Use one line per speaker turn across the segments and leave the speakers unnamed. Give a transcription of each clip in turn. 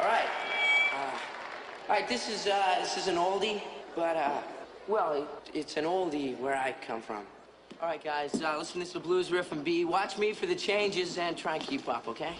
All right. Uh, all right, this is, uh, this is an oldie, but, uh, well, it, it's an oldie where I come from. All right, guys, uh, listen to this blues riff and B. Watch me for the changes and try and keep up, okay?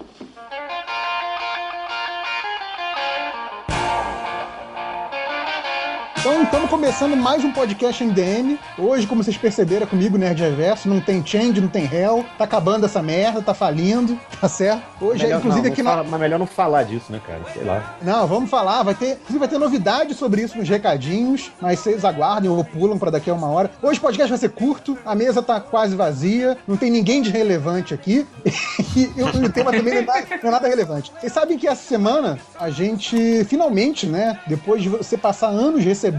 Então, estamos começando mais um podcast MDM. Hoje, como vocês perceberam, é comigo, Nerd Reverso. Não tem change, não tem hell. Tá acabando essa merda, tá falindo, tá certo? Hoje,
melhor,
é, inclusive,
não,
aqui na.
fala, Mas melhor não falar disso, né, cara? Sei lá.
Não, vamos falar. Vai ter, inclusive, vai ter novidade sobre isso nos recadinhos, mas vocês aguardem ou pulam para daqui a uma hora. Hoje o podcast vai ser curto, a mesa tá quase vazia, não tem ninguém de relevante aqui. E, o- o tema também não é, nada, não é nada relevante. Vocês sabem que essa semana a gente finalmente, né, depois de você passar anos recebendo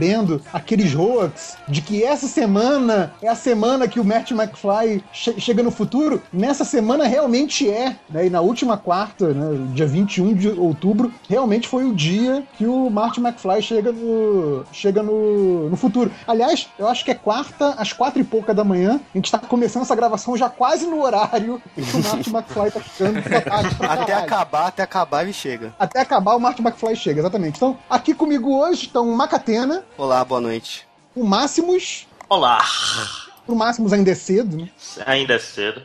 aqueles hoax de que essa semana é a semana que o Marty McFly che- chega no futuro, nessa semana realmente é, né? E na última quarta, né, dia 21 de outubro, realmente foi o dia que o Marty McFly chega no chega no, no futuro. Aliás, eu acho que é quarta, às quatro e pouca da manhã, a gente tá começando essa gravação já quase no horário que o Marty McFly tá pra
Até acabar, até acabar ele chega.
Até acabar o Marty McFly chega, exatamente. Então, aqui comigo hoje estão o Macatena,
Olá, boa noite.
o Máximos,
Olá,
o Máximos ainda é cedo, né?
ainda é cedo.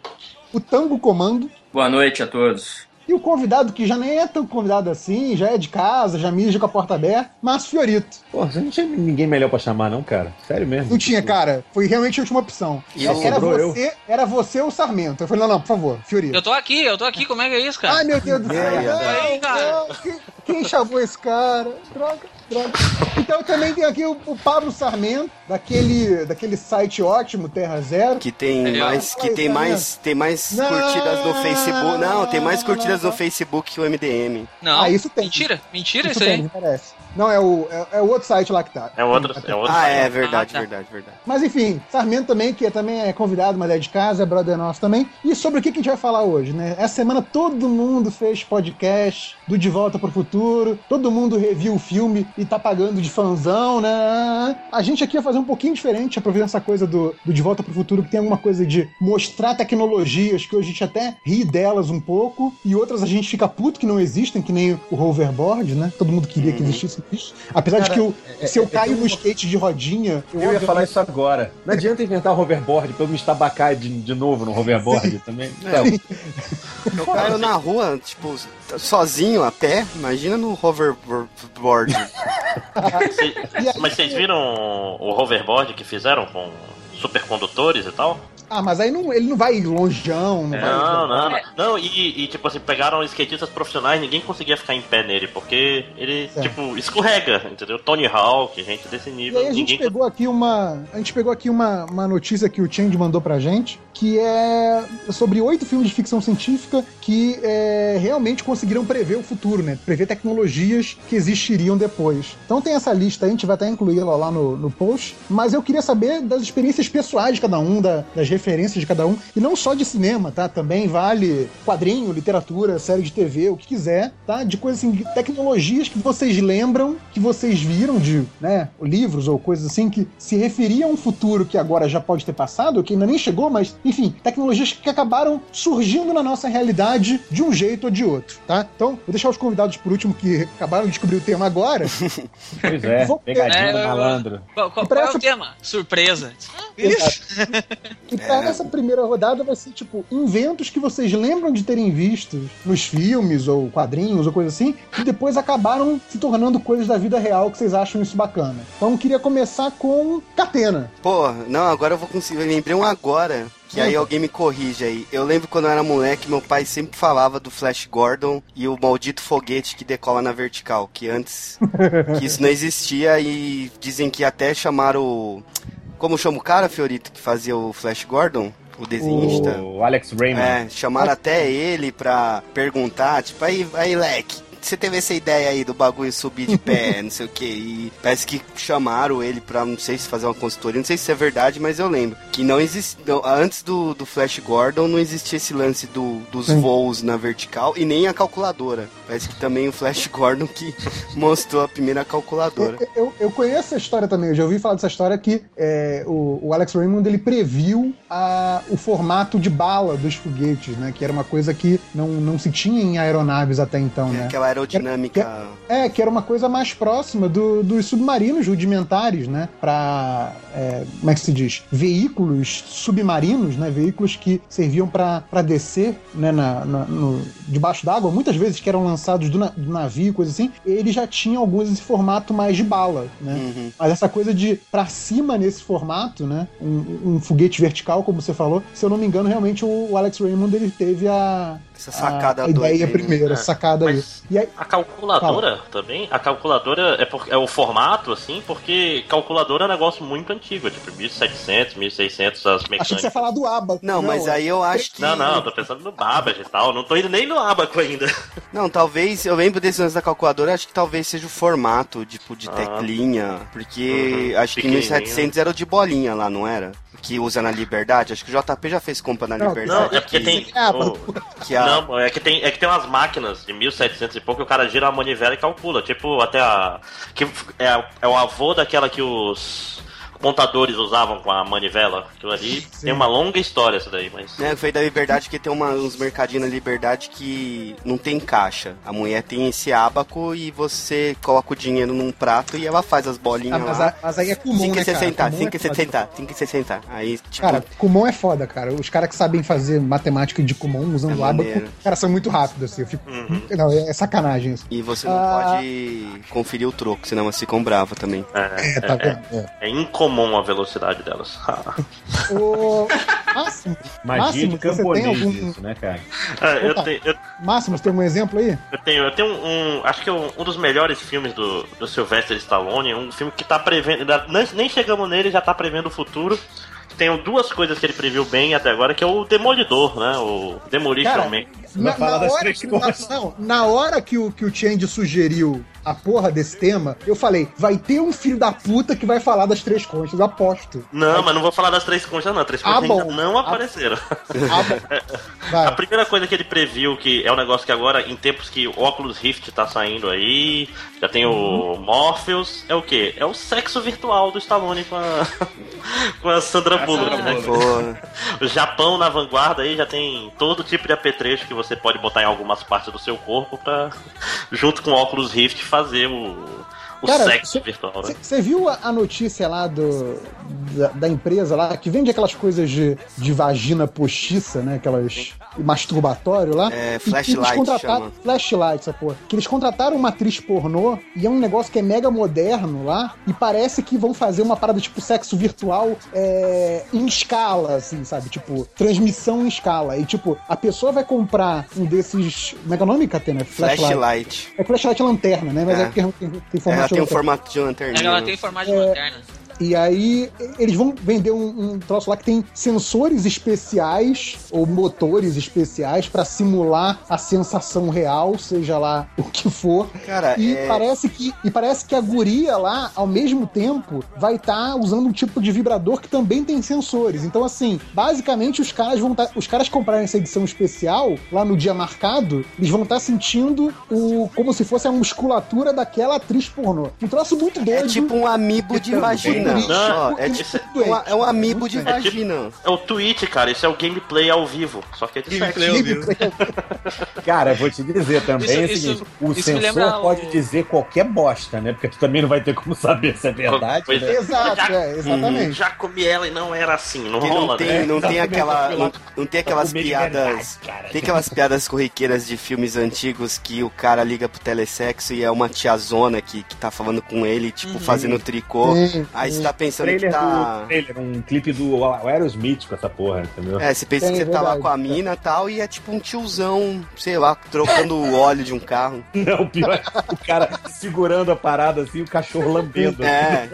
o Tango Comando
Boa noite a todos.
e o convidado que já nem é tão convidado assim, já é de casa, já mija com a porta aberta, Márcio Fiorito.
Pô, você não tinha ninguém melhor pra chamar, não, cara? Sério mesmo?
Não tinha, cara. Foi realmente a última opção.
E eu-
era,
sobrou eu.
você, era você ou o Sarmento. Eu falei, não, não, por favor, Fiorito.
Eu tô aqui, eu tô aqui, como é que é isso, cara?
Ai, meu Deus do céu.
Ai,
cara.
quem, quem chamou esse cara? Droga. Então também tem aqui o, o Pablo Sarmento, daquele, daquele site ótimo, Terra Zero.
Que tem
É,
mais, que tem mais, tem mais
Não,
curtidas no Facebook. Não, tem mais
não,
curtidas
não.
no Facebook que o MDM.
Não,
Ah, isso tem.
mentira, mentira
Isso
isso, aí.
tem, me parece. Não, é o, é, é o outro site lá que tá.
É outro, é outro.
Ah, é
site.
verdade,
Ah, tá.
verdade, verdade.
Mas enfim, Sarmento também, que é- também é convidado, mas é de casa, é brother nosso também. E sobre o que que a gente vai falar hoje, né? Essa semana todo mundo fez podcast do De Volta pro Futuro, todo mundo reviu o filme e tá pagando de fanzão, né? A gente aqui vai fazer um pouquinho diferente, aproveitando essa coisa do, do De Volta pro Futuro, que tem alguma coisa de mostrar tecnologias que hoje a gente até ri delas um pouco, e outras a gente fica puto que não existem, que nem o hoverboard, né? Todo mundo queria que existisse Apesar de que eu, se eu caio no skate de rodinha,
Eu ia falar isso agora. Não adianta inventar hoverboard pra eu me estabacar de, de novo no hoverboard também. Não.
Eu caio na rua, tipo, sozinho, a pé. Imagina no hoverboard.
Mas vocês viram o hoverboard que fizeram com supercondutores e tal?
Ah, mas aí não, ele não vai longeão, não vai.
Não, não, não. Não, e, e, tipo assim, pegaram skatistas profissionais, ninguém conseguia ficar em pé nele, porque ele,
É.
tipo, escorrega, entendeu? Tony Hawk, gente desse
E
nível,
aí a gente pegou aqui uma. A gente pegou aqui uma, uma notícia que o Change mandou pra gente, que é sobre oito filmes de ficção científica que é, realmente conseguiram prever o futuro, né? Prever tecnologias que existiriam depois. Então tem essa lista aí, a gente vai até incluir ela lá no, no post. Mas eu queria saber das experiências pessoais de cada um, da- das referências de cada um. E não só de cinema, tá? Também vale quadrinho, literatura, série de TV, o que quiser, tá? De coisas assim, de tecnologias que vocês lembram, que vocês viram de, né, livros ou coisas assim que se referiam a um futuro que agora já pode ter passado, que ainda nem chegou, mas, enfim, tecnologias que acabaram surgindo na nossa realidade de um jeito ou de outro, tá? Então, vou deixar os convidados por último que acabaram de descobrir o tema agora.
Pois é,
Vou-
pegadinha
É,
do malandro.
Qual, qual- qual é
essa-
o tema? Surpresa.
E pra essa primeira rodada vai ser tipo inventos que vocês lembram de terem visto nos filmes ou quadrinhos ou coisa assim, que depois acabaram se tornando coisas da vida real que vocês acham isso bacana. Então eu queria começar com Catena.
Pô, não, agora eu vou conseguir. Eu lembrei um agora. Que aí alguém me corrige aí. Eu lembro quando eu era moleque, meu pai sempre falava do Flash Gordon e o maldito foguete que decola na vertical. Que antes que isso não existia e dizem que até chamaram. Como chama o cara, Fiorito, que fazia o Flash Gordon? O desenhista.
O Alex Raymond.
É, chamaram até ele pra perguntar, tipo, aí, aí, leque, você teve essa ideia aí do bagulho subir de pé, não sei o que, e parece que chamaram ele pra, não sei se fazer uma consultoria, não sei se é verdade, mas eu lembro que não existe, antes do, do Flash Gordon não existia esse lance do, dos
Sim.
voos na vertical e nem a calculadora. Parece que também o Flash Gordon que mostrou a primeira calculadora.
Eu, eu, eu conheço essa história também, eu já ouvi falar dessa história que é, o, o Alex Raymond ele previu a, o formato de bala dos foguetes, né? Que era uma coisa que não, não se tinha em aeronaves até então, né?
Aquela aerodinâmica.
É, que era uma coisa mais próxima do- dos submarinos rudimentares, né? Pra. é, como é que se diz? Veículos submarinos, né? Veículos que serviam pra pra descer, né? Na, na- no- debaixo d'água, muitas vezes que eram lançados do, na- do navio, coisa assim, ele já tinha alguns esse formato mais de bala, né?
Uhum.
Mas essa coisa de pra cima nesse formato, né? Um, um foguete vertical, como você falou, se eu não me engano, realmente o, o Alex Raymond ele teve a,
Essa sacada
a, a ideia
aí, né?
primeiro, a
É,
sacada aí.
mas-
E aí.
A calculadora também, a calculadora é, por, é o formato, assim, porque calculadora é um negócio muito antigo, é tipo 1700, 1600 as
Achei que você ia
mecânicas.
falar do ABA.
Não, mas aí eu acho que.
Não, não, tô pensando no Babbage e tal, não tô indo nem no Abaco ainda.
Não, talvez, eu lembro desse lance da calculadora, acho que talvez seja o formato, tipo, de
Ah.
teclinha, porque
Uhum,
acho que
pequenininho.
1700 era o de bolinha lá, não era? Que usa na Liberdade, acho que o JP já fez compra na
Não,
Liberdade.
Não, é porque
que-
tem.
Ah,
o-
Que a,
Não, é que, tem, é que tem umas máquinas de 1700 e pouco que o cara gira a manivela e calcula. Tipo, até a. Que é, é o avô daquela que os contadores usavam com a manivela. Aquilo ali
Sim.
tem uma longa história, essa daí, mas.
né, foi da Liberdade que tem uma- uns mercadinhos na Liberdade que não tem caixa. A mulher tem esse ábaco e você coloca o dinheiro num prato e ela faz as
Ah,
bolinhas
mas,
lá.
a- mas aí é comum,
Tem que
né, cara?
60,
Kumon
tem
é
que
foda.
60, tem que 60. Aí, tipo,
Cara, Kumon é foda, cara. Os caras que sabem fazer matemática de Kumon usando
É
o ábaco,
maneiro.
cara, são muito rápidos, assim. Eu fico...
Uhum.
Não, é sacanagem isso.
e você não
Ah.
pode conferir o troco, senão elas ficam bravas também.
É,
É, tá
é,
vendo? É.
é incomum a velocidade delas.
Ô, Máximo,
Magia
Máximo,
de
você tem
camponês
algum-
isso, né, cara?
É, eu, tenho, eu,
Máximo, você tem algum exemplo aí?
eu tenho, eu tenho um, Acho que um, um dos melhores filmes do, do Sylvester Stallone, um filme que tá prevendo. ainda Nem, nem chegamos nele, já tá prevendo o futuro. Tenho duas coisas que ele previu bem até agora, que é o Demolidor, né? O Demolition
Cara,
Man.
Na, na hora, na, não, na hora que o, que o Change sugeriu a porra desse tema, eu falei, vai ter um filho da puta que vai falar das três conchas, aposto.
Não, mas não vou falar das três conchas, não. Três conchas
Ah, bom.
ainda não
Ah,
apareceram.
Ah, bom.
A primeira coisa que ele previu, que é um negócio que agora, em tempos que o Oculus Rift tá saindo aí, já tem
Uhum.
o Morpheus, é o quê? É o sexo virtual do Stallone com a, com a Sandra Bullock, né?
Pô,
O Japão na vanguarda aí já tem todo tipo de apetrecho que você pode botar em algumas partes do seu corpo pra, junto com o Oculus Rift, fazer o, o
Cara,
sexo
cê-
virtual, né?
Você viu a, a notícia lá do, da, da empresa lá que vende aquelas coisas de, de vagina postiça, né? Aquelas masturbatório lá.
É,
E que
flashlight
eles contrataram,
chama.
Flashlight, essa porra. Que eles contrataram uma atriz pornô e é um negócio que é mega moderno lá e parece que vão fazer uma parada tipo sexo virtual é, em escala, assim, sabe? Tipo, transmissão em escala. E tipo, a pessoa vai comprar um desses. Como é que é o nome, Catena?
flashlight.
É flashlight lanterna, né? Mas é,
É.
porque tem, tem
É,
formato
tem um
lanterna.
formato de lanterninha.
É, ela tem formato de lanterna.
E aí, eles vão vender um, um troço lá que tem sensores especiais ou motores especiais pra simular a sensação real, seja lá o que for.
Cara,
E
é-
parece que e parece que a guria lá, ao mesmo tempo, vai estar usando um tipo de vibrador que também tem sensores. Então, assim, basicamente os caras vão tá, os caras comprarem essa edição especial lá no dia marcado, eles vão estar sentindo o como se fosse a musculatura daquela atriz pornô. Um troço muito doido.
É tipo um amiibo de vagina.
Não,
é, tipo-
doente.
é um amibo de
doente.
vagina.
É o Twitch, cara, isso é o gameplay ao vivo, só que é de sexo.
Cara, eu vou te dizer também
Isso-
é o
isso-
seguinte: o
isso
sensor pode
o-
dizer qualquer bosta, né? Porque tu também não vai ter como saber se é verdade.
Pois
né?
é.
Exato, é, exatamente.
Já comi ela e não era assim, não
Que
rola,
não tem,
né?
não tem aquela.
tá
Não, não tem aquelas piadas.
verdade, cara.
Tem aquelas piadas corriqueiras de filmes antigos que o cara liga pro telesexo e é uma tiazona que, que tá falando com ele, tipo, fazendo tricô.
Sim,
Aí você tá pensando que tá.
do trailer, um clipe do Aerosmith com essa porra, entendeu?
É, você pensa que você tá lá com a mina e tal, e é tipo um tiozão, sei lá, trocando o óleo de um carro.
Não, o pior é o cara segurando a parada assim, o cachorro lambendo.
É,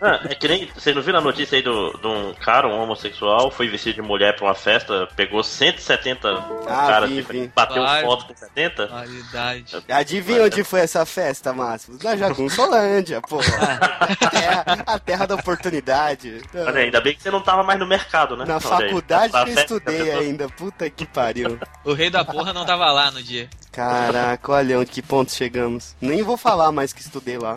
Ah, é que nem. Vocês não viram a notícia aí do- de um cara, um homossexual, foi vestido de mulher pra uma festa, pegou 170
Ah,
caras
vi,
diferentes,
vi.
bateu
Claro.
foto com 70.
Qualidade.
adivinha onde foi essa festa, Márcio? Na Jagunçolândia, porra. É a terra da oportunidade.
Olha, ainda bem que você não tava mais no mercado, né?
Na
aí,
faculdade que eu
festa,
estudei ainda, puta que pariu.
O rei da porra não tava lá no dia.
Caraca, olha onde que ponto chegamos. Nem vou falar mais que estudei lá.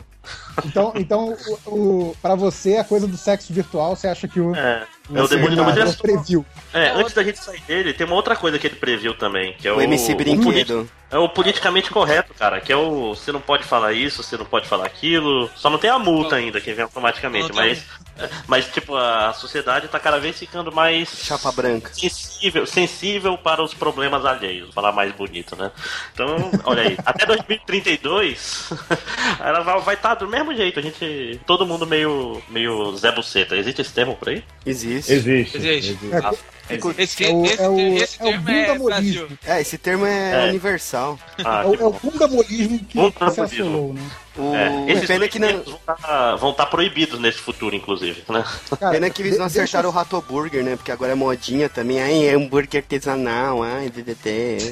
Então, então o, o, para você, a coisa do sexo virtual, você acha que o.
É, É o Demolidor, mas ele
é
é antes da gente sair dele, tem uma outra coisa que ele previu também, que é o.
O MC
o
Brinquedo.
politi- é o politicamente correto, cara, que é o. Você não pode falar isso, você não pode falar aquilo. Só não tem a multa ainda, que vem automaticamente, mas. Mas, tipo, a sociedade tá cada vez ficando mais.
Chapa branca.
Sensível, sensível para os problemas alheios, falar mais bonito, né? Então, olha aí, até 2032, ela vai estar vai tá do mesmo jeito, a gente. Todo mundo meio. meio Zé Buceta. Existe esse termo por aí?
Existe.
Existe.
Existe.
É
Esse,
o-
esse,
é o-
esse
é o
termo é
bundamolismo.
É, esse termo é,
É.
universal.
Ah,
É o,
que
é o
bom.
fundamolismo que
Fundamolismo.
se assolou, né?
O
É, esses
pena
dois
que não,
vão estar vão tá proibidos nesse futuro, inclusive, né?
Cara,
pena que eles não acertaram o Rato Burger, né? Porque agora é modinha também. Ai, é hambúrguer artesanal, ai, DDT.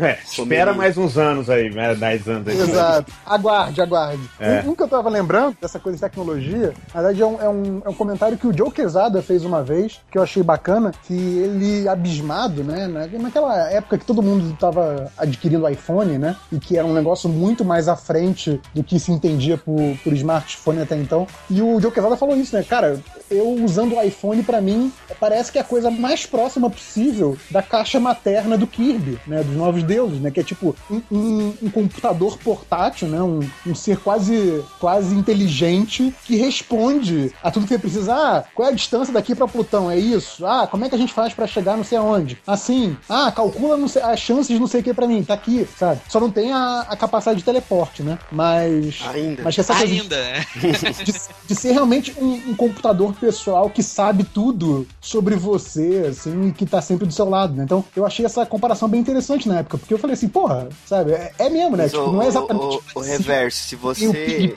É, espera mais uns anos aí, né? 10 anos aí.
Exato. Aguarde, aguarde.
É.
Um, um que eu tava lembrando dessa coisa de tecnologia, na verdade é um, é um, é um comentário que o Joe Quesada fez uma vez, que eu achei bacana, que ele, abismado, né, na- naquela época que todo mundo tava adquirindo iPhone, né, e que era um negócio muito mais à frente do que se entendia por, por smartphone até então. E o Joe Quesada falou isso, né, cara, eu usando o iPhone, pra mim, parece que é a coisa mais próxima possível da caixa materna do Kirby, né, dos Novos Deuses, né, que é tipo um, um- um computador portátil, né, um, um ser quase, quase inteligente que responde a tudo que você precisa. Ah, qual é a distância daqui pra Plutão? É isso? Ah, como é que a gente faz pra chegar não sei aonde? Assim, ah, calcula não sei- as chances de não sei o que pra mim, tá aqui, sabe? Só não tem a, a capacidade de teleporte, né? Mas.
Ainda.
Mas que essa coisa de-
Ainda, né?
de, de ser realmente um, um computador pessoal que sabe tudo sobre você, assim, e que tá sempre do seu lado, né? Então, eu achei essa comparação bem interessante na época, porque eu falei assim, porra, sabe, é, é mesmo, né?
Mas
Tipo,
o,
não é
o-
exatamente.
o- o reverso, se
o
você.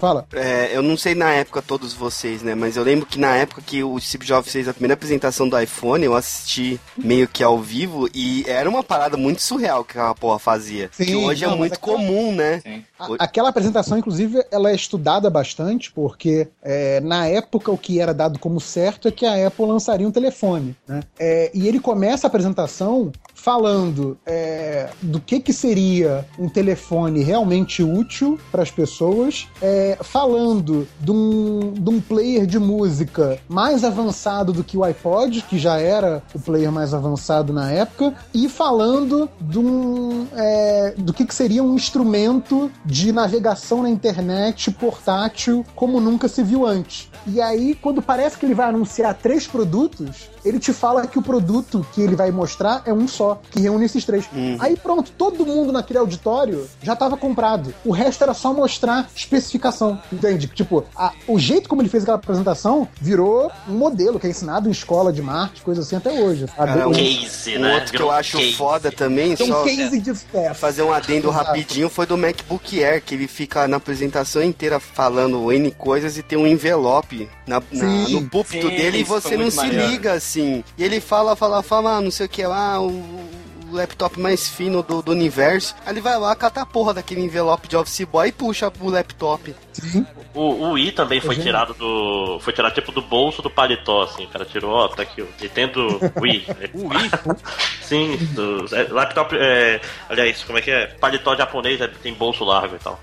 Fala.
É, eu não sei na época todos vocês, né? Mas eu lembro que na época que o Steve Jobs fez a primeira apresentação do iPhone, eu assisti meio que ao vivo e era uma parada muito surreal que aquela porra fazia.
Sim,
que hoje
não,
é muito comum, né?
Sim.
Aquela apresentação, inclusive, ela é estudada bastante, porque é, na época o que era dado como certo é que a Apple lançaria um telefone. Né? É, e ele começa a apresentação falando é, do que, que seria um telefone realmente útil para as pessoas, é, falando de um, de um player de música mais avançado do que o iPod, que já era o player mais avançado na época, e falando de um, é, do que, que seria um instrumento de navegação na internet portátil como nunca se viu antes. E aí, quando parece que ele vai anunciar três produtos, ele te fala que o produto que ele vai mostrar é um só, que reúne esses três. Aí pronto, todo mundo naquele auditório já estava comprado. O resto era só mostrar especificação, entende? Tipo, a- o jeito como ele fez aquela apresentação virou um modelo que é ensinado em escola de marketing, coisa assim até hoje. Sabe?
Cara,
Um-
um-
Case,
Um
né?
outro que eu acho
case.
foda também,
Tem
só
um case de sucesso.
fazer um adendo
Exato.
rapidinho, foi do MacBook Air, que ele fica na apresentação inteira falando N coisas e tem um envelope na, na- no púlpito
Sim,
dele e você não se liga assim. E ele fala, fala, fala, ah, não sei o que lá, o, o laptop mais fino do, do universo. Aí ele vai lá, cata a porra daquele envelope de Office Boy e puxa o laptop.
Sim.
O, o i também foi
Gente.
tirado do. Foi tirado tipo do bolso do paletó, assim. O cara tirou, ó, tá aqui, ó. E tendo o i.
O Wii?
Sim, do, é, laptop. É, aliás, como é que é? Paletó japonês é, tem bolso largo e tal.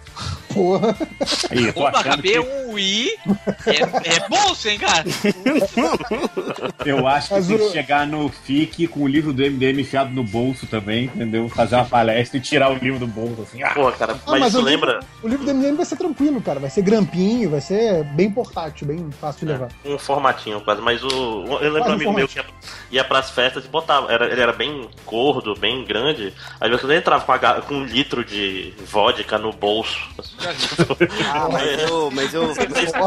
Porra.
Tô
Opa,
achando
acabei
que,
um Wii. É, é bolso, hein, cara?
eu acho que
Mas
tem
o-
que chegar no FIC com o livro do MDM enfiado no bolso também, entendeu? Fazer uma palestra e tirar o livro do bolso, assim. Ah,
Pô, cara,
Ah,
mas,
mas
isso
o
lembra
livro, o livro do MDM vai ser tranquilo, cara. Vai ser grampinho, vai ser bem portátil, bem fácil de levar.
um formatinho quase, mas o. Eu lembro
Quase
um amigo meu que ia, ia pras festas e botava. Era, ele era bem gordo, bem grande. Aí você entrava com, a com um litro de vodka no bolso.
Ah, mas eu, mas eu,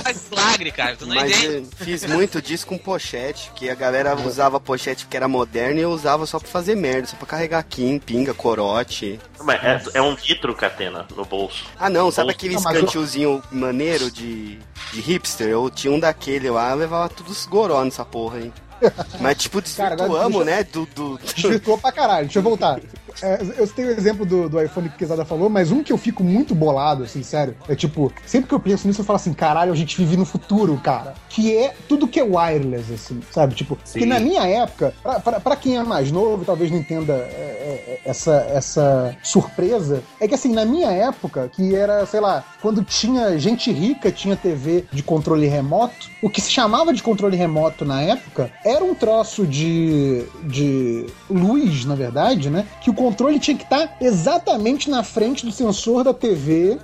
Faz milagre, cara. Tu não
mas
entende.
eu fiz muito disso com pochete, que a galera usava pochete que era moderno e eu usava só pra fazer merda, só pra carregar kim, pinga, corote.
Mas é, é um litro, Catena, no bolso.
Ah não, sabe
Bolso.
aqueles
Ah, mas eu-
maneiro de, de hipster? Eu tinha um daquele lá, eu levava tudo os goró nessa porra aí. Mas tipo,
Cara,
desvirtuamos,
deixa-
né? Do, do...
Desvirtuou pra caralho. Deixa eu voltar. É, eu citei o exemplo do, do iPhone que Quesada falou, mas um que eu fico muito bolado, assim, sério, é tipo, sempre que eu penso nisso, eu falo assim, caralho, a gente vive no futuro, cara. Que é tudo que é wireless, assim, sabe? Tipo, que na minha época, pra, pra, pra quem é mais novo, talvez não entenda é, é, essa, essa surpresa, é que assim, na minha época, que era, sei lá, quando tinha gente rica, tinha TV de controle remoto, o que se chamava de controle remoto na época era um troço de, de luz, na verdade, né? Que o controle tinha que estar exatamente na frente do sensor da TV,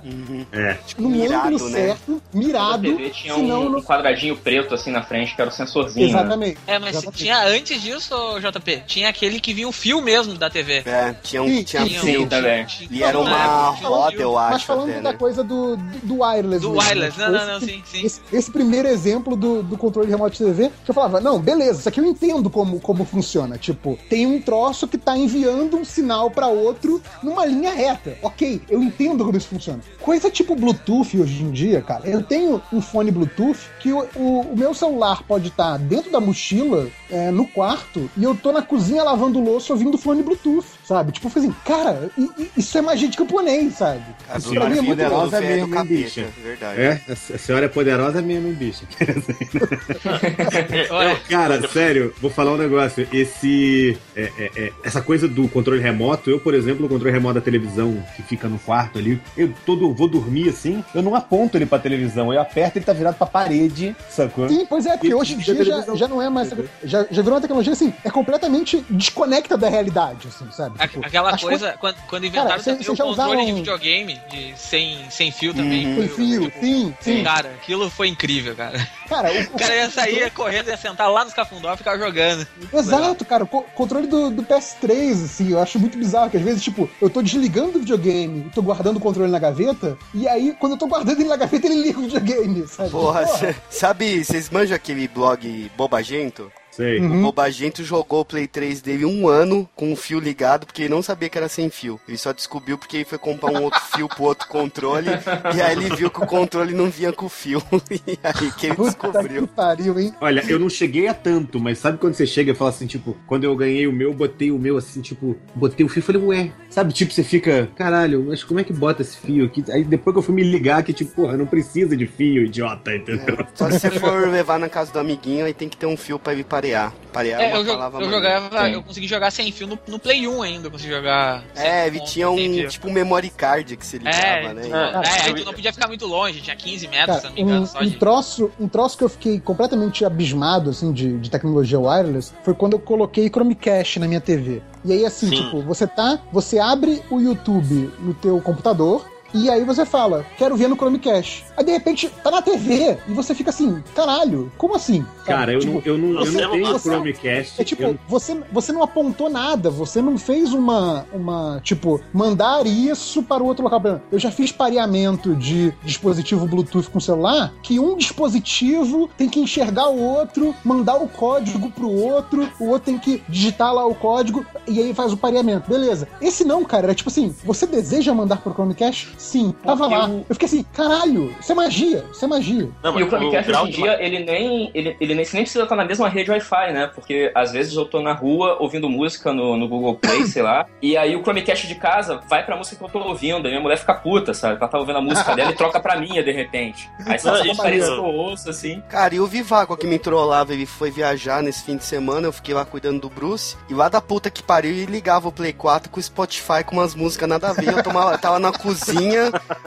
É.
no
Mirado,
ângulo
né?
certo, mirado.
A TV tinha
senão
um,
não-
um quadradinho preto assim na frente, que era o sensorzinho. né?
Exatamente.
É, mas
Exatamente.
tinha antes disso, JP, tinha aquele que vinha o fio mesmo da TV.
É, tinha um
Sim,
tinha
sim,
fio.
Também.
E era
Não,
uma
não, tinha um
roda, eu
Mas
acho,
falando
até,
da
né?
coisa do, do, do wireless.
Do
mesmo,
wireless,
né?
não, não,
Esse-
não, sim, sim.
Esse, esse primeiro exemplo do, do controle remoto de TV, que eu falava, não, beleza, isso aqui eu entendo como, como funciona. Tipo, tem um troço que tá enviando um sinal pra outro numa linha reta. Ok, eu entendo como isso funciona. Coisa tipo Bluetooth hoje em dia, cara. Eu tenho um fone Bluetooth que o, o, o meu celular pode estar dentro da mochila, é, no quarto, e eu tô na cozinha lavando louça ouvindo fone Bluetooth, sabe? Tipo, eu falei assim, cara, isso é magia de camponês, sabe?
A
Isso
do-
pra mim é muito
poderosa
velho
mesmo, hein, bicha?
Verdade.
É, a a senhora é poderosa mesmo, hein, bicho?
Olha,
Cara, sério, vou falar um negócio. Esse. é, é, é, essa coisa do controle remoto, eu, por exemplo, o controle remoto da televisão que fica no quarto ali, eu todo vou dormir assim, eu não aponto ele pra televisão, eu aperto ele tá virado pra parede, sacou?
Sim, pois é, porque
E-
hoje em dia já, já não é mais. Já, já virou uma tecnologia assim, é completamente desconecta da realidade, assim, sabe? Tipo,
aquela coisa, quando, quando inventaram
Cara,
também
cê-
o controle de
usaram-
videogame de, sem, sem fio também.
Uhum.
Foi- fio,
tipo,
sim, sim.
Cara, aquilo foi incrível, cara.
Cara, o,
O cara ia sair ia correndo, ia sentar lá nos cafundó e ficar jogando.
Exato, cara. O co- controle do, do PS3, assim, eu acho muito bizarro, que às vezes, tipo, eu tô desligando o videogame e tô guardando o controle na gaveta, e aí, quando eu tô guardando ele na gaveta, ele liga o videogame, sabe?
Porra, cê- sabe, vocês manjam aquele blog Bobagento?
Sei.
Uhum.
O Bobagento jogou o Play 3 dele um ano com o fio ligado, porque ele não sabia que era sem fio. Ele só descobriu porque ele foi comprar um outro fio pro outro controle, e aí ele viu que o controle não vinha com fio. E aí que ele
Puta que
descobriu.
pariu, hein?
Olha, eu não cheguei a tanto, mas sabe quando você chega e fala assim, tipo, quando eu ganhei o meu, botei o meu assim, tipo, botei o fio e falei, ué, sabe, tipo, você fica, caralho, mas como é que bota esse fio aqui? Aí depois que eu fui me ligar que, tipo, porra, não precisa de fio, idiota, entendeu?
Só se você for levar na casa do amiguinho, aí tem que ter um fio pra ele parear. Parear é,
É,
uma
eu, jo-
palavra
eu jogava,
Tem.
eu consegui jogar sem fio no, no Play 1 ainda, eu consegui jogar. sem
É, ele tinha um,
fio.
tipo, um memory card que você ligava,
É,
né?
é, aí
eu-
tu não podia ficar muito longe, tinha 15 metros, se
Cara,
não me engano,
um,
só
um
de.
troço, um troço que eu fiquei completamente abismado, assim, de, de tecnologia wireless, foi quando eu coloquei Chromecast na minha TV. E aí, assim,
Sim.
tipo, você tá, você abre o YouTube no teu computador, e aí você fala, quero ver no Chromecast. Aí, de repente, tá na TV, e você fica assim, caralho, como assim?
Cara, eu,
Tipo,
não, eu, não, eu não
você-
tenho
você-
Chromecast.
É tipo,
eu-
você, você não apontou nada, você não fez uma, uma, tipo, mandar isso para o outro local. Eu já fiz pareamento de dispositivo Bluetooth com celular, que um dispositivo tem que enxergar o outro, mandar o código pro outro, o outro tem que digitar lá o código, e aí faz o pareamento. Beleza. Esse não, cara, era tipo assim, você deseja mandar pro Chromecast? Sim, tava
Porque
lá.
o-
Eu fiquei assim, caralho, isso é magia, isso é magia.
Não,
E o Chromecast hoje em
de
dia, ele nem, ele, ele nem, nem precisa estar na mesma rede Wi-Fi, né? Porque às vezes eu tô na rua ouvindo música no, no Google Play, sei lá, e aí o Chromecast de casa vai pra música que eu tô ouvindo, e minha mulher fica puta, sabe? Ela tá ouvindo a música dela e troca pra minha, de repente. Aí só essa parece
aí,
que eu ouço, assim.
Cara, e o Vivaco que me trollava, ele foi viajar nesse fim de semana, eu fiquei lá cuidando do Bruce, e lá da puta que pariu, ele ligava o Play 4 com o Spotify com umas músicas nada a ver, eu tomava, tava na cozinha,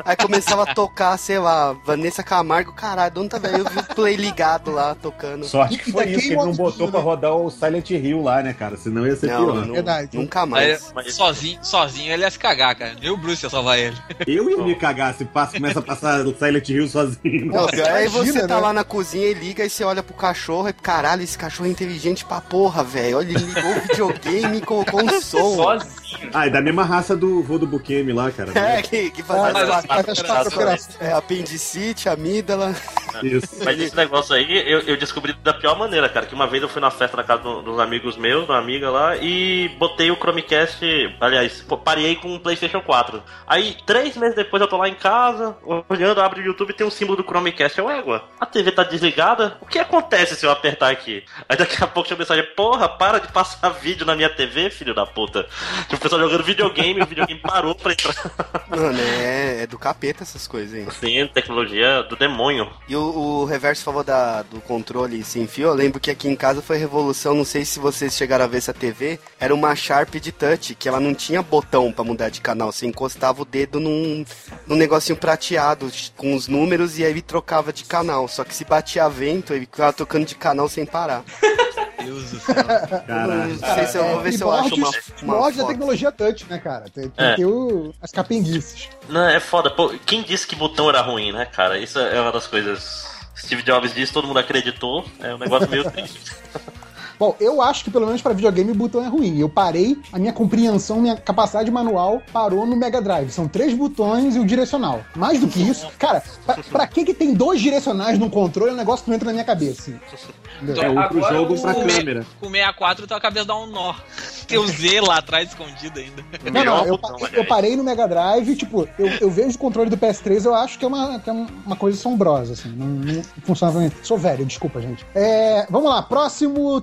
aí começava a tocar, sei lá, Vanessa Camargo, caralho, de onde tá velho? Eu vi o Play ligado lá, tocando.
Sorte que foi isso, que ele não botou pra
né?
rodar o Silent Hill lá, né, cara? Senão ia ser
Não,
pior.
não-
Verdade.
nunca
Aí,
mais.
Mas-
sozinho, sozinho ele ia se cagar, cara. Nem o Bruce ia salvar ele.
Eu ia me cagar se passa, começa a passar o Silent Hill sozinho.
Não, aí você
Imagina,
tá
né?
lá na cozinha e liga e você olha pro cachorro e caralho, esse cachorro é inteligente pra porra, velho. Olha, ele ligou o videogame e colocou um som.
Sozinho.
Ah, é da mesma raça do vô do Bukemi lá, cara.
É, que, que faz
Ah,
as
Faz as quatro operações.
é, apendicite, amígdala.
Isso.
Mas esse negócio aí, eu, eu descobri da pior maneira, cara. Que uma vez eu fui na festa na casa do- dos amigos meus, uma amiga lá, e botei o Chromecast. Aliás, parei com o PlayStation 4. Aí, três meses depois, eu tô lá em casa, olhando, abro o YouTube e tem um símbolo do Chromecast. Eu, égua, a TV tá desligada? O que acontece se eu apertar aqui? Aí daqui a pouco tinha mensagem: Porra, para de passar vídeo na minha TV, filho da puta. Pessoal jogando videogame, o videogame parou pra entrar.
Mano, é, é do capeta essas coisas, hein?
Sim, tecnologia do demônio.
E o, o Reverso falou da, do controle sem fio. Eu lembro que aqui em casa foi revolução. Não sei se vocês chegaram a ver essa TV. Era uma Sharp de touch, que ela não tinha botão pra mudar de canal. Você encostava o dedo num, num negocinho prateado com os números e aí ele trocava de canal. Só que se batia vento, ele ficava trocando de canal sem parar.
Deus do céu.
Caralho.
Não sei se eu vou ver se eu acho uma, uma
Morte da
foto.
tecnologia touch, né, cara? Tem, tem
É.
que ter o- as capenguices.
Não, é foda. Pô, quem disse que botão era ruim, né, cara? Isso é uma das coisas. Steve Jobs disse, todo mundo acreditou. É um negócio meio triste.
Bom, eu acho que pelo menos pra videogame o botão é ruim. Eu parei, a minha compreensão, minha capacidade manual parou no Mega Drive. São três botões e o direcional. Mais do que isso, cara, pra, pra que que tem dois direcionais no controle é um negócio que não entra na minha cabeça. assim. Entendeu?
É um pro
Agora
jogo, um
o-
pra
Com
câmera.
Com o 64, tua cabeça dá um nó. Tem o Z lá atrás escondido ainda.
Não,
Melhor
não, eu,
botão,
eu parei no Mega Drive, tipo, eu, eu vejo o controle do PS3, eu acho que é uma, que é uma coisa assombrosa, assim, não, não funciona pra mim. Sou velho, desculpa, gente. É, vamos lá, próximo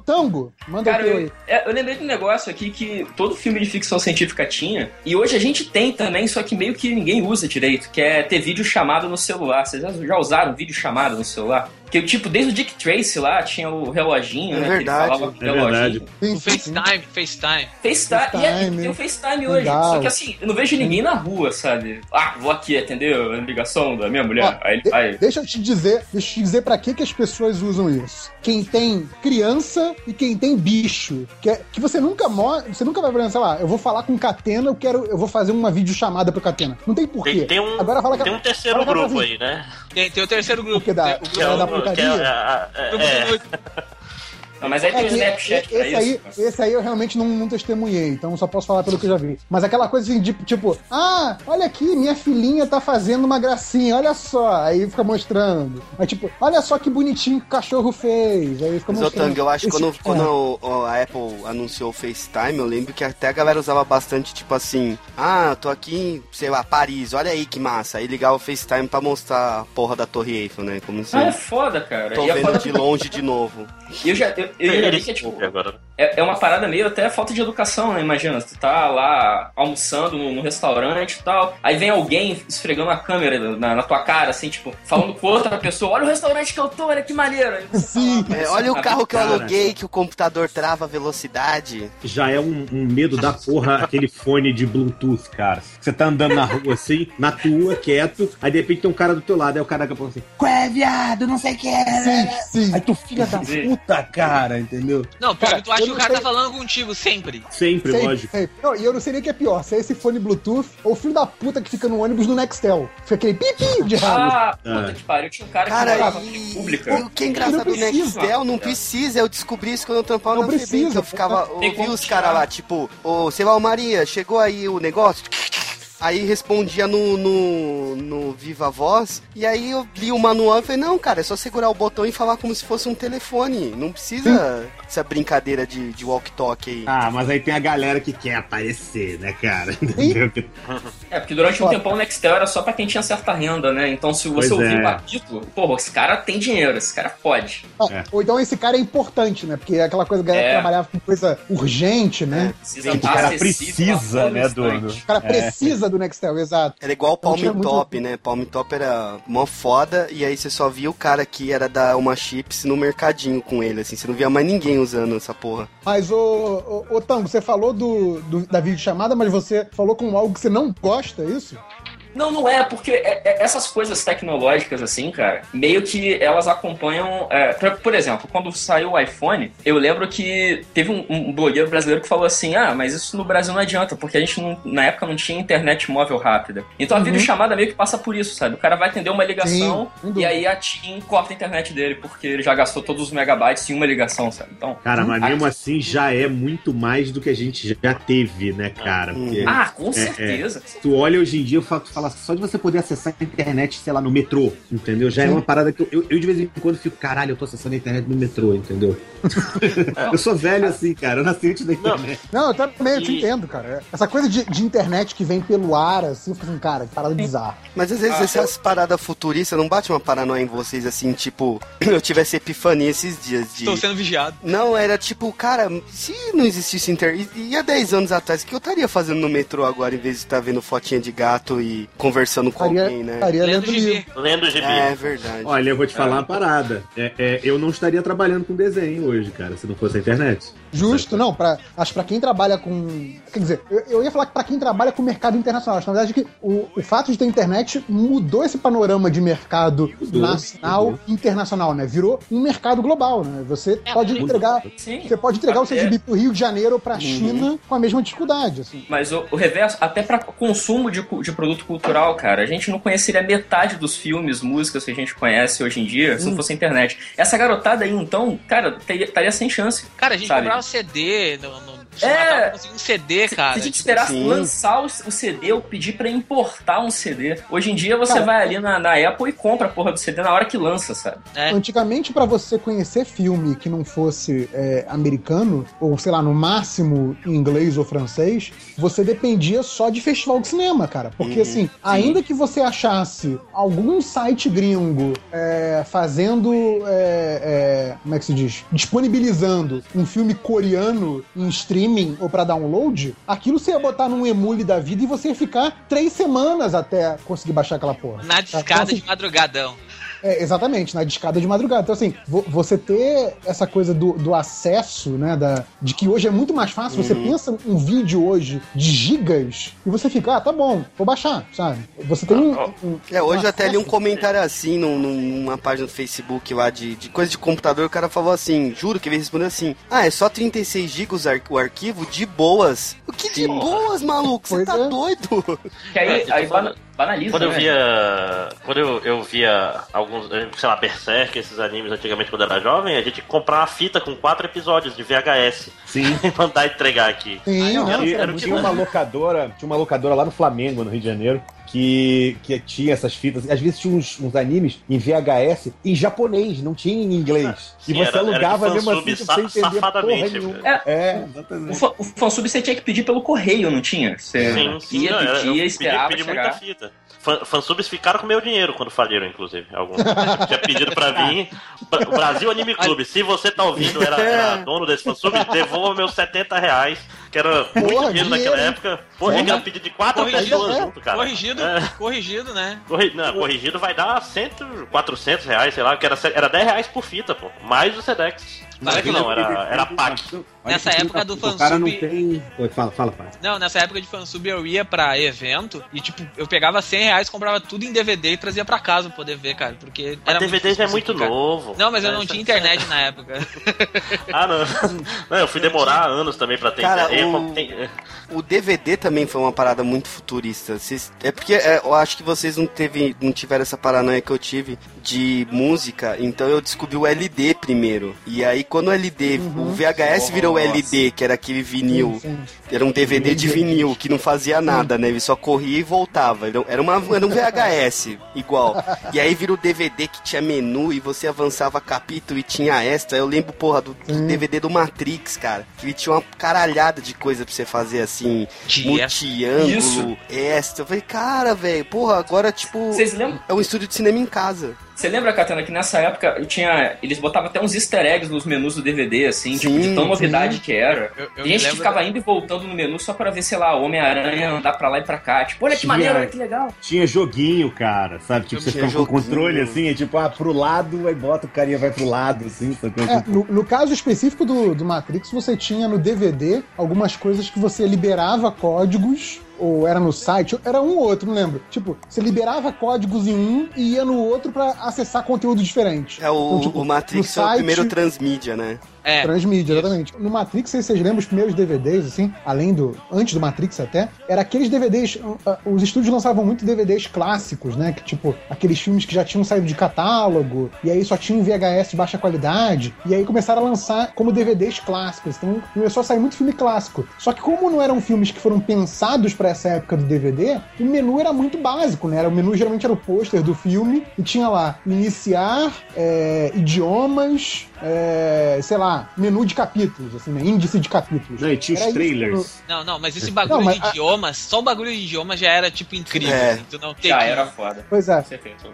Manda
Cara,
o teu
eu,
aí.
é, eu lembrei de um negócio aqui que todo filme de ficção científica tinha, e hoje a gente tem também, só que meio que ninguém usa direito, que é ter vídeo chamado no celular. Vocês já, já usaram vídeo chamado no celular? Que tipo, desde o Dick Tracy lá tinha o reloginho,
É
né? que ele
verdade,
falava com o
é verdade.
O FaceTime, FaceTime.
FaceTime, e é-
FaceTime,
tem o FaceTime hoje.
legal.
Só que assim, eu não vejo ninguém na rua, sabe? Ah, vou aqui atender a ligação da minha mulher.
Ó,
Aí ele
de-
vai.
Deixa eu te dizer, deixa eu te dizer pra que, que as pessoas usam isso. Quem tem criança e quem tem bicho. Que, é- que você nunca mo- você nunca vai ver, sei lá, eu vou falar com o Catena, eu quero, eu vou fazer uma videochamada pro Catena. Não tem porquê.
Tem, tem um,
Agora fala que
tem um terceiro grupo aí, né?
Tem, tem o terceiro grupo.
Porque da-
o
Que é
É da
é,
putaria?
é,
do noite.
Não, mas aí tem o
É que
Snapchat pra
esse, aí,
isso.
esse aí eu realmente não, não testemunhei, então só posso falar pelo que eu já vi. Mas aquela coisa assim, de, tipo, ah, olha aqui, minha filhinha tá fazendo uma gracinha, olha só. Aí fica mostrando. Aí tipo, olha só que bonitinho que o cachorro fez. Aí fica
Mas,
mostrando.
Tang, eu acho que quando,
é.
quando o- o- a Apple anunciou o FaceTime, eu lembro que até a galera usava bastante, tipo assim, ah, tô aqui em, sei lá, Paris, olha aí que massa. Aí ligava o FaceTime pra mostrar a porra da Torre Eiffel, né? Como se
Ah, é foda, cara.
tô
e é
vendo
foda
de longe de novo.
E eu já, eu, eu já vi
Eles
que é tipo.
agora.
É, é uma parada meio até falta de educação, né? Imagina, tu tá lá almoçando no, no restaurante e tal, aí vem alguém esfregando a câmera na, na tua cara, assim, tipo, falando com outra pessoa, olha o restaurante que eu tô, olha que maneiro.
Sim.
fala,
É, olha o carro que eu aluguei, que o computador trava a velocidade.
Já é um, um medo da porra aquele fone de Bluetooth, cara. Você tá andando na rua assim, na tua, quieto, aí de repente tem um cara do teu lado, aí o cara fala assim, qual é, viado, não sei o que
Sim, sim.
Aí tu filha da puta, cara, entendeu?
Não, pior
Cara,
que tu acha que o
não
cara
sei-
tá falando contigo sempre.
Sempre,
Sempre,
lógico.
sempre. Não, e eu não sei nem o que é pior, se é esse fone Bluetooth ou o filho da puta que fica no ônibus no Nextel. Fica aquele pipi de rádio.
Ah, puta que pariu. Tinha um cara que
Cara,
morava
e, e
pública.
o que é engraçado
Não
do. Nextel, não precisa. Eu descobri isso quando eu trampava
Não
na Febem,
precisa,
que eu ficava, ouvi os caras lá, tipo, ô, sei lá, ô Maria, chegou aí o negócio? Aí respondia no, no, no Viva Voz, e aí eu li o manual e falei, não, cara, é só segurar o botão e falar como se fosse um telefone. Não precisa essa brincadeira de, de walk-talk aí.
Ah, mas aí tem a galera que quer aparecer, né, cara?
É, porque durante um tempão o Nextel era só pra quem tinha certa renda, né? Então se você
Pois
ouvir
é.
o apito, porra, esse cara tem dinheiro, esse cara pode.
Ah,
É.
Ou então esse cara é importante, né? Porque é aquela coisa que a galera
É.
trabalhava com coisa urgente, né?
Precisa
O cara precisa,
todo
né, do-.
O cara precisa do Nextel, exato.
Era igual o Palm
tinha muito-
Top, né? Palm Top era mó foda, e aí você só via o cara que era da Uma Chips no mercadinho com ele, assim. Você não via mais ninguém usando essa porra.
Mas, ô, ô, ô Tango, você falou do, do- da videochamada, mas você falou com algo que você não gosta, é isso?
Não, não é, porque é- é- essas coisas tecnológicas, assim, cara, meio que elas acompanham. é, por- por exemplo, quando saiu o iPhone, eu lembro que teve um, um blogueiro brasileiro que falou assim: ah, mas isso no Brasil não adianta, porque a gente não- na época não tinha internet móvel rápida. Então a
Uhum.
videochamada meio que passa por isso, sabe? O cara vai atender uma ligação
Sim,
e aí a TIM corta a internet dele, porque ele já gastou todos os megabytes em uma ligação, sabe? Então.
Cara, mas mesmo assim já é muito mais do que a gente já teve, né, cara? Porque
Ah, com
é.
certeza.
tu olha hoje em dia, eu falo, tu só de você poder acessar a internet, sei lá, no metrô, entendeu? Já é uma parada que eu, eu, eu de vez em quando fico, caralho, eu tô acessando a internet no metrô, entendeu? eu sou velho assim, cara, eu nasci antes da internet.
Não, eu também, eu te
E-
entendo, cara. Essa coisa de, de internet que vem pelo ar, assim, eu fico assim, cara, que parada bizarra.
Mas às vezes essas paradas futuristas não bate uma paranoia em vocês assim, tipo, eu tive essa epifania esses dias de.
Estou sendo vigiado.
Não, era tipo, cara, se não existisse internet. E, e há 10 anos atrás, o que eu estaria fazendo no metrô agora em vez de estar vendo fotinha de gato e conversando com
Estaria,
alguém, né?
estaria
Lendo
lendo
gibi.
Lendo o gibi.
É verdade.
Olha, eu vou te falar uma parada. É, é, eu não estaria trabalhando com desenho hoje, cara, se não fosse a internet.
Justo, não, pra, acho que pra quem trabalha com. Quer dizer, eu, eu ia falar que pra quem trabalha com mercado internacional. Acho, que, na verdade, que o, o fato de ter internet mudou esse panorama de mercado
Mudou,
nacional
mudou.
e internacional, né? Virou um mercado global, né? Você
É,
pode entregar.
Sim.
Você pode entregar o seu
Até-
gibi pro Rio de Janeiro ou pra China com a mesma dificuldade, assim.
Mas o, o reverso, até pra consumo de, de produto cultural, cara, a gente não conheceria metade dos filmes, músicas que a gente conhece hoje em dia se não fosse a internet. Essa garotada aí, então, cara, teria- estaria sem chance.
Cara, a gente
Sabe?
Comprava CD no, no
É.
é. conseguia um CD, cara.
Se a gente esperasse
Sim.
lançar o, o CD ou pedir pra importar um CD. Hoje em dia você
Cara,
vai ali na, na Apple e compra a porra do CD na hora que lança, sabe?
É.
Antigamente, pra você conhecer filme que não fosse é, americano, ou sei lá, no máximo em inglês ou francês, você dependia só de festival de cinema, cara. Porque assim, ainda que você achasse algum site gringo é, fazendo. é, é, como é que se diz? Disponibilizando um filme coreano em streaming ou pra download, aquilo você ia botar num emule da vida e você ia ficar três semanas até conseguir baixar aquela porra.
Na
Tá?
discada
Então, assim,
de madrugadão.
É, exatamente, na discada de madrugada. Então, assim, vo- você ter essa coisa do, do acesso, né? Da, de que hoje é muito mais fácil. Você pensa um vídeo hoje de gigas e você fica, ah, tá bom, vou baixar, sabe? Você tem um. um-
É, hoje
um
até li um comentário assim num- numa página do Facebook lá de, de coisa de computador, o cara falou assim, juro que ele respondeu assim, ah, é só 36 GB os ar- o arquivo de boas. O que de boas, maluco? Você tá
é.
doido?
Que aí,
É,
aí bana- banaliza,
Quando eu
né?
via. Quando eu, eu via alguns, eh, sei lá, Berserk, esses animes antigamente quando eu era jovem, a gente comprava uma fita com quatro episódios de VHS
Sim.
e mandar entregar aqui.
Sim,
não,
não,
era- era
era
o
muito
que-
Tinha uma locadora, tinha uma locadora lá no Flamengo, no Rio de Janeiro, que, que tinha essas fitas. Às vezes tinha uns, uns animes em VHS em japonês, não tinha em inglês.
Sim,
e você
era- era de
alugava mesmo assim sem entender porra nenhuma.
É,
É,
O,
exatamente.
fa- o fansub você tinha que pedir pelo correio, não tinha? Você
Sim, sim,
ia,
não, eu- eu
pedia,
pedi-
esperava
pedi
chegar.
muita fita. Fan- Fansubs ficaram com meu dinheiro quando faliram, inclusive. Alguns tinha pedido pra vir. Bra- Brasil Anime Clube, se você tá ouvindo, era, era dono desse fansub, devolva meus 70 reais, que era muito
Porra,
dinheiro naquela época. Porra, ia pedir de quatro
Corrigido,
pessoas
é.
junto, cara.
Corrigido,
É.
corrigido, né?
Corri- não, corrigido vai dar 100, 400 reais, sei lá, que era, era 10 reais por fita, pô. Mais o Sedex. Sedex não, era, era pack.
Olha
Nessa época
o
do
cara não
fansub-
tem. Oi, fala, fala, fala.
Não, nessa época de fansub eu ia pra evento e, tipo, eu pegava 100 reais, comprava tudo em DVD e trazia pra casa pra poder ver, cara. Porque.
Mas
era
DVD já é muito
cara.
novo.
Não, mas eu não tinha internet na época.
Ah, não. Não, eu fui demorar anos também pra ter
Cara,
internet.
O- O DVD também foi uma parada muito futurista. Vocês- é porque é, eu acho que vocês não, teve, não tiveram essa paranoia que eu tive de música, então eu descobri o LD primeiro. E aí, quando o LD, o VHS virou o LD, que era aquele vinil,
Sim,
era um DVD de vinil que não fazia nada, né? Ele só corria e voltava. Era uma, era um VHS igual. E aí virou o DVD que tinha menu e você avançava capítulo e tinha extra. Eu lembro, porra, do, do DVD do Matrix, cara. Que ele tinha uma caralhada de coisa pra você fazer assim, multiângulo, extra. Eu falei, cara, velho, porra, agora tipo.
Vocês lembram?
É um estúdio de cinema em casa.
Você lembra, Catana, que nessa época eu tinha. Eles botavam até uns easter eggs nos menus do DVD, assim, tipo,
Sim,
de tão
sim.
novidade que era.
Eu- eu
e a gente ficava
da-
indo e voltando no menu só pra ver, sei lá, Homem-Aranha andar pra lá e pra cá. Tipo, olha que
Tinha-
maneiro, olha que legal.
Tinha joguinho, cara, sabe? Tipo, você ficava com o controle assim, é tipo, ah, pro lado, aí bota o carinha vai pro lado, assim?
É, no, no caso específico do, do Matrix, você tinha no DVD algumas coisas que você liberava códigos, ou era no site, era um ou outro, não lembro. Tipo, você liberava códigos em um e ia no outro pra acessar conteúdo diferente.
É o,
Então, tipo,
o Matrix
no
é o
site-
primeiro transmídia, né?
É.
Transmídia, exatamente. No Matrix, se vocês lembram os primeiros DVDs, assim, além do. Antes do Matrix até, era aqueles DVDs. uh, uh, Os estúdios lançavam muito DVDs clássicos, né? Que tipo, aqueles filmes que já tinham saído de catálogo, e aí só tinham VHS de baixa qualidade, e aí começaram a lançar como DVDs clássicos. Então começou a sair muito filme clássico. Só que, como não eram filmes que foram pensados pra essa época do DVD, o menu era muito básico, né? Era, o menu geralmente era o pôster do filme, e tinha lá iniciar, é, idiomas, é, sei lá, menu de capítulos, assim, né? Índice de capítulos.
Não, e tinha os
Era isso
trailers.
Não, não, mas esse bagulho
Não, mas
de
a-
idiomas, só o bagulho de idiomas já era, tipo, incrível.
É.
assim, tu não tem
Já
que-
era foda.
Pois é.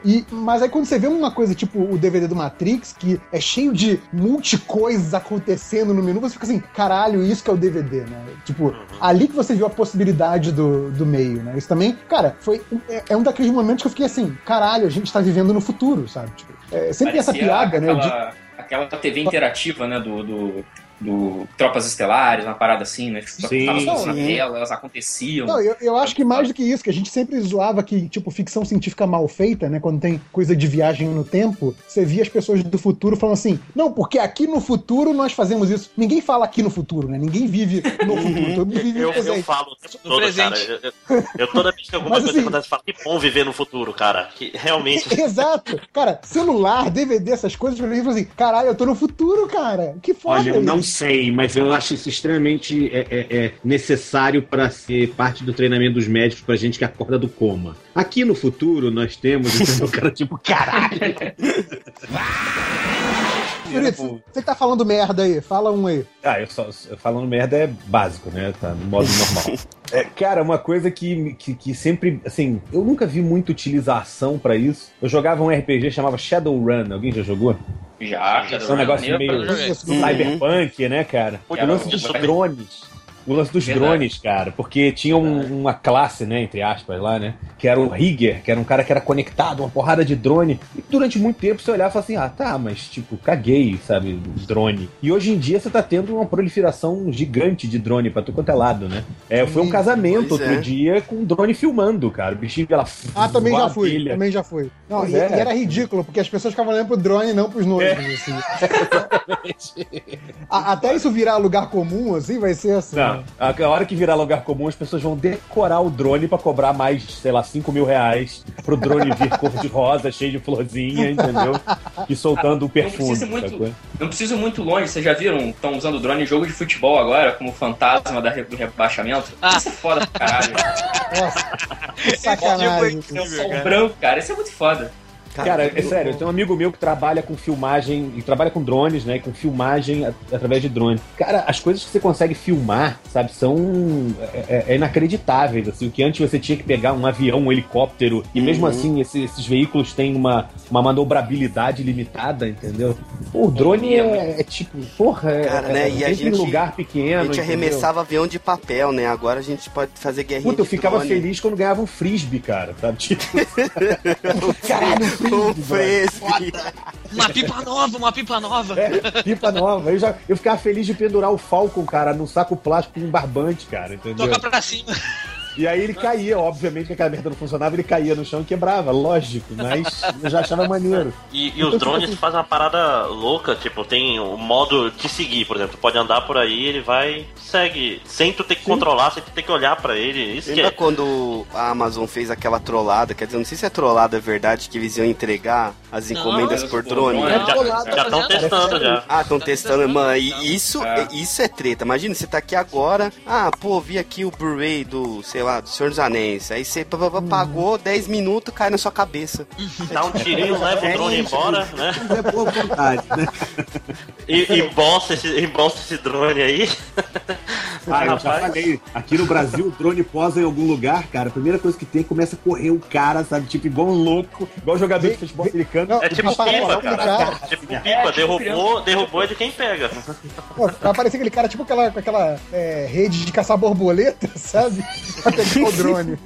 E, mas aí quando você vê uma coisa tipo o DVD do Matrix, que é cheio de multicoisas acontecendo no menu, você fica assim, caralho, isso que é o DVD, né? Tipo, ali que você viu a possibilidade do, do meio, né? Isso também, cara, foi é, é um daqueles momentos que eu fiquei assim, caralho, a gente tá vivendo no futuro, sabe? Tipo, é, sempre tem essa
Parecia
piada, né? de-
aquela, TV interativa, né, do, do, do Tropas Estelares, uma parada assim, né? Tipo,
Sim,
tava tudo na tela, elas aconteciam.
Não, eu, eu acho que mais do que isso, que a gente sempre zoava que, tipo, ficção científica mal feita, né? Quando tem coisa de viagem no tempo, você via as pessoas do futuro falando assim: não, porque aqui no futuro nós fazemos isso. Ninguém fala aqui no futuro, né? Ninguém vive no futuro, todo mundo vive
Eu,
no presente.
eu falo
No
todo,
presente.
cara. Eu, eu- eu toda vez que alguma
Mas
coisa
assim-
acontece, eu falo, que bom viver no futuro, cara. Que realmente.
Exato. Cara, celular, DVD, essas coisas, pra mim, eu falo assim, caralho, eu tô no futuro, cara. Que foda
Olha, eu não
isso.
Sei, mas eu acho isso extremamente é, é, é, necessário para ser parte do treinamento dos médicos pra gente que acorda do coma. Aqui no futuro nós temos, entendeu? o cara tipo, caralho.
Fritz, você que tá falando merda aí, fala um aí.
Ah, eu só eu falando merda é básico, né? Tá no modo normal. É, cara, uma coisa que, que, que sempre. Assim, eu nunca vi muita utilização pra isso. Eu jogava um RPG chamava Shadowrun. Alguém já jogou?
Já, já
É um negócio meio cyberpunk, né, cara? O lance dos drones. O lance dos
Verdade.
drones, cara, porque tinha um- uma classe, né, entre aspas lá, né, que era o Rigger, que era um cara que era conectado, uma porrada de drone. E durante muito tempo você olhava e falava assim, ah, tá, mas tipo, caguei, sabe, drone. E hoje em dia você tá tendo uma proliferação gigante de drone pra tudo quanto é lado, né? É, foi um casamento
pois
outro
é.
dia com um drone filmando, cara. O bichinho pela
Ah, também já fui,
pilha.
também já fui. Não, e,
é.
e era ridículo, porque as pessoas ficavam olhando pro drone e não pros noivos, assim. A- até isso virar lugar comum, assim, vai ser assim.
Não, a a hora que virar lugar comum, as pessoas vão decorar o drone pra cobrar mais, sei lá, 5 mil reais pro drone vir cor de rosa, cheio de florzinha, entendeu? E soltando o perfume.
precisa muito-? Não preciso ir muito longe, vocês já viram? Estão usando drone em jogo de futebol agora, como fantasma da do rebaixamento?
Ah.
Isso é foda pra caralho.
Nossa, que sacanagem.
É um sol branco, cara. Isso é muito foda.
Cara, é sério, eu tenho um amigo meu que trabalha com filmagem, e trabalha com drones, né? Com filmagem através de drone. Cara, as coisas que você consegue filmar, sabe, são é, é- é inacreditáveis. Assim, o que antes você tinha que pegar um avião, um helicóptero, e mesmo assim esse- esses veículos têm uma, uma manobrabilidade limitada, entendeu? O drone é, é tipo, porra, é,
Cara,
é,
né,
é
e a
sempre em
gente-
lugar pequeno.
A gente
entendeu?
arremessava avião de papel, né? Agora a gente pode fazer guerrinha
Puta, eu ficava
drone.
feliz quando ganhava um frisbee, cara, sabe? Tipo, caralho,
Com.
Uma pipa nova, uma pipa nova.
É, pipa nova. Eu, já, eu ficava feliz de pendurar o Falcon, cara, num saco plástico com um barbante, cara, entendeu?
Tocar pra cima.
E aí ele caía, obviamente que aquela merda não funcionava, ele caía no chão e quebrava, lógico, mas eu já achava maneiro.
E, e os drones fazem uma parada louca, tipo, tem o modo te seguir, por exemplo. Tu pode andar por aí, ele vai, segue, sem tu ter que controlar, sem tu ter que olhar pra ele. Isso que
Lembra
é.
quando a Amazon fez aquela trollada? Quer dizer, não sei se é trollada é verdade, que eles iam entregar as
Não,
encomendas
mas
por
o
drone.
Não,
É trollado,
Já estão testando já.
Ah, estão testando, mano. E isso
É.
isso é treta. Imagina, você tá aqui agora. Ah, pô, vi aqui o Blu-ray do, sei lá, do Senhor dos Anéis. Aí você pá, pá, pá, pagou 10 minutos, cai na sua cabeça.
Dá um tirinho, leva o drone embora, né?
É boa vontade, né?
E embolsa esse, embolsa esse drone aí.
Ah, eu já falei. Aqui no Brasil, o drone posa em algum lugar, cara. A primeira coisa que tem, começa a correr o cara, sabe? Tipo, igual um louco.
Igual jogador de futebol americano.
É tipo pipa,
aquele
cara. Tipo pipa, derrubou, derrubou é de quem pega.
Pô, vai aparecer aquele cara tipo aquela, com aquela é, rede de caçar borboleta, sabe? Pegar o drone.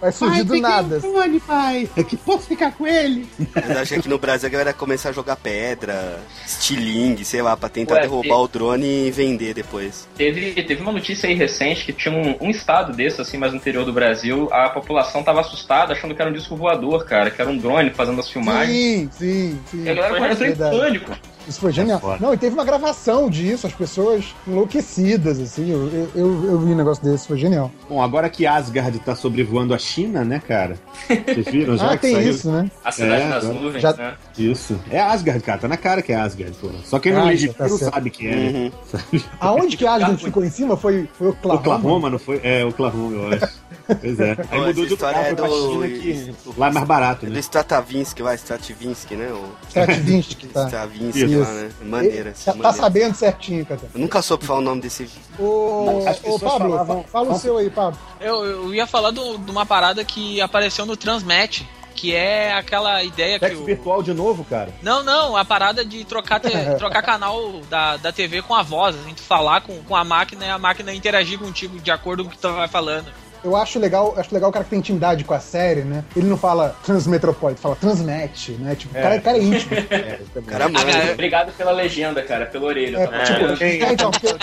Vai surgir do nada.
drone, pai. É que posso ficar com ele.
Mas acho que aqui no Brasil a galera começa a jogar pedra, estilingue, sei lá, pra tentar
Ué,
derrubar
e-
o drone e vender depois.
Teve, teve uma notícia aí recente que tinha um, um estado desse, assim, mais no interior do Brasil, a população tava assustada, achando que era um disco voador, cara, que era um drone fazendo as filmagens.
Sim, sim, sim.
E a galera entrou em pânico.
Isso foi genial.
foda.
Não, e teve uma gravação disso, as pessoas enlouquecidas, assim. Eu, eu, eu, eu vi um negócio desse, foi genial.
Bom, agora que Asgard tá sobrevoando a China, né, cara? Vocês viram já
ah,
que
tem
saiu?
isso, né?
A cidade
É,
das
agora-
nuvens,
já-
né?
Isso. É Asgard, cara. Tá na cara que é Asgard, pô. Só quem não
Ah,
lê
tá
não sabe que é, né? Sabe?
Aonde que Asgard ficou em cima foi, foi Oklahoma.
Oklahoma, não foi? É, Oklahoma, eu acho. Pois é. Aí
Pô,
mudou de foi
é
pra
do-
China que lá é mais barato,
É do
né?
Stratavinsky lá, Strativinsky, né? O
Strativinsky, tá.
Stravinsky
Isso.
lá, né? Maneira.
Tá, tá sabendo certinho, cara.
Eu nunca soube falar o nome desse.
Ô,
As
ô Pablo,
falavam-
fa- fala o seu aí, Pablo.
Eu, eu ia falar do- de uma parada que apareceu no Transmet, que é aquela ideia que o...
virtual de novo, cara.
Não, não, a parada de trocar, te- trocar canal da, da TV com a voz, a gente falar com, com a máquina e a máquina interagir contigo de acordo com o que tu vai falando.
Eu acho legal, acho legal o cara que tem intimidade com a série, né? Ele não fala Transmetropolitan, fala Transnet, né? Tipo, o cara, o cara é íntimo.
Cara, mano.
Ah,
Obrigado pela legenda, cara, pelo orelha.
É,
tá?
tipo, é, então, porque-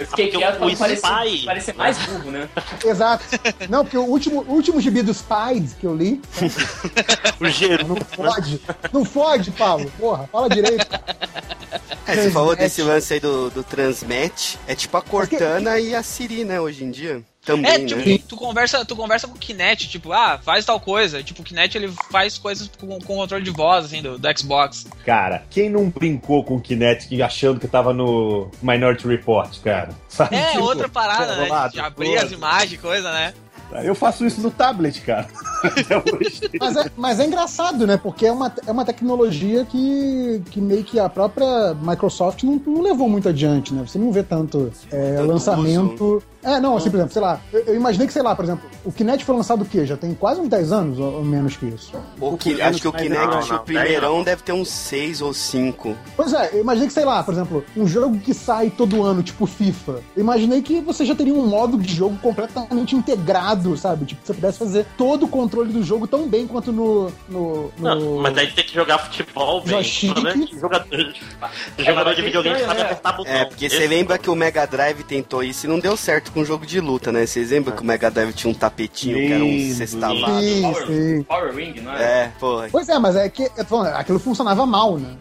Eu fiquei quieto
o
pra parecer, parecer mais burro, né?
exato. Não, porque o último, o último gibi dos Spies que eu li,
O Geru.
não fode. Não fode, Pablo. Porra, fala direito.
É, você falou
Transmet.
desse lance aí do, do Transmet. É tipo a Cortana e a Siri, né, hoje em dia.
É,
Também,
tipo,
né?
tu conversa, tu conversa com o Kinect, tipo, ah, faz tal coisa. Tipo, o Kinect ele faz coisas com, com controle de voz, assim, do, do Xbox.
Cara, quem não brincou com o Kinetic achando que tava no Minority Report, cara? Sabe?
É,
Tipo,
outra parada, né? De abrir as imagens, e coisa, né?
Eu faço isso no tablet, cara.
Mas é, mas é engraçado, né? Porque é uma, é uma tecnologia que, que meio que a própria Microsoft não, não levou muito adiante, né? Você não vê tanto é,
Tanto
lançamento. É, não, assim, por exemplo, sei lá, eu, eu imaginei que, sei lá, por exemplo, o Kinect foi lançado o quê? Já tem quase uns 10 anos, ou, menos que isso.
O que, acho que o
Não,
Kinect,
não,
o primeirão,
não.
deve ter uns 6 ou 5.
Pois é, eu imaginei que, sei lá, por exemplo, um jogo que sai todo ano, tipo FIFA. Eu imaginei que você já teria um modo de jogo completamente integrado, sabe? Tipo, que você pudesse fazer todo o controle do jogo tão bem quanto no. no, no-
Não, mas daí tem que jogar futebol né? Jogador,
É,
jogador
mas
de
é
videogame
estranho,
sabe
né?
apertar botão.
É, porque
Esse-
você lembra que o Mega Drive tentou isso e não deu certo com o jogo de luta, né? Vocês lembram que o Mega Drive tinha um tapetinho que era um sextavado?
Sim,
Power,
sim.
Power Ring, não é?
É, pô.
Pois é, mas é que eu tô falando, aquilo funcionava mal, né?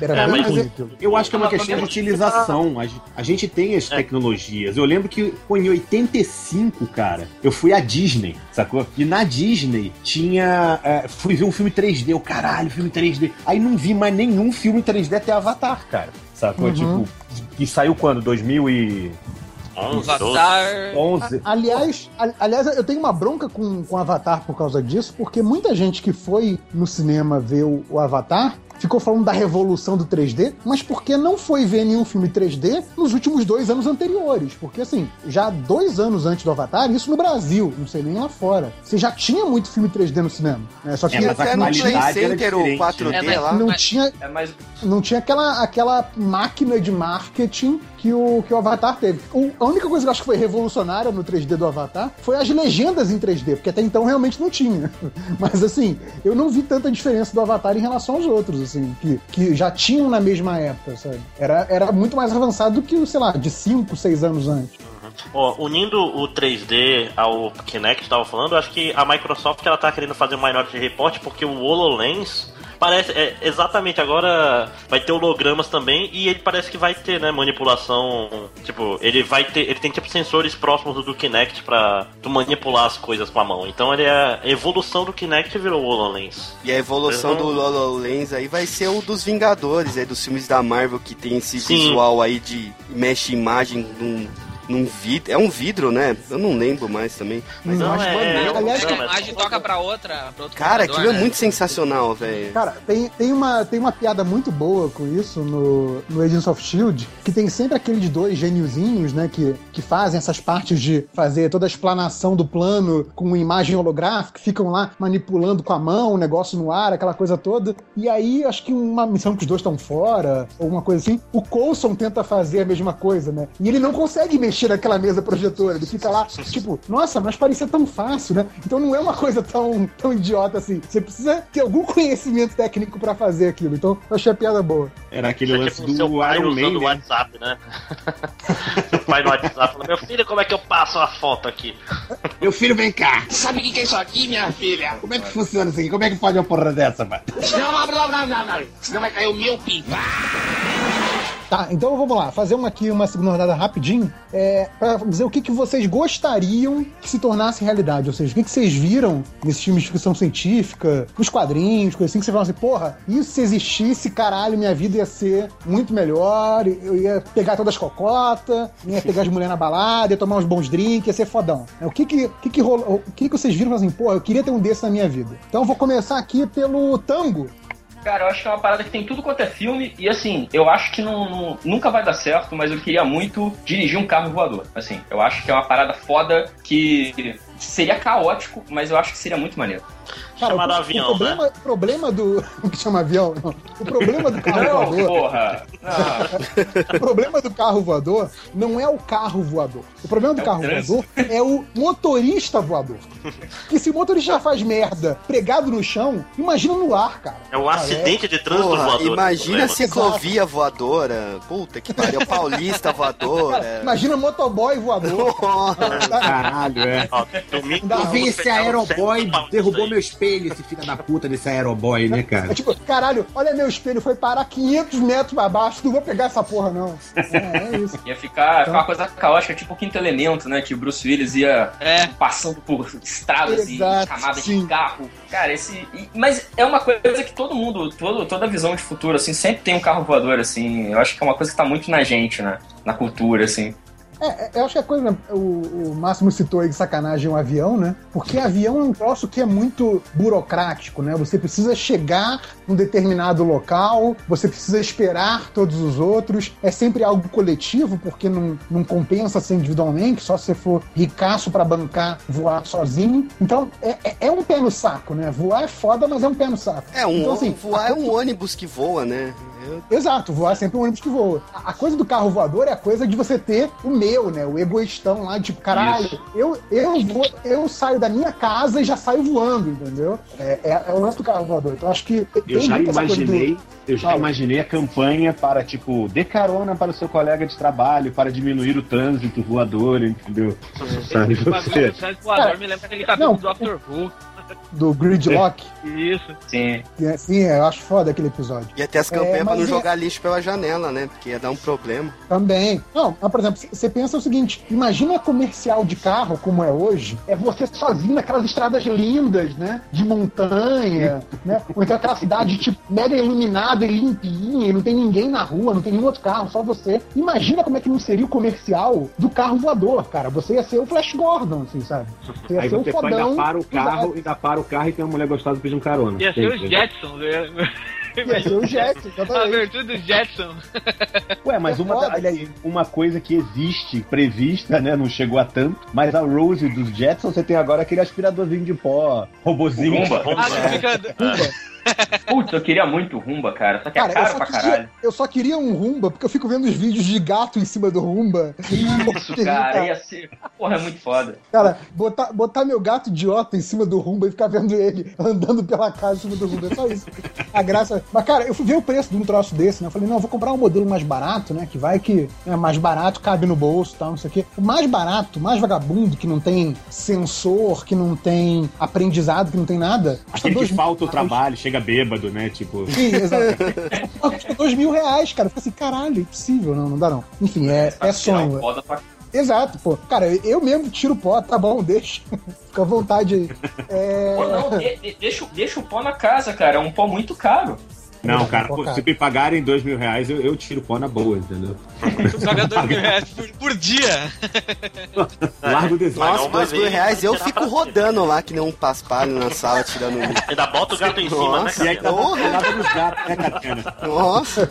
É, Era
É, mas-
ruim.
Eu acho que é uma questão de utilização. A, gen- a gente tem as tecnologias. Eu lembro que pô, em 85, cara, eu fui à Disney, sacou? E na Disney tinha. é, fui ver um filme 3D. Eu, caralho, filme 3D. Aí não vi mais nenhum filme 3D até Avatar, cara. Sacou?
Uhum.
Tipo, que saiu quando? 2011?
11, 12.
Avatar.
Aliás, a- aliás, eu tenho uma bronca com, com Avatar por causa disso, porque muita gente que foi no cinema ver o, o Avatar ficou falando da revolução do 3D, mas porque não foi ver nenhum filme 3D nos últimos dois anos anteriores. Porque, assim, já dois anos antes do Avatar, isso no Brasil, não sei nem lá fora, você já tinha muito filme 3D no cinema. Né? Só que
É, mas a
Até no Play
qualidade era
Center, o
diferente,
4D
né? É, mas-
lá.
não
mas-
tinha
É mais.
não tinha aquela, aquela máquina de marketing que o, que o Avatar teve. O- a única coisa que eu acho que foi revolucionária no 3D do Avatar foi as legendas em 3D, porque até então realmente não tinha. Mas assim, eu não vi tanta diferença do Avatar em relação aos outros, assim, que, que já tinham na mesma época, sabe? Era, era muito mais avançado do que, sei lá, de 5, 6 anos antes.
Ó, unindo o 3D ao Kinect que tava falando, acho que a Microsoft ela tá querendo fazer um Minority Report porque o HoloLens parece é, exatamente agora vai ter hologramas também e ele parece que vai ter, né, manipulação, tipo, ele vai ter, ele tem tipo sensores próximos do Kinect pra tu manipular as coisas com a mão. Então ele é a evolução do Kinect virou o HoloLens.
E a evolução do
Uhum.
HoloLens aí vai ser o dos Vingadores, aí, dos filmes da Marvel que tem esse
Sim.
visual aí de mexe imagem num, num vidro. É um vidro, né? Eu não lembro mais também. Mas eu
Não,
acho
é-
maneiro.
Aliás,
A
mas-
imagem toca pra outra. Pra outro
Cara, aquilo é
né?
muito sensacional, velho.
Cara, tem, tem, uma, tem uma piada muito boa com isso no, no Agents of Shield, que tem sempre aqueles dois gêniozinhos, né, que, que fazem essas partes de fazer toda a explanação do plano com imagem holográfica, ficam lá manipulando com a mão o negócio no ar, aquela coisa toda. E aí, acho que uma missão que os dois estão fora, ou uma coisa assim, o Coulson tenta fazer a mesma coisa, né? E ele não consegue mexer naquela mesa projetora, ele fica lá, tipo, nossa, mas parecia tão fácil, né? Então não é uma coisa tão, tão idiota assim. Você precisa ter algum conhecimento técnico pra fazer aquilo. Então eu achei a piada boa.
Era aquele lance
tipo o seu
do
pai
Iron Man.
o
né?
WhatsApp, né? seu pai no WhatsApp falando, meu filho, como é que eu passo a foto aqui?
Meu filho, vem cá.
Sabe o que é isso aqui, minha filha?
Como é que funciona isso aqui? Como é que pode uma porra dessa, mano?
Não, não, não, não, não, não. Senão vai cair o meu pinto. Ah!
Tá, então vamos lá, fazer uma aqui, uma segunda rodada rapidinho, é, pra dizer o que, que vocês gostariam que se tornasse realidade, ou seja, o que, que vocês viram nesses filmes de ficção científica, nos quadrinhos, coisas assim, que vocês falam assim, porra, isso se existisse, caralho, minha vida ia ser muito melhor, eu ia pegar todas as cocotas, ia pegar as mulheres na balada, ia tomar uns bons drinks, ia ser fodão. É, O que que, que, que rolou, o que, que vocês viram e assim, porra, eu queria ter um desse na minha vida. Então eu vou começar aqui pelo tango.
Cara, eu acho que é uma parada que tem tudo quanto é filme, e assim, eu acho que não, não- nunca vai dar certo, mas eu queria muito dirigir um carro voador. Assim, eu acho que é uma parada foda que seria caótico, mas eu acho que seria muito maneiro.
Chamado
o,
avião,
o problema, o problema do. O que chama avião? Não. O problema do carro
Não,
voador.
porra! Não.
O problema do carro voador não é o carro voador. O problema do
É
carro
trânsito.
voador é o motorista voador. Que se o motorista já faz merda pregado no chão, imagina no ar, cara.
É o acidente de trânsito
Porra,
voador.
imagina a ciclovia voadora. Puta que pariu, paulista voadora.
Imagina motoboy voador.
Porra.
Caralho, é.
Ó, domingo,
Ainda
vi esse aeroboy, derrubou meu espelho, esse filho da puta desse aeroboy, né,
É
cara?
tipo, caralho, olha meu espelho, foi parar 500 metros pra baixo, não vou pegar essa porra, não. É, é isso.
Ia ficar, ficar uma coisa caótica, tipo o quinto elemento, né? Que o Bruce Willis ia
É.
passando por estradas
Exato,
e camadas
sim.
de carro. Cara, esse. mas é uma coisa que todo mundo, todo, toda visão de futuro, assim, sempre tem um carro voador, assim. Eu acho que é uma coisa que tá muito na gente, né? Na cultura, assim.
É, é, eu acho que a coisa, o, o Máximo citou aí de sacanagem o avião, né? Porque avião é um troço que é muito burocrático, né? Você precisa chegar num determinado local, você precisa esperar todos os outros. É sempre algo coletivo, porque não, não compensa ser individualmente, só se você for ricaço pra bancar voar sozinho. Então, é, é- é um pé no saco, né? Voar é foda, mas é um pé no saco.
É, um,
então, assim,
voar é um ônibus que voa, né? Eu-
Exato, voar é sempre um ônibus que voa. A coisa do carro voador é a coisa de você ter o meu, né? O egoístão lá, tipo, caralho, eu, eu, vou, eu saio da minha casa e já saio voando, entendeu? É, é, é o lance do carro voador. Então acho que.
Eu já imaginei, eu já imaginei a campanha para, tipo, dê carona para o seu colega de trabalho, para diminuir o trânsito voador, entendeu? Sabe
O
você?
trânsito voador me lembra aquele cabelo
Não.
do Doctor Who.
Do gridlock.
Isso.
Sim.
É, sim, eu acho foda aquele episódio.
Ia ter as campanhas
É,
pra não
é-
jogar lixo pela janela, né? Porque ia dar um problema.
Também. Não, mas, por exemplo, você pensa o seguinte: imagina comercial de carro como é hoje, é você sozinho naquelas estradas lindas, né? De montanha, né? Ou então aquela cidade, tipo, mega iluminada e limpinha, e não tem ninguém na rua, não tem nenhum outro carro, só você. Imagina como é que não seria o comercial do carro voador, cara. Você ia ser o Flash Gordon, assim, sabe? Você ia
Aí
ser o
você só
fodão.
ainda para o carro, ainda para o carro e tem uma mulher gostosa pedindo carona.
Ia ser os. Jetsons. né?
Ia ser o Jet,
A abertura dos Jetsons.
Ué, mas
É
uma, olha aí, uma coisa que existe, prevista, né? Não chegou a tanto, mas a Rose dos Jetson, você tem agora aquele aspiradorzinho de pó, robozinho.
Rumba.
Ah, que fica.
Putz, eu queria muito Rumba, cara. Só que é
Cara, eu
caro
só,
pra
queria,
caralho.
eu só queria um Rumba, porque eu fico vendo os vídeos de gato em cima do Rumba.
Isso, cara. Ia ser. Porra, é muito foda.
Cara, botar, botar meu gato idiota em cima do Rumba e ficar vendo ele andando pela casa em cima do Rumba. É só isso. A graça. Mas, cara, eu fui ver o preço de um troço desse, né? Eu falei, não, eu vou comprar um modelo mais barato, né? Que vai que é mais barato, cabe no bolso e tal, não sei o quê. O mais barato, o mais vagabundo, que não tem sensor, que não tem aprendizado, que não tem nada.
Aquele que
dois
falta o trabalho, chega bêbado, né? Tipo.
Sim, exato. Só Custa dois mil reais, cara. Fica assim, caralho, impossível, não, não dá não. Enfim, é, é sonho. Exato, pô. Cara, eu mesmo tiro pó, tá bom, deixa. Fica à vontade aí. É...
Pô, não, de- de- deixa, o- deixa o pó na casa, cara. É um pó muito caro.
Não, cara,
Pô,
se me pagarem dois mil reais, eu, eu tiro pó na boa, entendeu?
Joga dois mil reais por, por dia.
Largo o desenho.
Nossa, dois mil reais eu fico rodando lá que nem um paspalho na sala tirando.
Ainda bota o gato em cima, né,
Nossa,
tá
Porra.
nada nos gatos, né, Catena?
Nossa,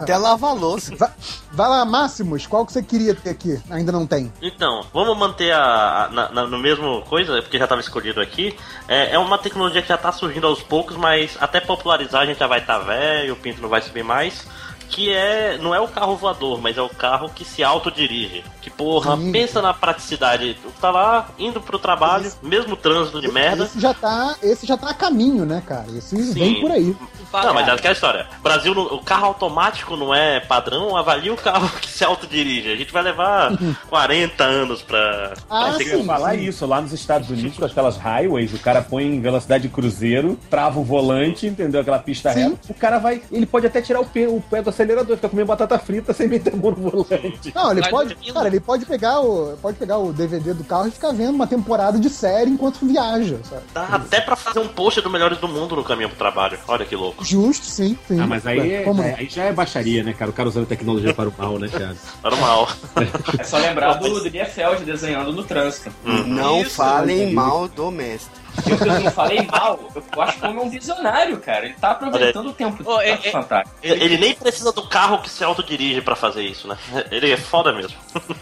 até lava a louça.
Vai, vai lá, Máximos, qual que você queria ter aqui? Ainda não tem.
Então, vamos manter a, a- na- na- no mesmo coisa, porque já estava escolhido aqui. É, é uma tecnologia que já está surgindo aos poucos, mas até popularizar a gente já vai estar velho, o pinto não vai subir mais. Que é. Não é o carro voador, mas é o carro que se autodirige. Que porra,
Sim.
pensa na praticidade. Tu tá lá, indo pro trabalho, mesmo trânsito de merda.
Esse já tá, esse já tá a caminho, né, cara? Esse vem por aí.
Não, mas é aquela história. Brasil, o carro automático não é padrão, avalia o carro que se autodirige. A gente vai levar 40 anos pra.
Ah,
pra
que falar isso lá nos Estados Unidos, com aquelas highways, o cara põe em velocidade de cruzeiro, trava o volante, entendeu? Aquela pista
Sim.
reta. O cara vai. Ele pode até tirar o pé, o pé do acelerador, fica comendo batata frita sem meter a mão no volante.
Não, ele pode, cara, ele pode pegar o, pode pegar o DVD do carro e ficar vendo uma temporada de série enquanto viaja, sabe?
Dá até pra fazer um post do Melhores do Mundo no caminho pro trabalho. Olha que louco.
Justo, sim, sim.
Ah, mas aí, é-
como
é- aí já é baixaria, né, cara? O cara usando tecnologia para o mal, né, cara?
Normal.
É só lembrar do, do Liefeld desenhando no trânsito.
Não
Isso.
falem mal do mestre.
Eu, eu não falei mal, eu acho que o homem é um visionário, cara. Ele tá aproveitando o tempo
Ô, é-
tá
é-
fantástico.
Ele ele nem precisa do carro que se autodirige pra fazer isso, né? Ele é foda mesmo.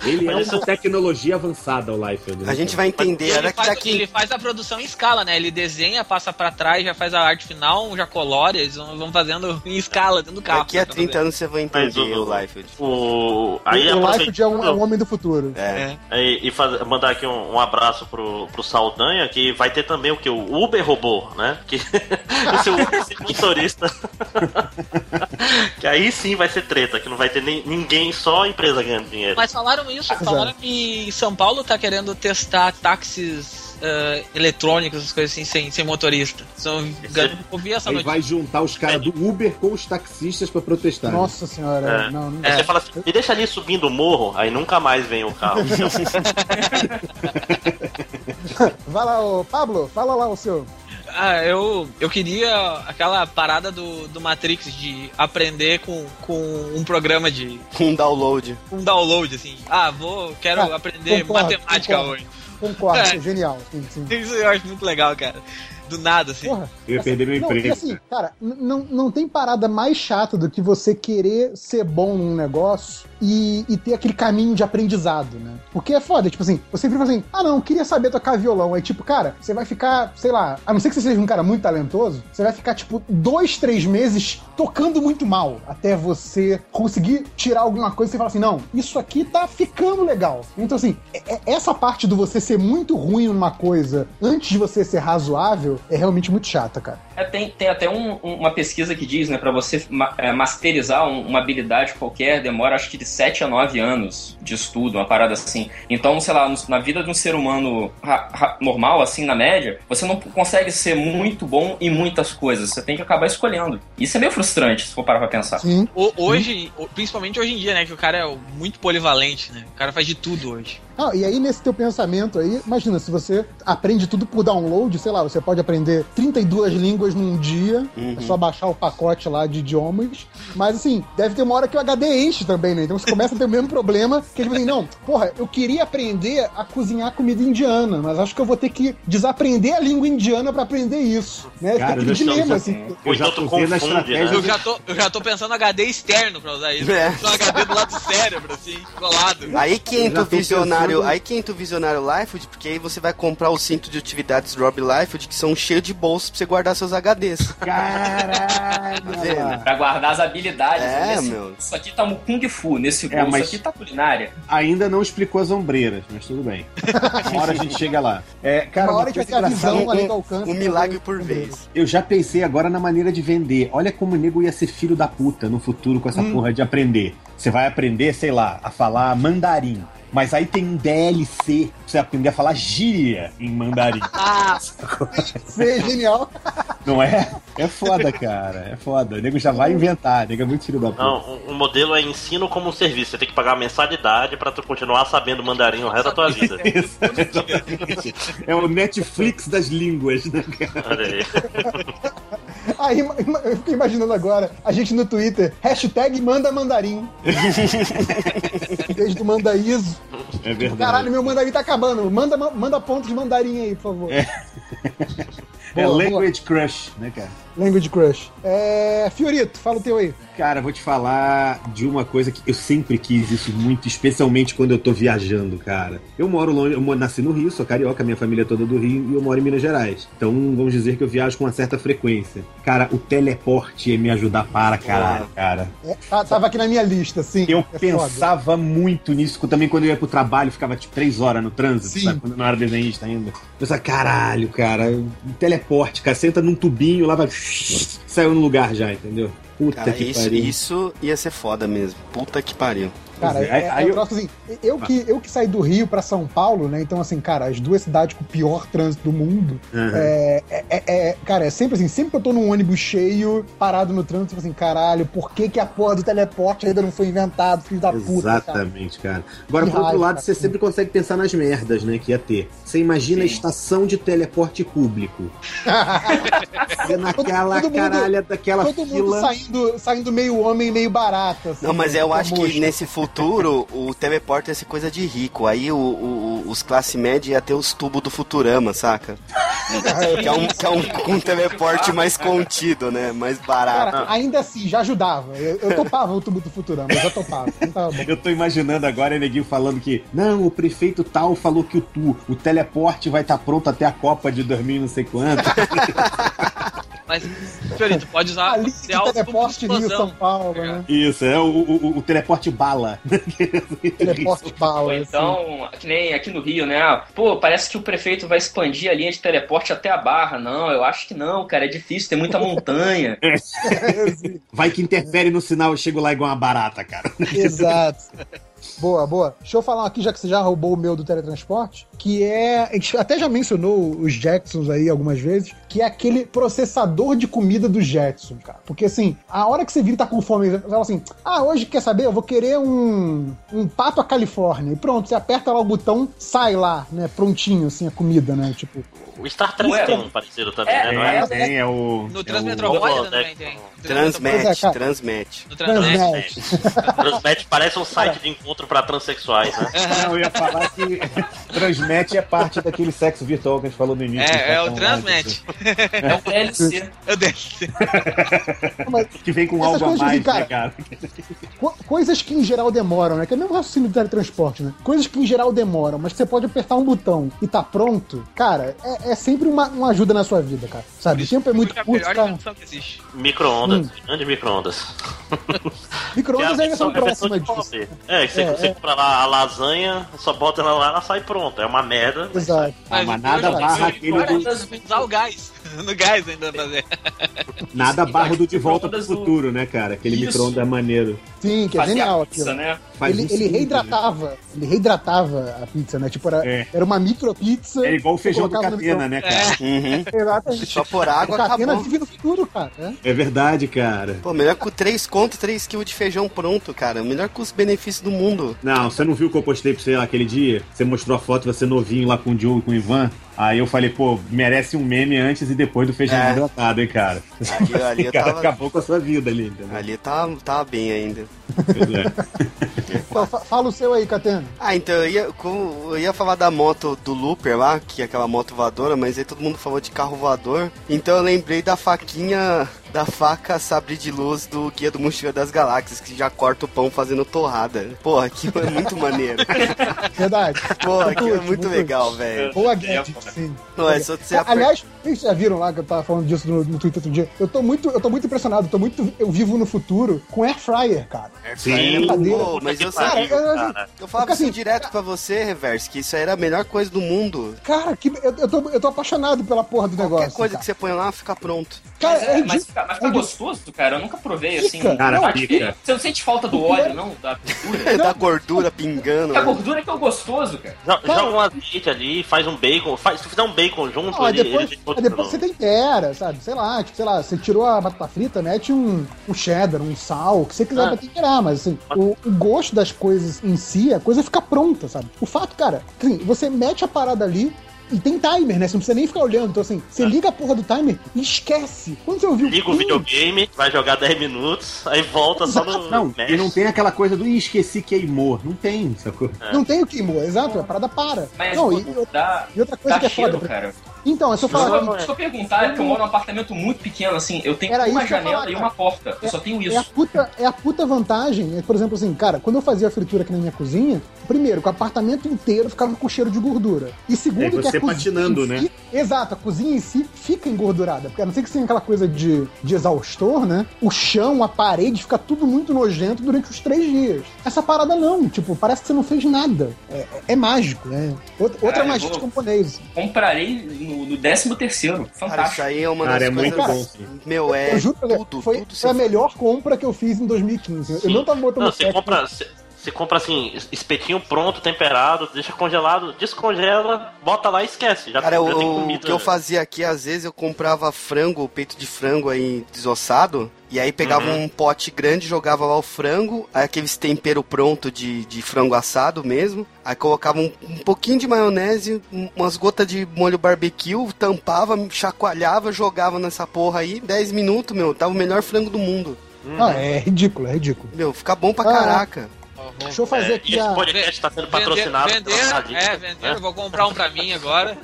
Ele é
Mas
uma
isso-
tecnologia avançada, o Liefeld. né,
A gente vai entender.
Ele
Era que
faz,
daqui.
ele faz a produção em escala, né? Ele desenha, passa pra trás, já faz a arte final, já colore, eles vão fazendo em escala dentro do carro.
Daqui a
Pra
30
fazer.
anos você vai
Mas
entender
o-
o Liefeld.
O... Aí
o Liefeld é um, é um homem do futuro.
É.
E, e faz- mandar aqui um, um abraço pro, pro Saldanha, que vai ter também o que? O Uber robô, né? Que esse, Uber, esse motorista. que aí sim vai ser treta, que não vai ter nem, ninguém, só a empresa ganhando dinheiro.
Mas falaram isso, falaram que São Paulo tá querendo testar táxis eh, eletrônicos, essas coisas assim, sem, sem motorista. São, eu ouvi essa
Aí
notícia.
vai juntar os caras do Uber com os taxistas pra protestar.
Nossa senhora,
É.
não, não.
Aí você fala assim, me deixa ali subindo o morro, aí nunca mais vem o carro.
Vai lá, ô Pablo, fala lá o seu.
Ah, eu, eu queria aquela parada do, do Matrix de aprender com, com um programa de.
Um download.
um download, assim. Ah, vou, quero
Ah,
aprender
concordo,
matemática
concordo.
hoje.
Concordo,
É.
é. genial. Sim, sim.
Isso eu acho muito legal, cara. Do nada, assim.
Porra,
Eu ia perder meu
não,
emprego.
assim, cara, não, não tem parada mais chata do que você querer ser bom num negócio e, e ter aquele caminho de aprendizado, né? Porque é foda, tipo assim, você sempre fala assim, ah não, queria saber tocar violão. Aí, tipo, cara, você vai ficar, sei lá, a não ser que você seja um cara muito talentoso, você vai ficar, tipo, dois, três meses tocando muito mal até você conseguir tirar alguma coisa e você fala assim, não, isso aqui tá ficando legal. Então, assim, é- é- essa parte do você ser muito ruim numa coisa antes de você ser razoável é realmente muito chata, cara.
É, tem, tem até um- um- uma pesquisa que diz, né, pra você é, masterizar um- uma habilidade qualquer, demora acho que de 7 a 9 anos de estudo, uma parada assim. Então, sei lá, na vida de um ser humano normal, assim, na média, você não consegue ser muito bom em muitas coisas. Você tem que acabar escolhendo. Isso é meio frustrante, se for parar pra pensar.
Sim.
O- hoje, o- principalmente hoje em dia, né? Que o cara é muito polivalente, né? O cara faz de tudo hoje.
Ah, e aí, nesse teu pensamento aí, imagina, se você aprende tudo por download, sei lá, você pode aprender 32 línguas num dia, é só baixar o pacote lá de idiomas, mas assim, deve ter uma hora que o HD enche também, né? Então você começa a ter o mesmo problema, que é tipo assim, não, porra, eu queria aprender a cozinhar comida indiana, mas acho que eu vou ter que desaprender a língua indiana pra aprender isso, né?
Cara,
Fica aquele
eu já-
dilema,
já-
assim.
Eu já
então
tô a
confunde, né?
Eu já tô, eu já tô pensando HD externo pra usar isso.
É.
Um HD do lado do cérebro, assim, colado.
Aí que entra
Já
o
tô
visionário,
pensando-
aí que entra o visionário Liefeld, porque aí você vai comprar o cinto de utilidades Rob Liefeld, que são cheios de bolsos pra você guardar seus HDs.
Caralho!
Tá?
Pra guardar as habilidades.
É,
Nesse-
meu.
Isso aqui tá no Kung Fu, nesse
É,
bolso
mas-
aqui tá culinária.
Ainda não explicou as ombreiras, mas tudo bem. Uma hora a gente chega lá. É, cara,
Uma hora a gente vai ter a visão além do alcance.
Um milagre por vez.
Eu já pensei agora na maneira de vender. Olha como o nego ia ser filho da puta no futuro com essa porra de aprender. Você vai aprender, sei lá, a falar mandarim. Mas aí tem um DLC pra você aprender a falar gíria em mandarim.
Ser genial.
Não é? É foda, cara. É foda. O nego já vai inventar. O nego é muito filho da puta.
Não, o- modelo é ensino como um serviço. Você tem que pagar uma mensalidade pra tu continuar sabendo mandarim o resto da tua vida.
Isso, exatamente. É o Netflix das línguas, né, cara?
Olha aí.
Aí ima- eu fico imaginando agora, a gente no Twitter, hashtag manda mandarim. vez do mandaíso.
É verdade.
Caralho, meu mandarim tá acabando. Manda, manda pontos de mandarim aí, por favor.
É. É
Boa,
Language Crush, né, cara?
Language Crush. É. Fiorito, fala o teu aí.
Cara, vou te falar de uma coisa que eu sempre quis isso muito, especialmente quando eu tô viajando, cara. Eu moro longe, eu nasci no Rio, sou carioca, minha família é toda do Rio e eu moro em Minas Gerais. Então, vamos dizer que eu viajo com uma certa frequência. Cara, o teleporte ia me ajudar para caralho, cara.
É, tá- tava aqui na minha lista, sim.
Eu
É foda.
pensava muito nisso, também quando eu ia pro trabalho, ficava tipo três horas no trânsito,
Sim.
sabe? Quando eu não era desenhista ainda. Eu pensava, caralho, cara, teleporte, cara, senta num tubinho, lá vai. Saiu no lugar já, entendeu? Puta
Cara,
que
isso,
pariu.
isso ia ser foda mesmo. Puta que pariu.
Cara,
é,
é,
aí-
é um
eu-
troço assim, eu que, eu que saí do Rio pra São Paulo, né? Então, assim, cara, as duas cidades com o pior trânsito do mundo.
Aham.
É, é- é- cara, é sempre assim, sempre que eu tô num ônibus cheio, parado no trânsito, eu fico assim, caralho, por que, que a porra do teleporte ainda não foi inventado, filho da puta, cara?
Exatamente, cara. Agora,
Que
por outro lado,
cara.
você sempre consegue pensar nas merdas, né, que ia ter. Você imagina a
Sim.
estação de teleporte público. Você naquela
todo mundo-
caralha daquela
Todo mundo
fila.
saindo, saindo meio homem, meio barata. Assim,
Não, mas eu
com
acho que nesse futuro o teleporte ia ser coisa de rico. Aí o, o- os classe média ia ter os tubos do Futurama, saca? que é um, que é um, um teleporte mais contido, né? Mais barato.
Cara, ainda assim, já ajudava. Eu, eu topava o tubo do Futurama, eu já topava.
Eu tô imaginando agora o neguinho falando que não, o prefeito tal falou que o tu, o teleporte vai estar pronto até a Copa de 2000 não sei quanto.
Mas, Fiorito, pode usar
Ali de teleporte Rio
explosão.
São Paulo, né?
Isso, é o, o- o teleporte bala.
Teleporte
Ou
bala. assim.
então, que nem aqui no Rio, né? Pô, parece que o prefeito vai expandir a linha de teleporte até a barra. Não, eu acho que não, cara. É difícil, tem muita montanha.
assim.
Vai que interfere no sinal, eu chego lá igual uma barata, cara.
Exato. Boa, boa. Deixa eu falar aqui, já que você já roubou o meu do teletransporte, que é. A gente até já mencionou os Jetsons aí algumas vezes, que é aquele processador de comida do Jetson, cara. Porque assim, a hora que você vira e tá com fome, você fala assim: ah, hoje quer saber? Eu vou querer um, um pato à Califórnia. E pronto, você aperta lá o botão, sai lá, né? Prontinho, assim, a comida, né? Tipo.
O Star Trek
Ué,
tem um parecido também,
é,
né? Não é?
é.
Tem, é o.
No
é
Transmetropolitan também tem.
É.
No Transmet.
Transnet.
Transmet parece um site de encontro pra transexuais, né?
Não, eu ia falar que Transmet é parte daquele sexo virtual que a gente falou no início.
É, é o
Então,
Transmet.
É o DLC.
Eu desci.
Mas
Que vem com algo a mais,
de cara-
né, cara?
Co- coisas que em geral demoram, né? Que é o mesmo raciocínio do teletransporte, né? Coisas que em geral demoram, mas que você pode apertar um botão e tá pronto, cara, é, é sempre uma, uma ajuda na sua vida, cara. Sabe? O tempo é muito curto, cara.
que.
Micro-ondas, grande micro-ondas.
Micro-ondas
Que é a versão- é a versão
próximas
de
disso.
você. É, você,
É,
você
é.
compra lá a lasanha, só bota ela lá, ela sai pronta. É uma merda. mas
Exato.
Ah, mas nada
hoje,
barra aquele do-
Usar o gás. No gás ainda fazer.
Nada barro do De Volta pro Futuro, né, cara? Aquele micro-ondas maneiro.
Sim, que é
Fazia
genial
a
aquilo.
pizza, né?
Ele, ele
segundo, né?
reidratava, ele reidratava a pizza, né? Tipo, era,
É.
era uma micro pizza.
É igual o feijão do Catena, né, cara?
Uhum.
micro- Exatamente.
Só por
O
água
Catena
acabou.
vive no futuro, cara. né?
É verdade, cara.
Pô, melhor com 3 conto, 3 quilos de feijão pronto, cara. Melhor com os benefícios do mundo.
Não, você não viu o que eu postei pra você lá aquele dia? Você mostrou a foto, você novinho lá com o Joe e com o Ivan. Aí eu falei, pô, merece um meme antes e depois do feijão
É.
hidratado, hein, cara?
Ali, ali eu
cara
tava.
acabou com a sua vida ali, entendeu?
Ali tava, tava bem ainda.
É.
Fa- fala o seu aí, Catena.
Ah, então eu ia, com- eu ia falar da moto do Looper lá, que é aquela moto voadora, mas aí todo mundo falou de carro voador. Então eu lembrei da faquinha, da faca sabre de luz do Guia do Mochileiro das Galáxias, que já corta o pão fazendo torrada. Porra, aquilo é muito maneiro.
Verdade.
Porra, aquilo é muito legal, velho.
Boa gadget, sim.
Não, é só você
Aliás, vocês já viram lá que eu tava falando disso no, no Twitter outro dia? Eu tô muito, eu tô muito impressionado, eu tô muito. Eu vivo no futuro com air fryer, cara.
Sim.
Pô, mas eu,
Cara,
sabia,
eu- eu-
falava
assim,
assim direto pra você, Reverse, que isso aí era a melhor coisa do mundo.
Cara, que, eu, eu, tô, eu tô apaixonado pela porra do negócio.
Qualquer coisa
cara.
que você põe lá, fica pronto.
Cara,
Mas, é,
é
mas, fica, mas fica
É
gostoso, cara. Eu nunca provei assim.
Fica.
Cara,
que-
fica.
Você não sente falta do óleo, não? Da gordura?
da gordura pingando.
A
né?
gordura que é o gostoso, cara.
Jo-
Cara-
Joga um azeite ali, faz um bacon. Faz, se tu fizer um bacon junto,
Ah,
ele,
depois,
ele
depois você tempera, sabe? Sei lá, tipo, sei lá, você tirou a batata frita, mete um, um cheddar, um sal, o que você quiser
Ah.
pra temperar, mas assim, o, o gosto das coisas em si, a coisa fica pronta, sabe? O fato, cara, assim, você mete a parada ali. E tem timer, né? Você não precisa nem ficar olhando. Então, assim, você liga a porra do timer e esquece. Quando você ouviu
Liga o videogame, vai jogar 10 minutos, aí volta só no.
Não, e não tem aquela coisa do "Ih, esqueci queimou. Não tem, sacou?
Não tem o queimou, exato, a parada para.
Mas
não, e,
dá,
e outra coisa
dá
que é
cheiro,
foda.
cara.
Então, é só falar
eu, deixa eu perguntar, é porque eu moro num apartamento muito pequeno, assim, eu tenho
Era
uma
isso que
janela
falar,
e
cara.
uma porta. Eu só tenho
É a,
isso.
puta, é a puta vantagem, é, por exemplo, assim, cara, quando eu fazia a fritura aqui na minha cozinha, primeiro, que o apartamento inteiro ficava com cheiro de gordura. E segundo,
É,
que a
você
cozinha
patinando,
em
né?
si- Exato, a cozinha em si fica engordurada. Porque a não ser que tenha aquela coisa de, de exaustor, né? O chão, a parede, fica tudo muito nojento durante os três dias. Essa parada não, tipo, parece que você não fez nada. É, é- é mágico, é. Outra, outra
Cara, eu
magia
vou-
de camponês.
Comprarei no, no 13 terceiro.
Cara, isso
Fantástico.
aí é uma
Cara,
das
é muito
coisas.
bom, sim.
Meu, é
eu juro
tudo,
foi,
tudo
a melhor compra que eu fiz em 2015. Eu
Sim.
não tava botando
Não, você compra. Você, compra assim, espetinho pronto, temperado, deixa congelado, descongela, bota lá e esquece. Já,
Cara,
já
o,
tem
o
comida.
que eu fazia aqui, às vezes eu comprava frango, peito de frango aí desossado, e aí pegava
Uhum.
um pote grande, jogava lá o frango, aí aqueles tempero pronto de, de frango assado mesmo, aí colocava um, um pouquinho de maionese, um- umas gotas de molho barbecue, tampava, chacoalhava, jogava nessa porra aí, 10 minutos, meu, tava o melhor frango do mundo.
Ah, é ridículo, é ridículo.
Meu, fica bom pra
Ah,
caraca.
Deixa eu fazer
É,
aqui
e esse
a.
podcast tá sendo patrocinado
Vender, vender, é, vender. Eu vou comprar um pra mim agora.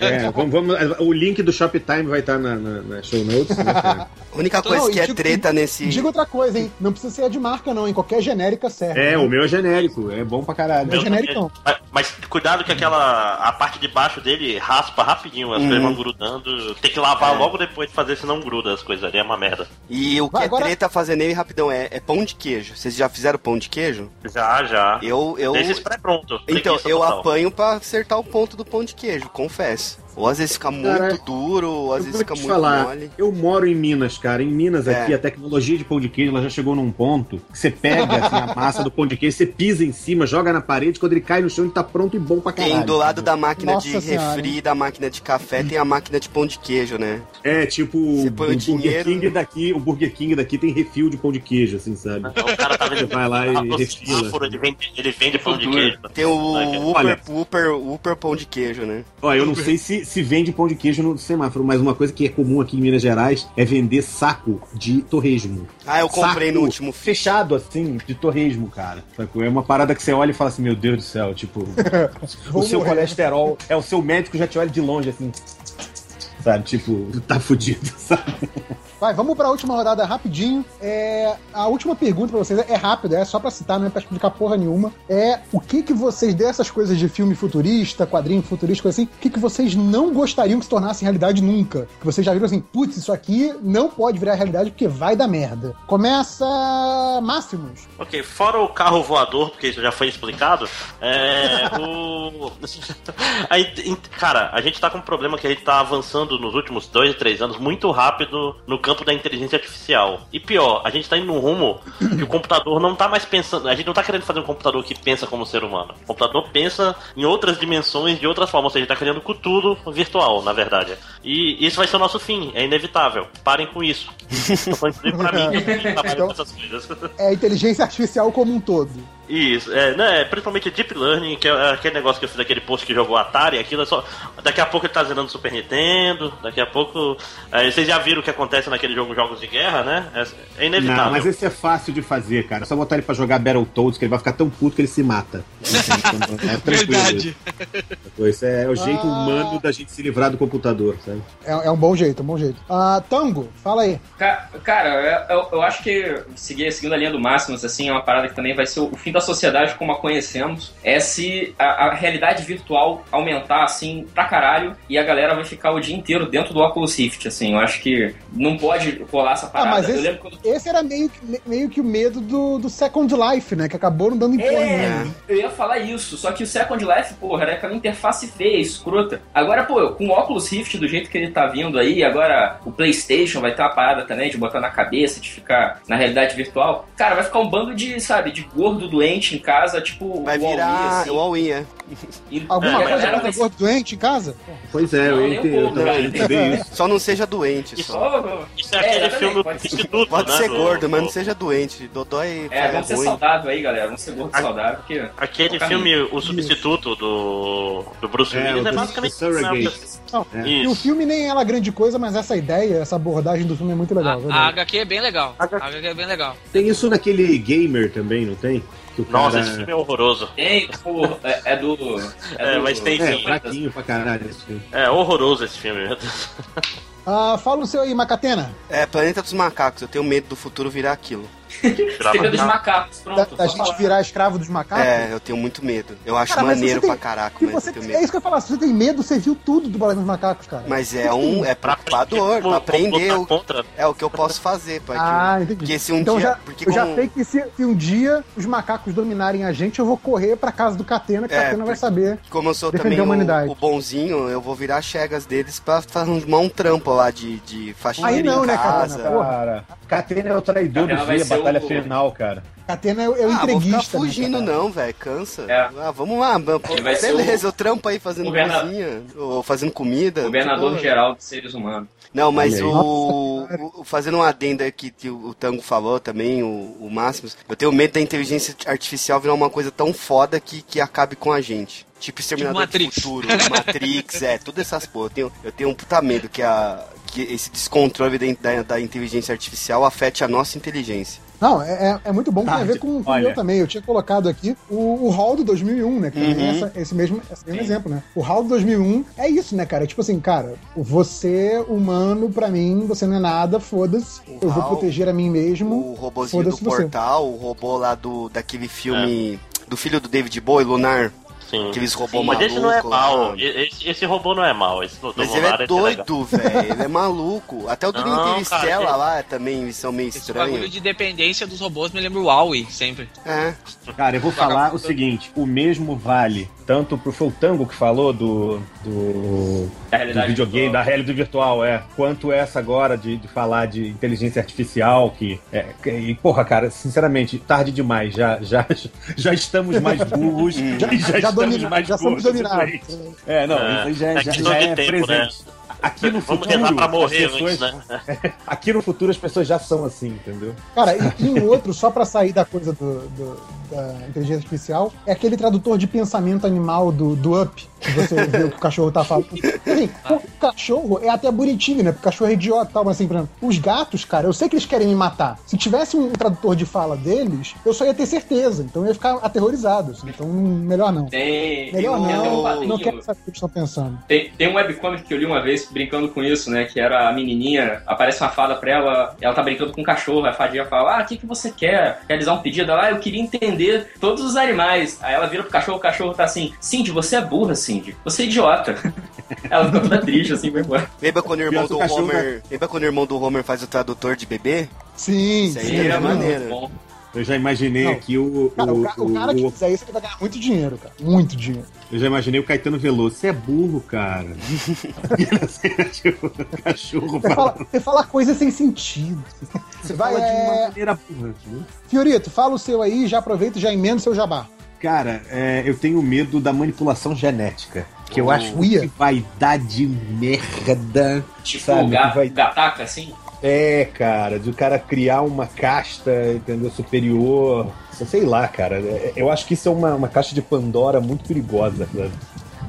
É, vamos, vamos- o link do Shoptime vai estar na, na, na show notes, né?
A única
Então,
coisa
não,
que é
digo-
treta nesse.
Diga outra coisa, hein? Não precisa ser a de marca, não. Em qualquer genérica serve.
É, o meu é genérico, é bom pra caralho.
Meu genericão.
Mas, mas cuidado que aquela. A parte de baixo dele raspa rapidinho, as
Uhum.
coisas vão grudando. Tem que lavar
É.
logo depois de fazer, senão gruda as coisas ali, é uma merda.
E o que
Vai,
é
agora-
treta fazer nele rapidão é, é pão de queijo. Vocês já fizeram pão de queijo?
Já, já.
Eu, eu,
Desses pré-pronto.
então, eu
total.
apanho pra acertar o ponto do pão de queijo, confesso. Ou às vezes fica muito
Cara,
duro, ou às
Eu
vezes
vou
fica
te
muito
falar,
mole.
eu moro em Minas, cara. Em Minas
É.
aqui, a tecnologia de pão de queijo ela já chegou num ponto que você pega assim, a massa do pão de queijo, você pisa em cima, joga na parede, quando ele cai no chão, ele tá pronto e bom pra caralho.
Tem do lado da máquina
Nossa
de
Senhora.
refri, da máquina de café, tem a máquina de pão de queijo, né?
É, tipo,
Você
o
põe o
Burger
dinheiro-
King daqui, o Burger King daqui tem refil de pão de queijo, assim, sabe?
Então, o cara tá.
Você vai lá e refila.
ele vende, ele vende pão de queijo.
Tem o. Uber,
Olha.
Uber, Uber pão de queijo, né?
Ó, eu não sei se, se vende pão de queijo no semáforo, mas uma coisa que é comum aqui em Minas Gerais é vender saco de torresmo.
Ah, eu comprei
Saco
no último.
Fechado, assim, de torresmo, cara. É uma parada que você olha e fala assim, meu Deus do céu, tipo... o seu
morrer.
colesterol... É, o seu médico já te olha de longe, assim... Sabe, tipo, tá fudido, sabe?
Vai, vamos pra última rodada rapidinho. É, a última pergunta pra vocês é rápida, é só pra citar, não é pra explicar porra nenhuma. É o que que vocês, dessas coisas de filme futurista, quadrinho futurista, coisa assim, o que que vocês não gostariam que se tornasse realidade nunca? Que vocês já viram assim, putz, isso aqui não pode virar realidade porque vai dar merda. Começa Máximos.
Ok, fora o carro voador, porque isso já foi explicado, é. o. Aí, cara, a gente tá com um problema que a gente tá avançando nos últimos dois, três anos muito rápido no campo da inteligência artificial. E pior, a gente tá indo num rumo que o computador não tá mais pensando. A gente não tá querendo fazer um computador que pensa como ser humano. O computador pensa em outras dimensões, de outras formas. Ou seja, a gente tá criando Cthulhu virtual, na verdade. E isso vai ser o nosso fim, é inevitável. Parem com isso. Tô falando isso pra mim, que trabalha
Então-
essas coisas.
É a inteligência artificial como um todo.
Isso, é, né, principalmente Deep Learning, que é aquele negócio que eu fiz daquele post que jogou Atari, aquilo é só. Daqui a pouco ele tá zerando Super Nintendo, daqui a pouco. é, vocês já viram o que acontece naquele jogo Jogos de Guerra, né? É, é inevitável.
Não, mas esse é fácil de fazer, cara. É só botar ele pra jogar Battletoads, que ele vai ficar tão puto que ele se mata. É tranquilo.
Verdade.
Esse é o jeito
Ah.
humano da gente se livrar do computador, sabe?
É, é um bom jeito, é um bom jeito. Ah, Tango, fala aí.
Ca- Cara, eu, eu acho que seguir, seguindo a linha do Máximos, assim, é uma parada que também vai ser o fim da sociedade como a conhecemos. É se a, a realidade virtual aumentar, assim, pra caralho, e a galera vai ficar o dia inteiro dentro do Oculus Rift, assim. Eu acho que não pode rolar essa
Ah,
parada.
mas
eu
esse,
quando
esse era meio que, meio que o medo do, do Second Life, né? Que acabou não dando em
É,
nenhuma.
eu ia falar isso, só que o Second Life, porra, era aquela interface feia, escrota. Agora, pô, com o Oculus Rift do jeito que ele tá vindo aí, agora o PlayStation vai ter uma parada também de botar na cabeça, de ficar na realidade virtual. Cara, vai ficar um bando de, sabe, de gordo doente em casa, tipo
Vai
o Huawei,
virar
assim.
o All-in, é.
E-
Alguma
a
coisa gordo doente em casa?
Pois é,
Não,
eu entendo. Eu
né?
entender isso.
Só não seja doente,
Isso.
só.
Isso é, aquele
exatamente,
filme
pode ser.
Instituto,
Pode
né,
ser
do-
gordo, mas não seja doente. Dodói
É,
é
vamos ser saudável aí, galera. Vamos ser gordo
A-
saudável, porque...
Aquele
o
filme, O Substituto do, do Bruce
É,
Willis,
o
é,
do-
basicamente
Surrogate.
Não,
É.
E o filme nem é lá grande coisa, mas essa ideia, essa abordagem do filme é muito legal.
A, a
verdade.
HQ é bem legal. A HQ é bem legal.
Tem isso naquele gamer também, não tem? Que o cara...
Nossa, esse filme é horroroso.
Pô, é, é do do.
É,
do-
mas tem
É,
sim.
fraquinho pra caralho esse filme.
É horroroso esse filme.
Ah, fala o seu aí, Macatena.
É, Planeta dos Macacos. Eu tenho medo do futuro virar aquilo.
Medo de macacos,
Da,
pronto.
da
só
gente
falar.
virar escravo dos macacos?
É, eu tenho muito medo. Eu acho
Cara,
maneiro
tem-
pra caraca, mas
você
eu tenho
tem-
medo.
é isso que eu ia falar, se você tem medo, você viu tudo do Balão dos Macacos, cara.
Mas é um. É preocupador, pra aprender é o que eu posso fazer. Pra
Ah,
que,
entendi.
porque se um
então
dia.
já,
porque
eu já
como-
sei que se, se um dia os macacos dominarem a gente, eu vou correr pra casa do Catena, que o
É,
Catena vai saber.
Como eu sou
Defender
também
a humanidade.
o, o bonzinho, eu vou virar chegas deles pra arrumar um trampo lá de, de faxineira
Aí não, né,
casa.
Catena? Porra.
Cara, Catena é o traidor do dia, batalha
o-
final, cara.
Catena é, o- é o
ah, vou ficar
entreguista. né,
fugindo
cara?
não, velho, cansa.
É.
Ah, vamos lá, beleza, eu trampo aí fazendo
Governa-
cozinha, ou fazendo comida.
Governador
Porra.
geral dos seres humanos.
Não, mas o, o- Fazendo um adendo aqui que o, o Tango falou também, o, o Máximos, eu tenho medo da inteligência artificial virar uma coisa tão foda que, que acabe com a gente. Tipo Exterminador
Tipo Matrix.
do Futuro, Matrix, é, todas essas porra. Eu tenho, eu tenho um puta medo que, a, que esse descontrole da, da, da inteligência artificial afete a nossa inteligência.
Não, é, é- é muito bom, tem a
Tarde.
ver com, com o meu também. Eu tinha colocado aqui o, o Hall do 2001, né? Que também é
Uhum.
essa- esse mesmo, esse mesmo exemplo, né? O Hall do 2001 é isso, né, cara? Tipo assim, cara, você, humano, pra mim, você não é nada, foda-se. Eu vou
HAL,
proteger a mim mesmo.
O robozinho do
foda-se você.
portal, o robô lá do, daquele filme do filho do David Bowie, Lunar,
Sim.
aqueles robôs
Mas
malucos.
esse não é mal. Esse, esse robô não é mal. Esse do,
Mas ele é
legal.
doido, velho. Ele é maluco. Até o do
Não,
Interstellar
cara,
lá também eles são meio
Esse bagulho
estranhos.
de dependência dos robôs me lembra o Huawei, sempre.
É.
Cara, eu vou falar o seguinte: o mesmo vale tanto pro foi o Tango que falou do, do,
Da
do videogame,
virtual.
da realidade virtual, é. Quanto essa agora de, de falar de inteligência artificial, que. É, que- e, porra, cara, sinceramente, tarde demais. Já, já, já estamos mais burros.
Hum.
já, já,
Já, já somos dominados.
É, não,
É,
isso aí já,
é
já,
questão
já
de
é
tempo,
presente. Aqui no
Vamos
futuro,
pra
as
morrer
pessoas,
antes, né?
aqui no futuro as pessoas já são assim, entendeu?
Cara, e, e um outro, só pra sair da coisa do, do- da inteligência artificial, é aquele tradutor de pensamento animal do, do Up, que você vê o que o cachorro tá falando. Assim, o cachorro é até bonitinho, né? Porque o cachorro é idiota e tal, mas assim, por exemplo, os gatos, cara, eu sei que eles querem me matar. Se tivesse um tradutor de fala deles, eu só ia ter certeza, então eu ia ficar aterrorizado. assim. Então, melhor não.
Tem,
Melhor
tem até um
não, não quero saber o que eles estão pensando.
Tem, tem um webcomic que eu li uma vez brincando com isso, né? Que era a menininha, aparece uma fada pra ela, ela tá brincando com um cachorro, a fadinha fala, ah, o que, que você quer? Realizar um pedido? Ela, ah, eu queria entender todos os animais. Aí ela vira pro cachorro, o cachorro tá assim, Cindy, você é burra, Cindy. Você é idiota. ela fica toda triste, assim, vai embora.
Lembra quando o irmão do Homer. Lembra quando o irmão do Homer faz o tradutor de bebê?
Sim,
Isso aí
sim,
é
é
maneiro.
muito bom.
Eu já imaginei
Não.
aqui o.
Cara, o, ca- o cara que
o-
fizer isso, ele vai ganhar muito dinheiro, cara. Muito dinheiro.
Eu já imaginei o Caetano Veloso. Você é burro, cara. Tipo, cachorro
Você
fala
você fala coisa sem sentido. Você vai,
fala de uma
é...
maneira burra.
Fiorito, fala o seu aí, já aproveita e já emenda o seu jabá.
Cara, é, eu tenho medo da manipulação genética. Que eu acho que vai dar de merda.
Tipo,
Sabe,
ga,
vai-
gataca, assim.
É, cara, de o cara criar uma casta, entendeu? Superior. Sei lá, cara. É, Eu acho que isso é uma, uma caixa de Pandora muito perigosa, sabe?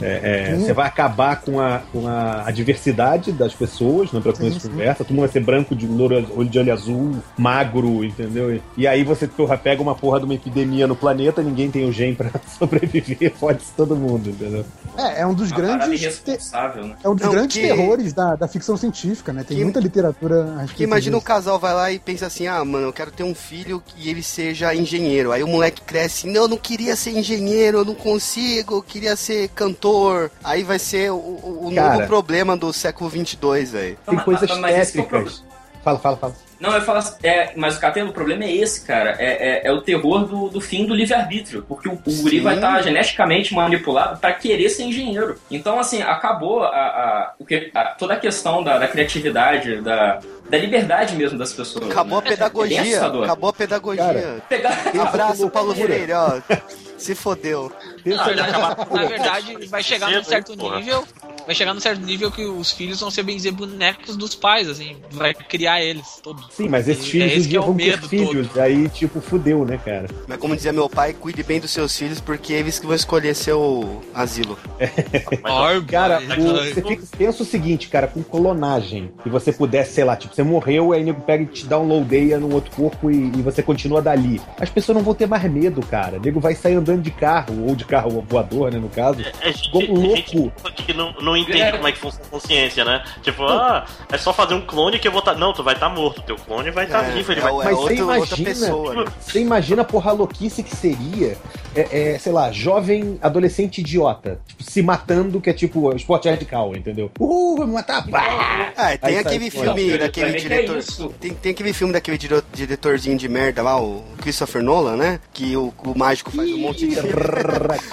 É, é, você vai acabar com a, com a, a diversidade das pessoas, né, pra de
sim.
conversa. Todo mundo vai ser branco, de louro, olho de olho azul, magro, entendeu? E, e aí você porra, pega uma porra de uma epidemia no planeta, ninguém tem o gene pra sobreviver, fode-se todo mundo, entendeu?
É, é um dos
Uma
grandes.
né?
É um dos
Não,
grandes
que-
terrores da, da ficção científica, né? Tem
Que-
muita literatura
Porque imagina um casal vai lá e pensa assim, ah, mano, eu quero ter um filho e ele seja engenheiro. Aí o moleque cresce, não, eu não queria ser engenheiro, eu não consigo, eu queria ser cantor. Aí vai ser o, o-
Cara.
novo problema do século 22, velho.
Tem coisas
mas é o
tétricas. Fala, fala, fala.
Não, eu falo assim, é, mas o Catelo, o problema é esse, cara. É, é, é o terror do, do fim do livre-arbítrio. Porque o, o guri vai estar geneticamente manipulado para querer ser engenheiro. Então, assim, acabou a, a- o que, a- toda a questão da, da criatividade, da, da liberdade mesmo das pessoas.
Acabou a
né? É bem
pedagogia,
assustador.
acabou a pedagogia.
Cara,
Pegar...
Abraço, Paulo. Freire, ó. Se fodeu.
Não, na, na verdade, vai chegar num certo nível vai chegar num certo nível que os filhos vão ser bem dizer bonecos dos pais, assim, vai criar eles todos.
Sim, mas esses
E
filhos
é esse
dia
é
vão ter
medo
filhos,
todo.
aí tipo, fudeu, né, cara?
Mas como dizia meu pai, cuide bem dos seus filhos, porque eles que vão escolher seu asilo.
Cara,
mas-
o- você fica- pensa o seguinte, cara, com clonagem, e você pudesse, sei lá, tipo, você morreu, aí o nego pega e te downloadeia num outro corpo e, e você continua dali. As pessoas não vão ter mais medo, cara. O nego vai sair andando de carro, ou de carro voador, né, no caso.
É gente,
Como
gente
louco.
que não, não entende
É.
como é que funciona a consciência, né? Tipo, ah, é só fazer um clone que eu vou estar. Não, tu vai estar morto. Teu clone vai estar vivo, ele
é,
vai
o- é
Mas você
outro- outra
imagina-
pessoa. né?
Você imagina a porra louquice que seria, é, é, sei lá, jovem adolescente idiota, tipo, se matando, que é tipo esporte radical, entendeu? Uhul, vou me matar, pá!
Ah, tem
Aí
aquele
sai
filme
fora.
daquele
é
diretor. tem, tem aquele filme daquele dire- diretorzinho de merda lá, o Christopher Nolan, né? Que o, o mágico faz um monte de.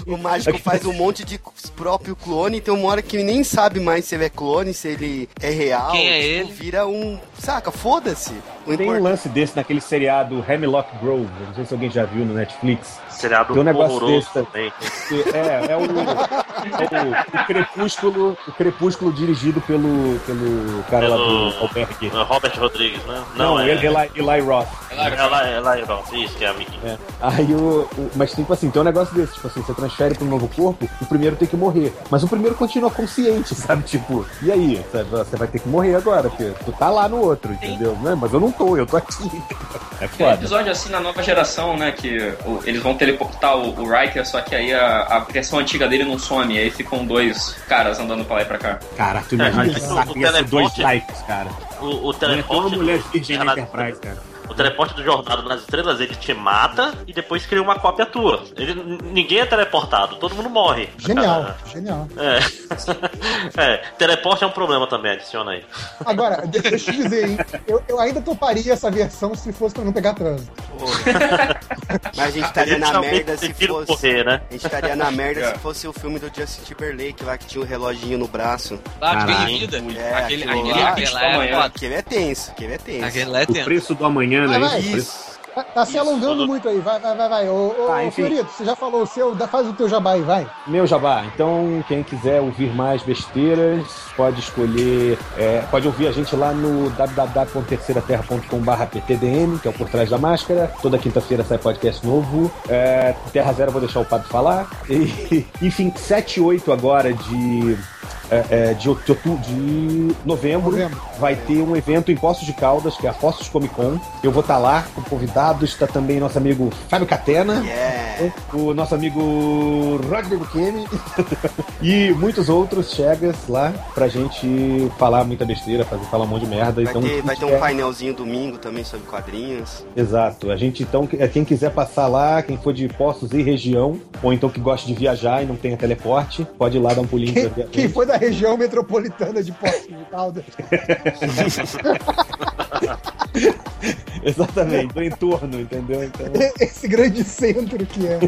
O mágico faz um monte de próprio clone, e tem uma hora que nem sabe mais se ele é clone, se ele é real.
Quem é
tipo,
ele?
Vira um. Saca, foda-se.
Tem um
import-
lance desse naquele seriado Hemlock Grove, não sei se alguém já viu no Netflix.
seriado
Tem um negócio desse
também.
É, é o, é o, o Crepúsculo, o Crepúsculo dirigido pelo, pelo cara lá
Pelo-
do Albergue.
Robert Rodrigues, né?
Não,
é.
ele, Eli, Eli Roth.
Ela, ela é Roth, isso que é a amiguinha.
É. Aí o, o- Mas tipo assim, tem um negócio desse, tipo assim, você transfere para um novo corpo, o primeiro tem que morrer. Mas o primeiro continua consciente, sabe? Tipo, e aí? Você vai ter que morrer agora, porque tu tá lá no outro, entendeu? Né? Mas eu não tô, eu tô aqui. É
Tem um
foda.
episódio assim na nova geração, né? Que o- eles vão teleportar o, o Riker, só que aí a, a versão antiga dele não some, aí ficam dois caras andando pra lá e pra cá.
Cara, tu imagina
É,
que
o- o
dois
teleporte-
likes, cara.
O, o
Não é uma
teleporte.
mulher
do-
virgem na- Enterprise, cara.
O teleporte do Jornada nas Estrelas, ele te mata e depois cria uma cópia tua. Ele, ninguém é teleportado, todo mundo morre.
Genial, genial.
É. é. Teleporte é um problema também, adiciona aí.
Agora, de- deixa eu te dizer, hein? Eu, eu ainda toparia essa versão se fosse pra não pegar trânsito.
Mas a gente estaria na merda se fosse.
correr, né?
A gente estaria na merda
É.
se fosse o filme do Justin Timberlake lá que tinha o reloginho no braço.
Ah, vida.
É,
aquele, aquele,
lá.
aquele lá é.
Aquele é tenso, aquele é tenso.
Aquele é
O
tenso.
preço do amanhã,
Vai, vai.
Isso.
Tá, tá se alongando muito aí, vai, vai, vai, vai. Ô, ô,
Tá.
Fiorito, você já falou o seu, faz o teu jabá aí, vai.
Meu jabá. Então, quem quiser ouvir mais besteiras, pode escolher. é, pode ouvir a gente lá no www.terceiraterra.com.br PTDM, que é o Por Trás da Máscara. Toda quinta-feira sai podcast novo. É, Terra Zero, vou deixar o Padre falar. E, enfim, 7 e 8 agora de. É, é, de, de, novembro,
Novembro.
vai ter um evento em Poços de Caldas, que é a Poços Comic Con. Eu vou estar lá com convidados, está também nosso amigo Fábio Catena
Yeah.
o nosso amigo Rodney Bukemi e muitos outros chegas lá pra gente falar muita besteira, fazer falar um monte de merda.
Vai,
então,
ter, vai ter
tiver-
um painelzinho domingo também sobre quadrinhos.
Exato. A gente então, que- quem quiser passar lá, quem for de Poços e região, ou então que gosta de viajar e não tenha teleporte, pode ir lá dar um pulinho pra ver
Quem,
a
quem foi da região metropolitana de Poços de Caldas.
Exatamente, do entorno, entendeu? Então,
Esse grande centro que é.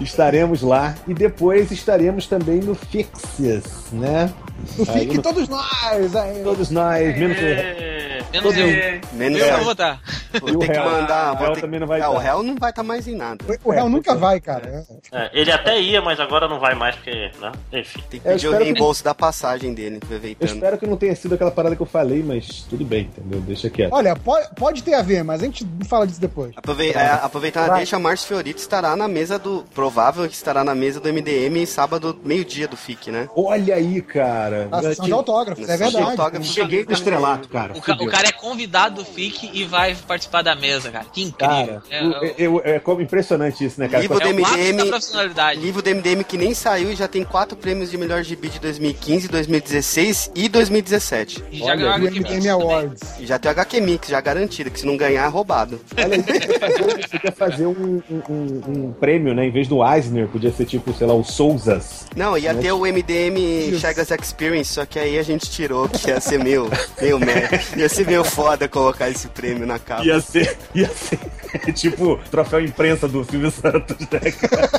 estaremos lá e depois estaremos também no Fixias, né?
No
Aí
Fique
no-
todos nós. Aí.
Todos nós, menos o
É...
Menos eu.
Menos
Eu
eu.
não vou estar.
Vou
o
ter que mandar.
O
vou ter-
também não vai
Ah, o
estar.
réu não vai estar mais em nada.
O réu
É,
nunca
é.
vai, cara.
É, ele até ia, mas agora não vai mais porque, né? Enfim.
Tem que pedir o reembolso da passagem dele,
Eu
aproveitando.
espero que não tenha sido aquela parada que eu falei, mas tudo bem, entendeu? Deixa quieto.
Olha, pode, pode ter a ver, mas a gente fala disso depois.
Aprove é, aproveitando a
Vai.
deixa, Márcio Fiorito estará na mesa do. Provável que estará na mesa do MDM sábado, meio-dia do FIC, né?
Olha aí, cara.
A sessão de autógrafos, é verdade.
autógrafos.
Cheguei no estrelato, cara.
O, ca- o cara é convidado do FIC e vai participar da mesa, cara. Que incrível.
Cara,
é, é,
eu- é como impressionante isso, né, cara?
Livro
é o ápice da
MDM.
profissionalidade.
Livro do MDM que nem saiu e já tem quatro prêmios de melhor gibi de 2015, 2016 e 2017.
E já
Olha,
ganhou
O MDM
mix também.
Awards.
E já tem o HQ Mix, já garantido, que se não ganhar é roubado.
Olha você quer fazer, você quer fazer um, um- um- um prêmio, né? Em vez do Eisner, podia ser tipo, sei lá, o Souzas.
Não, ia ter o MDM
Isso.
Chagas Experience, só que aí a gente tirou, que ia ser meio, meio merda. Ia ser meio foda colocar esse prêmio na capa.
Ia ser, ia ser tipo troféu imprensa do Silvio Santos, né, cara?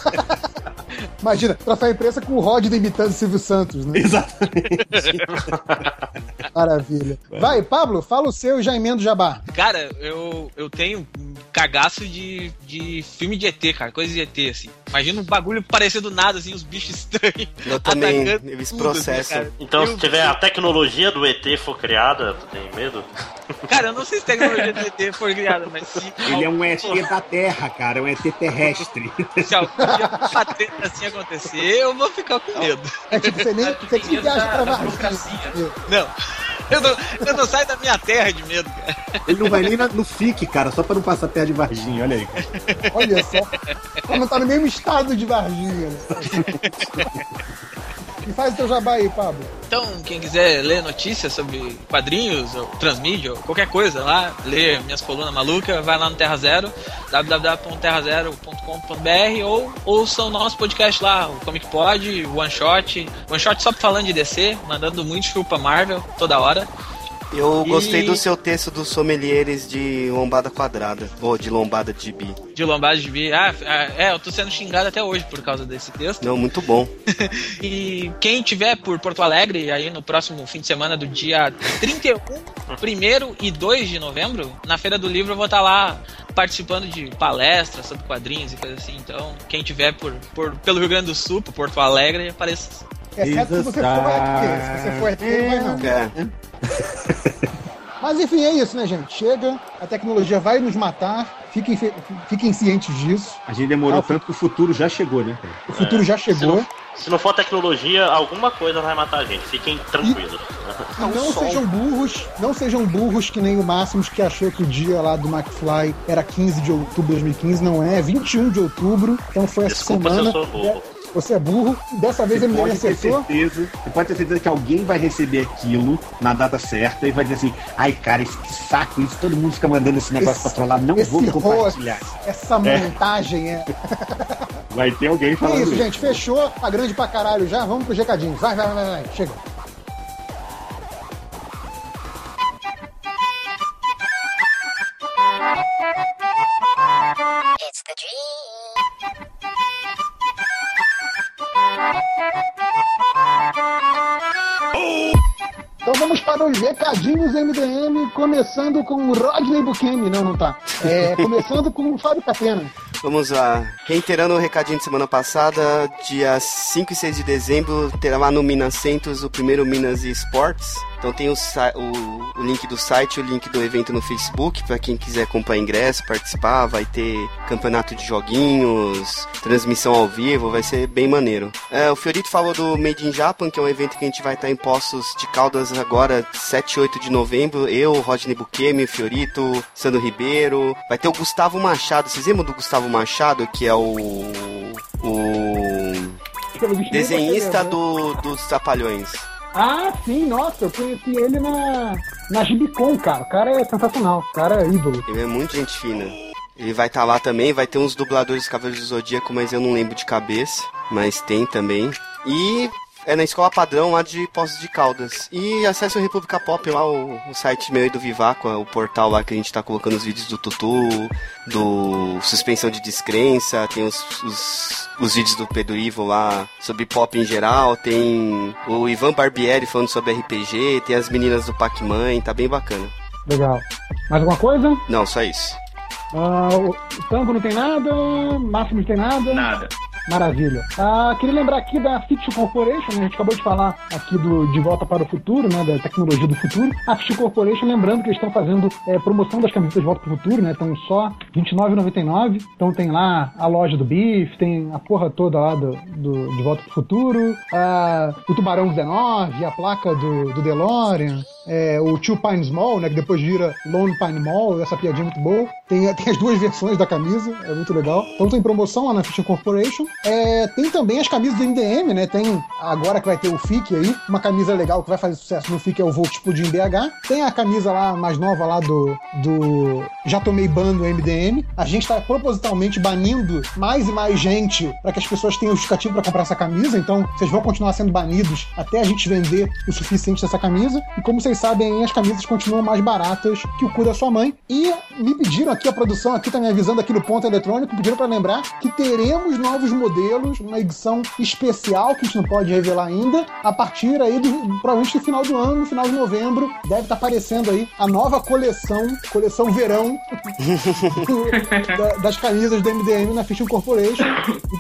Imagina, troféu imprensa com o Rod imitando Silvio Santos, né?
Exatamente.
Maravilha. Vai, Pablo, fala o seu e já emenda o jabá.
Cara, eu, eu tenho cagaço de, de filme de ET, cara, coisa de ET, assim. Imagina um bagulho parecendo nada, assim, uns bichos estranhos.
Eu também,
atacando
esse
tudo,
processo.
né, cara?
Então,
Eu-
se tiver a tecnologia do ET for criada, tu tem medo?
Cara, eu não sei se a tecnologia do ET foi criada, mas se.
Ele é um ET da Terra, cara, é um ET terrestre.
Se algum dia assim acontecer, eu vou ficar com medo.
É tipo, você nem, você nem
medo
viaja pra Varginha.
burocracia.
Não. Eu não, eu não saio da minha terra de medo, cara.
Ele não vai nem na- no FIC, cara, só pra não passar perto de Varginha, olha aí. cara.
Olha só. Como tá no mesmo estado de Varginha. E faz o teu jabá aí, Pablo.
Então, quem quiser ler notícias sobre quadrinhos, ou transmídia, ou qualquer coisa lá, ler minhas colunas malucas, vai lá no Terra Zero, www.terrazero.com.br ou ouça o nosso podcast lá, o Comic Pod, One Shot. One Shot só falando de DC, mandando muito chupa Marvel toda hora.
Eu
E-
gostei do seu texto dos sommeliers de lombada quadrada, ou de lombada de bi.
De Lombardi de Bi. Ah, é, eu tô sendo xingado até hoje por causa desse texto.
Não, muito bom.
E quem tiver por Porto Alegre, aí no próximo fim de semana do dia 31, 1 e 2 de novembro, na Feira do Livro eu vou estar lá participando de palestras sobre quadrinhos e coisa assim. Então, quem tiver por, por- pelo Rio Grande do Sul, por Porto Alegre, apareça.
Exceto se você for RT. Se você for não vai não.
É.
Mas enfim, é isso, né, gente? Chega, a tecnologia vai nos matar. Fiquem, fiquem cientes disso.
A gente demorou
Ah,
tanto que o futuro já chegou, né? cara?
O futuro já chegou.
Se não for tecnologia, alguma coisa vai matar a gente. Fiquem tranquilos.
E não sejam burros, não sejam burros que nem o Máximos que achou que o dia lá do McFly era 15 de outubro de 2015, não é, 21 de outubro, então foi essa
Desculpa se
semana.
eu sou burro.
Você é burro, dessa vez
Você
ele me acertou.
certeza, você pode ter certeza que alguém vai receber aquilo na data certa e vai dizer assim, ai cara, esse, que saco isso, todo mundo fica mandando esse negócio
Esse-
pra trollar, não
Esse
vou
host,
compartilhar.
essa montagem é.
Vai ter alguém
É
falando
isso, gente, fechou, tá grande pra caralho já, vamos pro recadinho. Vai, vai, vai, vai, chega.
It's the dream.
Então vamos para os recadinhos MDM, começando com o Rodney Buchemi. Não, não tá. É, começando com o Fábio Catena.
Vamos lá. Reiterando o recadinho de semana passada, dia 5 e 6 de dezembro terá lá no Minas Centros o primeiro Minas Esports. Então tem o, o- o link do site, o link do evento no Facebook, para quem quiser comprar ingresso, participar, vai ter campeonato de joguinhos, transmissão ao vivo, vai ser bem maneiro. É, o Fiorito falou do Made in Japan, que é um evento que a gente vai estar em Poços de Caldas agora, 7 e 8 de novembro. Eu, Rodney Buquemi, o Fiorito, Sandro Ribeiro. Vai ter o Gustavo Machado. Vocês lembram do Gustavo Machado, que é o. O. Desenhista do, dos Trapalhões.
Ah, sim, nossa, eu conheci ele na, na Gibicon, cara. O cara é sensacional, o cara é ídolo.
Ele é muito gente fina. Ele vai estar lá também, vai ter uns dubladores do Cavaleiros do Zodíaco, mas eu não lembro de cabeça. Mas tem também. E é na escola padrão lá de Poços de Caldas. E acesse o República Pop lá, o, o site meu e do Vivaco, o portal lá que a gente tá colocando os vídeos do Tutu, do Suspensão de Descrença, tem os, os, os vídeos do Pedro Ivo lá sobre pop em geral, tem o Ivan Barbieri falando sobre RPG, tem as meninas do Pac-Man, tá bem bacana.
Legal. Mais alguma coisa?
Não, só isso.
Ah, o Tango não tem nada, Máximo não tem nada.
Nada.
Maravilha. Ah, queria lembrar aqui da Fiction Corporation, né? a gente acabou de falar aqui do De Volta para o Futuro, né? Da tecnologia do futuro. A Fiction Corporation, lembrando que eles estão fazendo é, promoção das camisetas de Volta para o Futuro, né? Estão só R$ 29,99. Então tem lá a loja do Biff, tem a porra toda lá do, do De Volta para o Futuro, ah, o Tubarão 19, a placa do, do DeLorean. É, o Two Pines Mall, né, que depois vira Lone Pine Mall, essa piadinha é muito boa. Tem, tem as duas versões da camisa, é muito legal. Então tem promoção lá na Fiction Corporation. É, tem também as camisas do MDM, né? Tem agora que vai ter o FIC aí, uma camisa legal que vai fazer sucesso no FIC é o Voo Explodindo em BH. Tem a camisa lá mais nova lá do, do Já Tomei Ban no MDM. A gente tá propositalmente banindo mais e mais gente para que as pessoas tenham justificativo para comprar essa camisa. Então vocês vão continuar sendo banidos até a gente vender o suficiente dessa camisa. E como vocês vocês sabem, as camisas continuam mais baratas que o cu da sua mãe. E me pediram aqui, a produção aqui tá me avisando aqui no ponto eletrônico, pediram para lembrar que teremos novos modelos, uma edição especial que a gente não pode revelar ainda, a partir aí do, provavelmente do final do ano, no final de novembro, deve estar aparecendo aí a nova coleção, coleção verão da- das camisas do MDM na Fiction Corporation.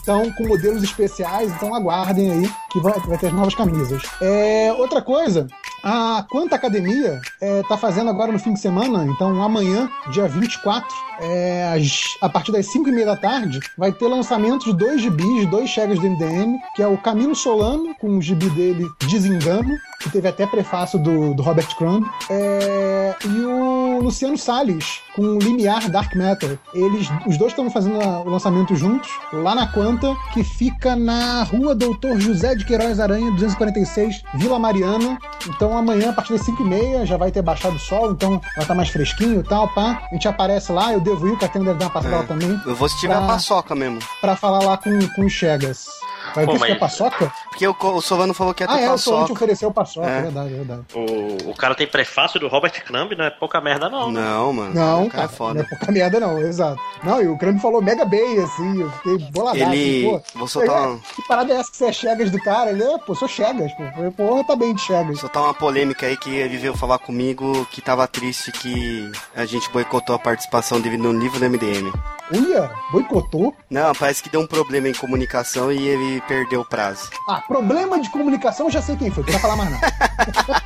Então, com modelos especiais, então aguardem aí que vai, vai ter as novas camisas. É, outra coisa, a Quanta Academia é, tá fazendo agora no fim de semana, então amanhã, dia 24, é, a partir das 5 e meia da tarde, vai ter lançamento de dois gibis, dois chegas do MDM, que é o Camilo Solano, com o gibi dele Desengano, que teve até prefácio do, do Robert Crumb, é, e o Luciano Salles, com o Limiar Dark Matter. Eles, os dois estão fazendo a- o lançamento juntos, lá na Quanta, que fica na rua Doutor José de Queiroz Aranha, 246, Vila Mariana. Então amanhã, a partir das 5h30, já vai ter baixado o sol, então vai estar mais fresquinho e tal, pá. A gente aparece lá, eu devo ir, o Catena deve dar uma passada
É.
lá também,
Eu vou se tiver
Pra-
a paçoca mesmo.
pra falar lá com, com os Chegas. Vai
Pô,
ter que ter
mas-
paçoca?
Porque o, o Solano falou que ia ter
Ah, é, o Solante
paçoca.
ofereceu paçoca,
É.
é verdade, é verdade.
O, o cara tem prefácio do Robert Crumb, não é pouca merda, não. né?
Não, mano.
Não,
o cara,
cara,
é foda.
não é pouca merda não, exato. Não, e o Crumb falou mega bem, assim, eu fiquei boladaço.
Ele.
Pô,
Vou soltar,
é,
uma,
Que parada é essa que você é Chegas do cara? Ele é, pô, sou Chegas, pô. Eu Porra, tá bem de Chegas.
soltar uma polêmica aí que ele veio falar comigo que tava triste que a gente boicotou a participação dele no livro do MDM.
Uia, boicotou?
Não, parece que deu um problema em comunicação e ele perdeu o prazo.
Ah, problema de comunicação, já sei quem foi, não falar mais nada.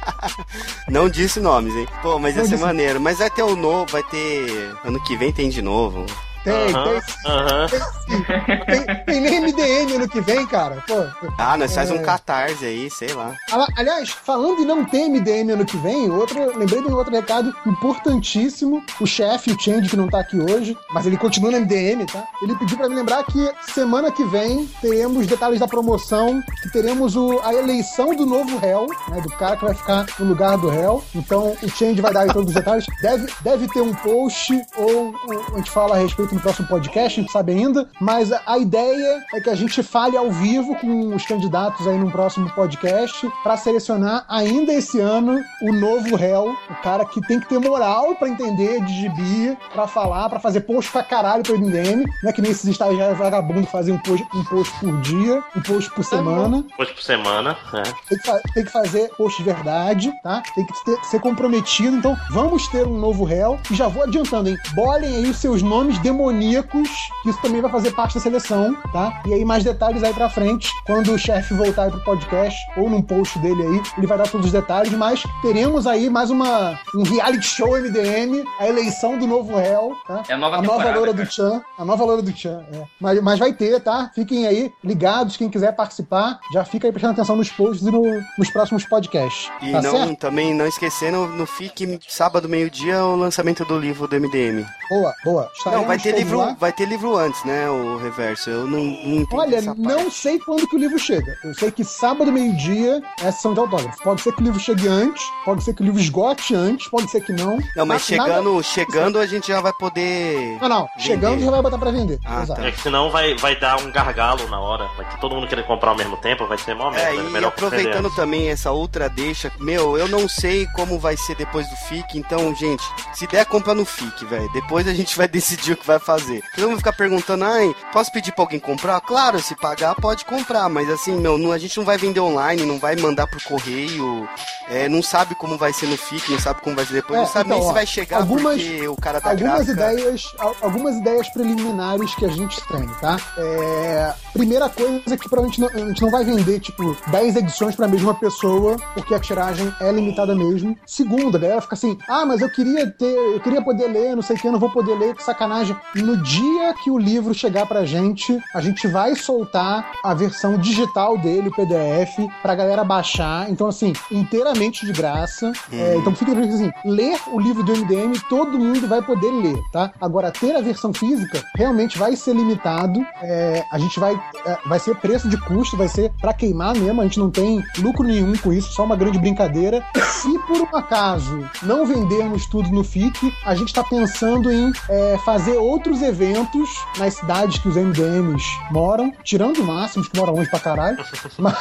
Não disse nomes, hein? Pô, mas ia
Não
ser
disse.
maneiro. Mas vai ter o novo, vai ter. Ano que vem tem de novo.
Tem,
Aham,
tem sim,
aham.
tem sim. Tem, tem nem MDM ano que vem, cara. Pô.
Ah, nós faz
É.
um catarse aí, sei lá.
Ali- Aliás, falando em não ter MDM ano que vem, outro, lembrei de um outro recado importantíssimo. O chefe, o Change, que não tá aqui hoje, mas ele continua no MDM, tá? Ele pediu pra me lembrar que semana que vem teremos detalhes da promoção, que teremos o- a eleição do novo réu, né? Do cara que vai ficar no lugar do réu. Então o Change vai dar aí todos os detalhes. Deve, deve ter um post ou, ou a gente fala a respeito no próximo podcast, a gente sabe ainda. Mas a, ideia é que a gente fale ao vivo com os candidatos aí num próximo podcast pra selecionar ainda esse ano o novo réu, o cara que tem que ter moral pra entender de gibi, pra falar, pra fazer post pra caralho pro MDM. Não é que nem esses estagiários vagabundos fazem um post, um post por dia, um post por semana.
Hoje por semana, né?
Tem que, tem que fazer post de verdade, tá? Tem que ter- ser comprometido. Então, vamos ter um novo réu. E já vou adiantando, hein? Bolem aí os seus nomes demoníacos, que isso também vai fazer parte da seleção, tá? E aí, mais detalhes aí pra frente, quando o chefe voltar aí pro podcast, ou num post dele aí, ele vai dar todos os detalhes. Mas teremos aí mais uma, um reality show MDM, a eleição do novo réu, tá?
É a nova
a nova loura
cara.
do Chan. A nova loura do Chan, é. Mas, mas vai ter, tá? Fiquem aí ligados, quem quiser participar, já fica aí prestando atenção nos posts e no- nos próximos podcasts.
E
tá
não,
certo?
também não esquecendo, no FIC, sábado, meio-dia, o lançamento do livro do MDM.
Boa, boa.
Não,
Estaremos
vai ter livro,
lá.
vai ter livro antes, né? O reverso. Eu não, não entendi
Olha,
essa
não sei quando que o livro chega. Eu sei que sábado, meio-dia, é sessão de autógrafo. Pode ser que o livro chegue antes, pode ser que o livro esgote antes, pode ser que não.
Não, mas
nada-
chegando, chegando a gente já vai poder.
Não, não. Chegando
Vender.
já vai botar pra vender.
Ah,
Exato.
tá.
É que senão vai, vai dar um gargalo na hora. Vai ter todo mundo querer comprar ao mesmo tempo, vai ser mó merda.
É, e
Melhor
aproveitando também essa outra deixa, meu, eu não sei como vai ser depois do FIC, então, gente, se der, compra no FIC, velho. Depois a gente vai decidir o que vai fazer. Todo mundo ficar perguntando, ai, posso pedir pra alguém comprar? Claro, se pagar, pode comprar, mas assim, meu, não- a gente não vai vender online, não vai mandar pro correio, é, não sabe como vai ser no FIC, não sabe como vai ser depois,
É,
não sabe
então,
nem se
ó,
vai chegar
algumas-
porque o cara tá
algumas
gráfica...
ideias, al- algumas ideias preliminares que a gente tem, tá? É, primeira coisa é que provavelmente não, a gente não vai vender, tipo, 10 edições pra mesma pessoa, porque a tiragem é limitada mesmo. Segunda, a galera fica assim, ah, mas eu queria ter, eu queria poder ler, não sei o que, eu não vou poder ler, que sacanagem. No dia que o livro chegar pra gente, a gente vai soltar a versão digital dele, o PDF, pra galera baixar. Então, assim, inteiramente de graça. É, então fica assim, ler o livro do MDM, todo mundo vai poder ler, tá? Agora, ter a versão física realmente vai ser limitado. É, a gente vai. é, vai ser preço de custo, vai ser pra queimar mesmo. A gente não tem lucro nenhum com isso, só uma grande brincadeira. Se por um acaso não vendermos tudo no FIC, a gente tá pensando em é, fazer outros eventos nas cidades que os MDMs moram, tirando o Máximos, que mora longe pra caralho. Mas.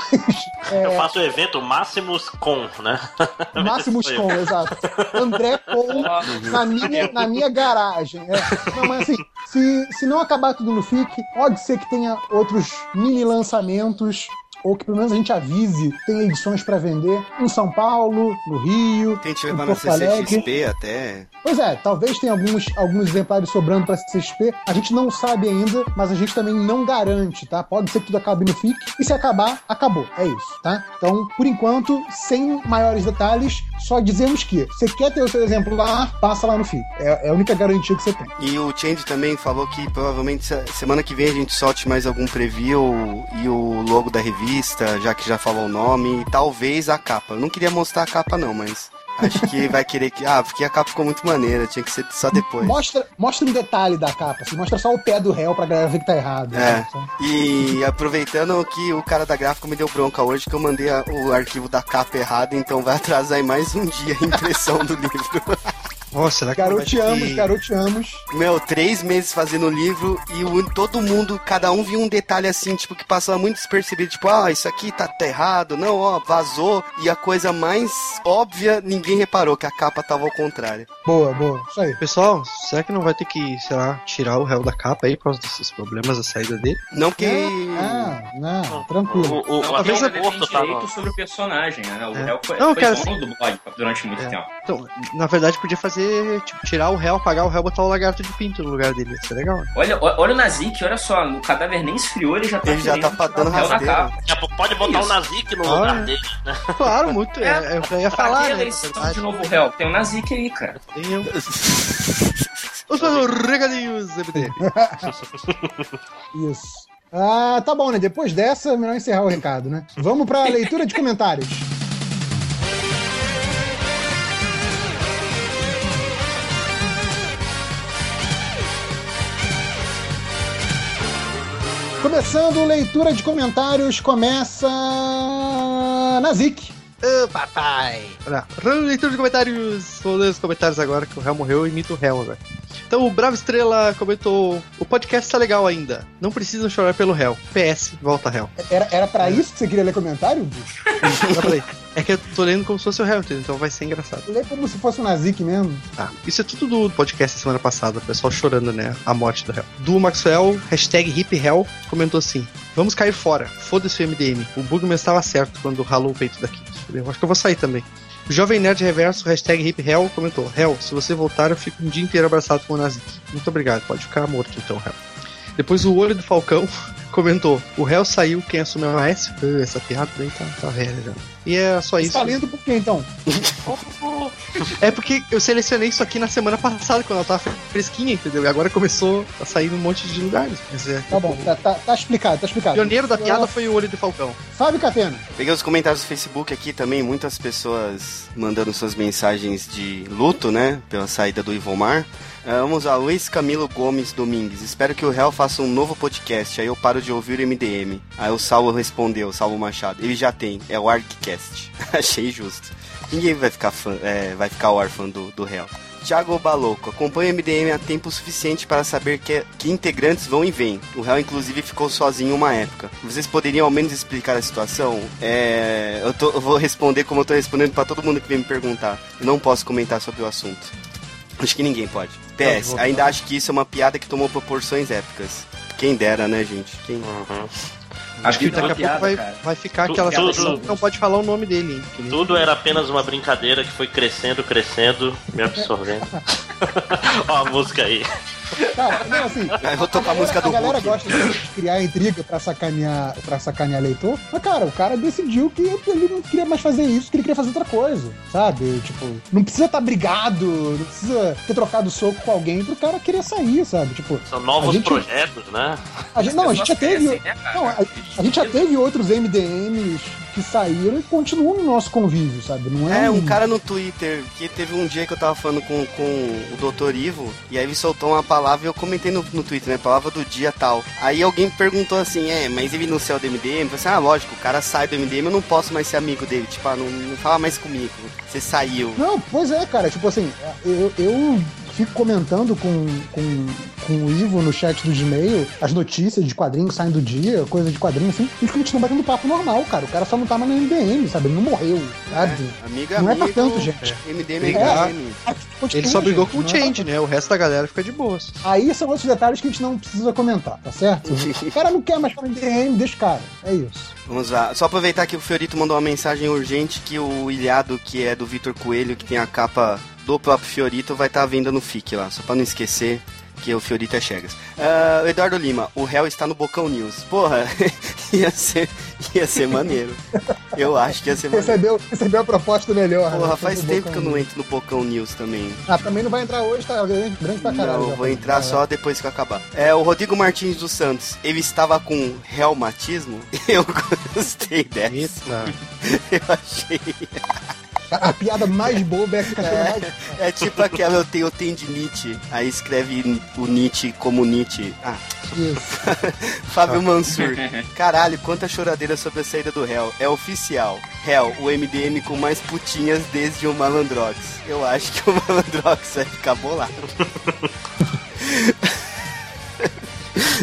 Eu
É,
faço o evento Máximos Com, né?
Máximos com, exato. André com na minha, na minha garagem. É. Não, mas assim, se, se não acabar tudo no FIC, pode ser que tenha outros mini lançamentos. Ou que pelo menos a gente avise, tem edições pra vender em São Paulo, no Rio,
Tente
em
levar na
Porto Alegre.
CCXP até.
Pois é, talvez tenha alguns, alguns exemplares sobrando pra CXP. A gente não sabe ainda, mas a gente também não garante, tá? Pode ser que tudo acabe no FIC. E se acabar, acabou. É isso, tá? Então, por enquanto, sem maiores detalhes, só dizemos que você quer ter o seu exemplar, passa lá no FIC. É, é a única garantia que você tem.
E o Change também falou que provavelmente se- semana que vem a gente solte mais algum preview e o logo da revista, já que já falou o nome, e talvez a capa. Eu não queria mostrar a capa não, mas acho que vai querer que. Ah, porque a capa ficou muito maneira, tinha que ser só depois.
Mostra, mostra um detalhe da capa, assim, mostra só o pé do réu pra galera ver que tá errado.
É.
né?
E aproveitando que o cara da gráfica me deu bronca hoje que eu mandei a- o arquivo da capa errado, então vai atrasar aí mais um dia a impressão do livro.
Nossa, será que não
Garoteamos,
que-
garoteamos.
Meu, três meses fazendo o livro e o- todo mundo, cada um viu um detalhe assim, tipo, que passava muito despercebido. Tipo, ah, isso aqui tá, tá errado, não, ó, vazou. E a coisa mais óbvia, ninguém reparou que a capa tava ao contrário.
Boa, boa. Isso aí.
Pessoal, será que não vai ter que, sei lá, tirar o réu da capa aí por causa desses problemas da saída dele?
Não porque.
Ah, não, tranquilo.
O, o,
Não,
até
talvez
o tava.
direito sobre o personagem, né? O
É.
réu foi,
Não,
foi
quero-
dono do blog durante muito
É.
tempo.
Então, na verdade, podia fazer, tipo, tirar o réu, apagar o réu, botar o lagarto de pinto no lugar dele. Ia ser legal. né?
Olha, o- olha o Nazik, olha só, o cadáver nem esfriou, ele já tá
Ele já tá dando
o
rasteira.
pouco Pode botar
Isso.
o Nazik no
Ah,
lugar
é.
dele, né?
Claro, muito. É, é, eu ia falar,
que
né?
de novo réu? Tem o Nazik aí, cara.
Tem eu. Os meus regalinhos, MD.
Isso. Ah, tá bom, né? Depois dessa, é melhor encerrar o recado, né? Vamos pra leitura de comentários. Começando leitura de comentários, começa Nazik.
Ô, papai! Leitura de comentários. Vou ler os comentários agora que o réu morreu e imita o réu agora. Então, o Bravo Estrela comentou: O podcast tá legal ainda. Não precisam chorar pelo réu. PS, volta réu.
Era, era pra isso que você queria ler comentário? bicho?
Eu falei, É que eu tô lendo como se fosse o réu, então vai ser engraçado.
Lê como se fosse o Nazik mesmo.
Tá. Isso é tudo do podcast da semana passada, o pessoal chorando, né? A morte do réu. Du Maxwell, hashtag HipHell, comentou assim: Vamos cair fora. Foda-se o MDM. O Bugman estava certo quando ralou o peito daqui. Eu acho que eu vou sair também. O Jovem Nerd Reverso, hashtag HipHell, comentou: Hell, se você voltar, eu fico um dia inteiro abraçado com o Nazik. Muito obrigado, pode ficar morto então, Hell. Depois o Olho do Falcão comentou: O réu saiu, quem assumiu a S? Essa piada daí tá, tá velha já. E é só
Você
isso.
tá lendo por quê, então?
É porque eu selecionei isso aqui na semana passada, quando ela tava fresquinha, entendeu? E agora começou a sair num monte de lugares. Mas é.
Tá bom, tá, tá- tá explicado, tá
O
explicado.
pioneiro da piada
Ah,
foi o olho do Falcão.
Fábio Catena.
Peguei os comentários do Facebook aqui também, muitas pessoas mandando suas mensagens de luto, né? Pela saída do Ivomar. Ah, vamos lá, Luiz Camilo Gomes Domingues. Espero que o Hell faça um novo podcast, aí eu paro de ouvir o MDM. Aí o Salvo respondeu, Salvo Machado. Ele já tem, é o Achei justo. Ninguém vai ficar fã, é, vai ficar órfão do, do Hell. Thiago Baloco, acompanha o MDM há tempo suficiente para saber que, que integrantes vão e vêm. O Hell, inclusive, ficou sozinho uma época. Vocês poderiam ao menos explicar a situação? É, eu, tô- eu vou responder como eu tô respondendo para todo mundo que vem me perguntar. Eu não posso comentar sobre o assunto. Acho que ninguém pode. PS, ainda acho que isso é uma piada que tomou proporções épicas. Quem dera, né, gente? Quem...
Uhum.
Acho que
Daqui a pouco vai,
cara.
vai ficar
Tu-
aquela
tudo-
situação que não pode falar o nome dele, hein?
Tudo era apenas uma brincadeira que foi crescendo, crescendo, me absorvendo. Ó a música aí.
Cara, não, assim.
Eu vou tocar a música do
A galera
Hulk.
gosta de criar intriga pra sacanear, pra sacanear leitor. Mas, cara, o cara decidiu que ele não queria mais fazer isso, que ele queria fazer outra coisa. Sabe? Tipo, não precisa estar brigado, não precisa ter trocado soco com alguém pro cara querer sair, sabe? Tipo,
São novos
A gente-
projetos, né?
a gente, não, a gente já teve.
Crescem, né?
Não, a, a gente já teve outros MDMs que saíram e continuam no nosso convívio, sabe? Não é,
É, um cara no Twitter, que teve um dia que eu tava falando com, com o Dr. Ivo, e aí ele soltou uma palavra e eu comentei no, no Twitter, né? Palavra do dia tal. Aí alguém perguntou assim, é, mas ele não saiu do MDM? Eu falei assim, ah, lógico, o cara sai do MDM, eu não posso mais ser amigo dele. Tipo, ah, não, não fala mais comigo. Você saiu.
Não, pois é, cara. Tipo assim, eu, eu fico comentando com, com, com o Ivo no chat do Gmail as notícias de quadrinhos saindo do dia, coisa de quadrinho assim, e continua batendo papo normal, cara. O cara só não tá mais no MDM, sabe? Ele não morreu, sabe?
Amiga,
não é
amigo,
pra tanto, gente.
MDM,
É.
MDM.
Ele só brigou com o
Não é
Change, né? O resto da galera fica de boas.
Aí são outros detalhes que a gente não precisa comentar, tá certo? O cara não quer mais falar em DM, deixa o cara. É isso.
Vamos lá. Só aproveitar que o Fiorito mandou uma mensagem urgente que o ilhado, que é do Vitor Coelho, que tem a capa do próprio Fiorito, vai estar à venda no FIC lá. Só pra não esquecer que o Fiorito é Chegas. Ah, o Eduardo Lima, o réu está no Bocão News. Porra, ia ser, ia ser maneiro. Eu acho que ia ser maneiro.
Recebeu, recebeu a proposta melhor. né?
Porra, faz
Do
tempo
Bocão
que eu não entro no Bocão News também.
Ah, também não vai entrar hoje, tá grande, grande pra caralho.
Não, vou
tá?
entrar só depois que eu acabar. É, o Rodrigo Martins dos Santos, ele estava com reumatismo? Eu gostei dessa.
Eita.
Eu achei.
A, a piada mais boba é a mais.
É tipo aquela eu tenho tendinite, aí escreve o Nietzsche como Nietzsche. Ah,
Isso.
Fábio Mansur. Caralho, quanta choradeira sobre a saída do réu. É oficial. Réu, o MDM com mais putinhas desde o Malandrox. Eu acho que o Malandrox vai ficar bolado.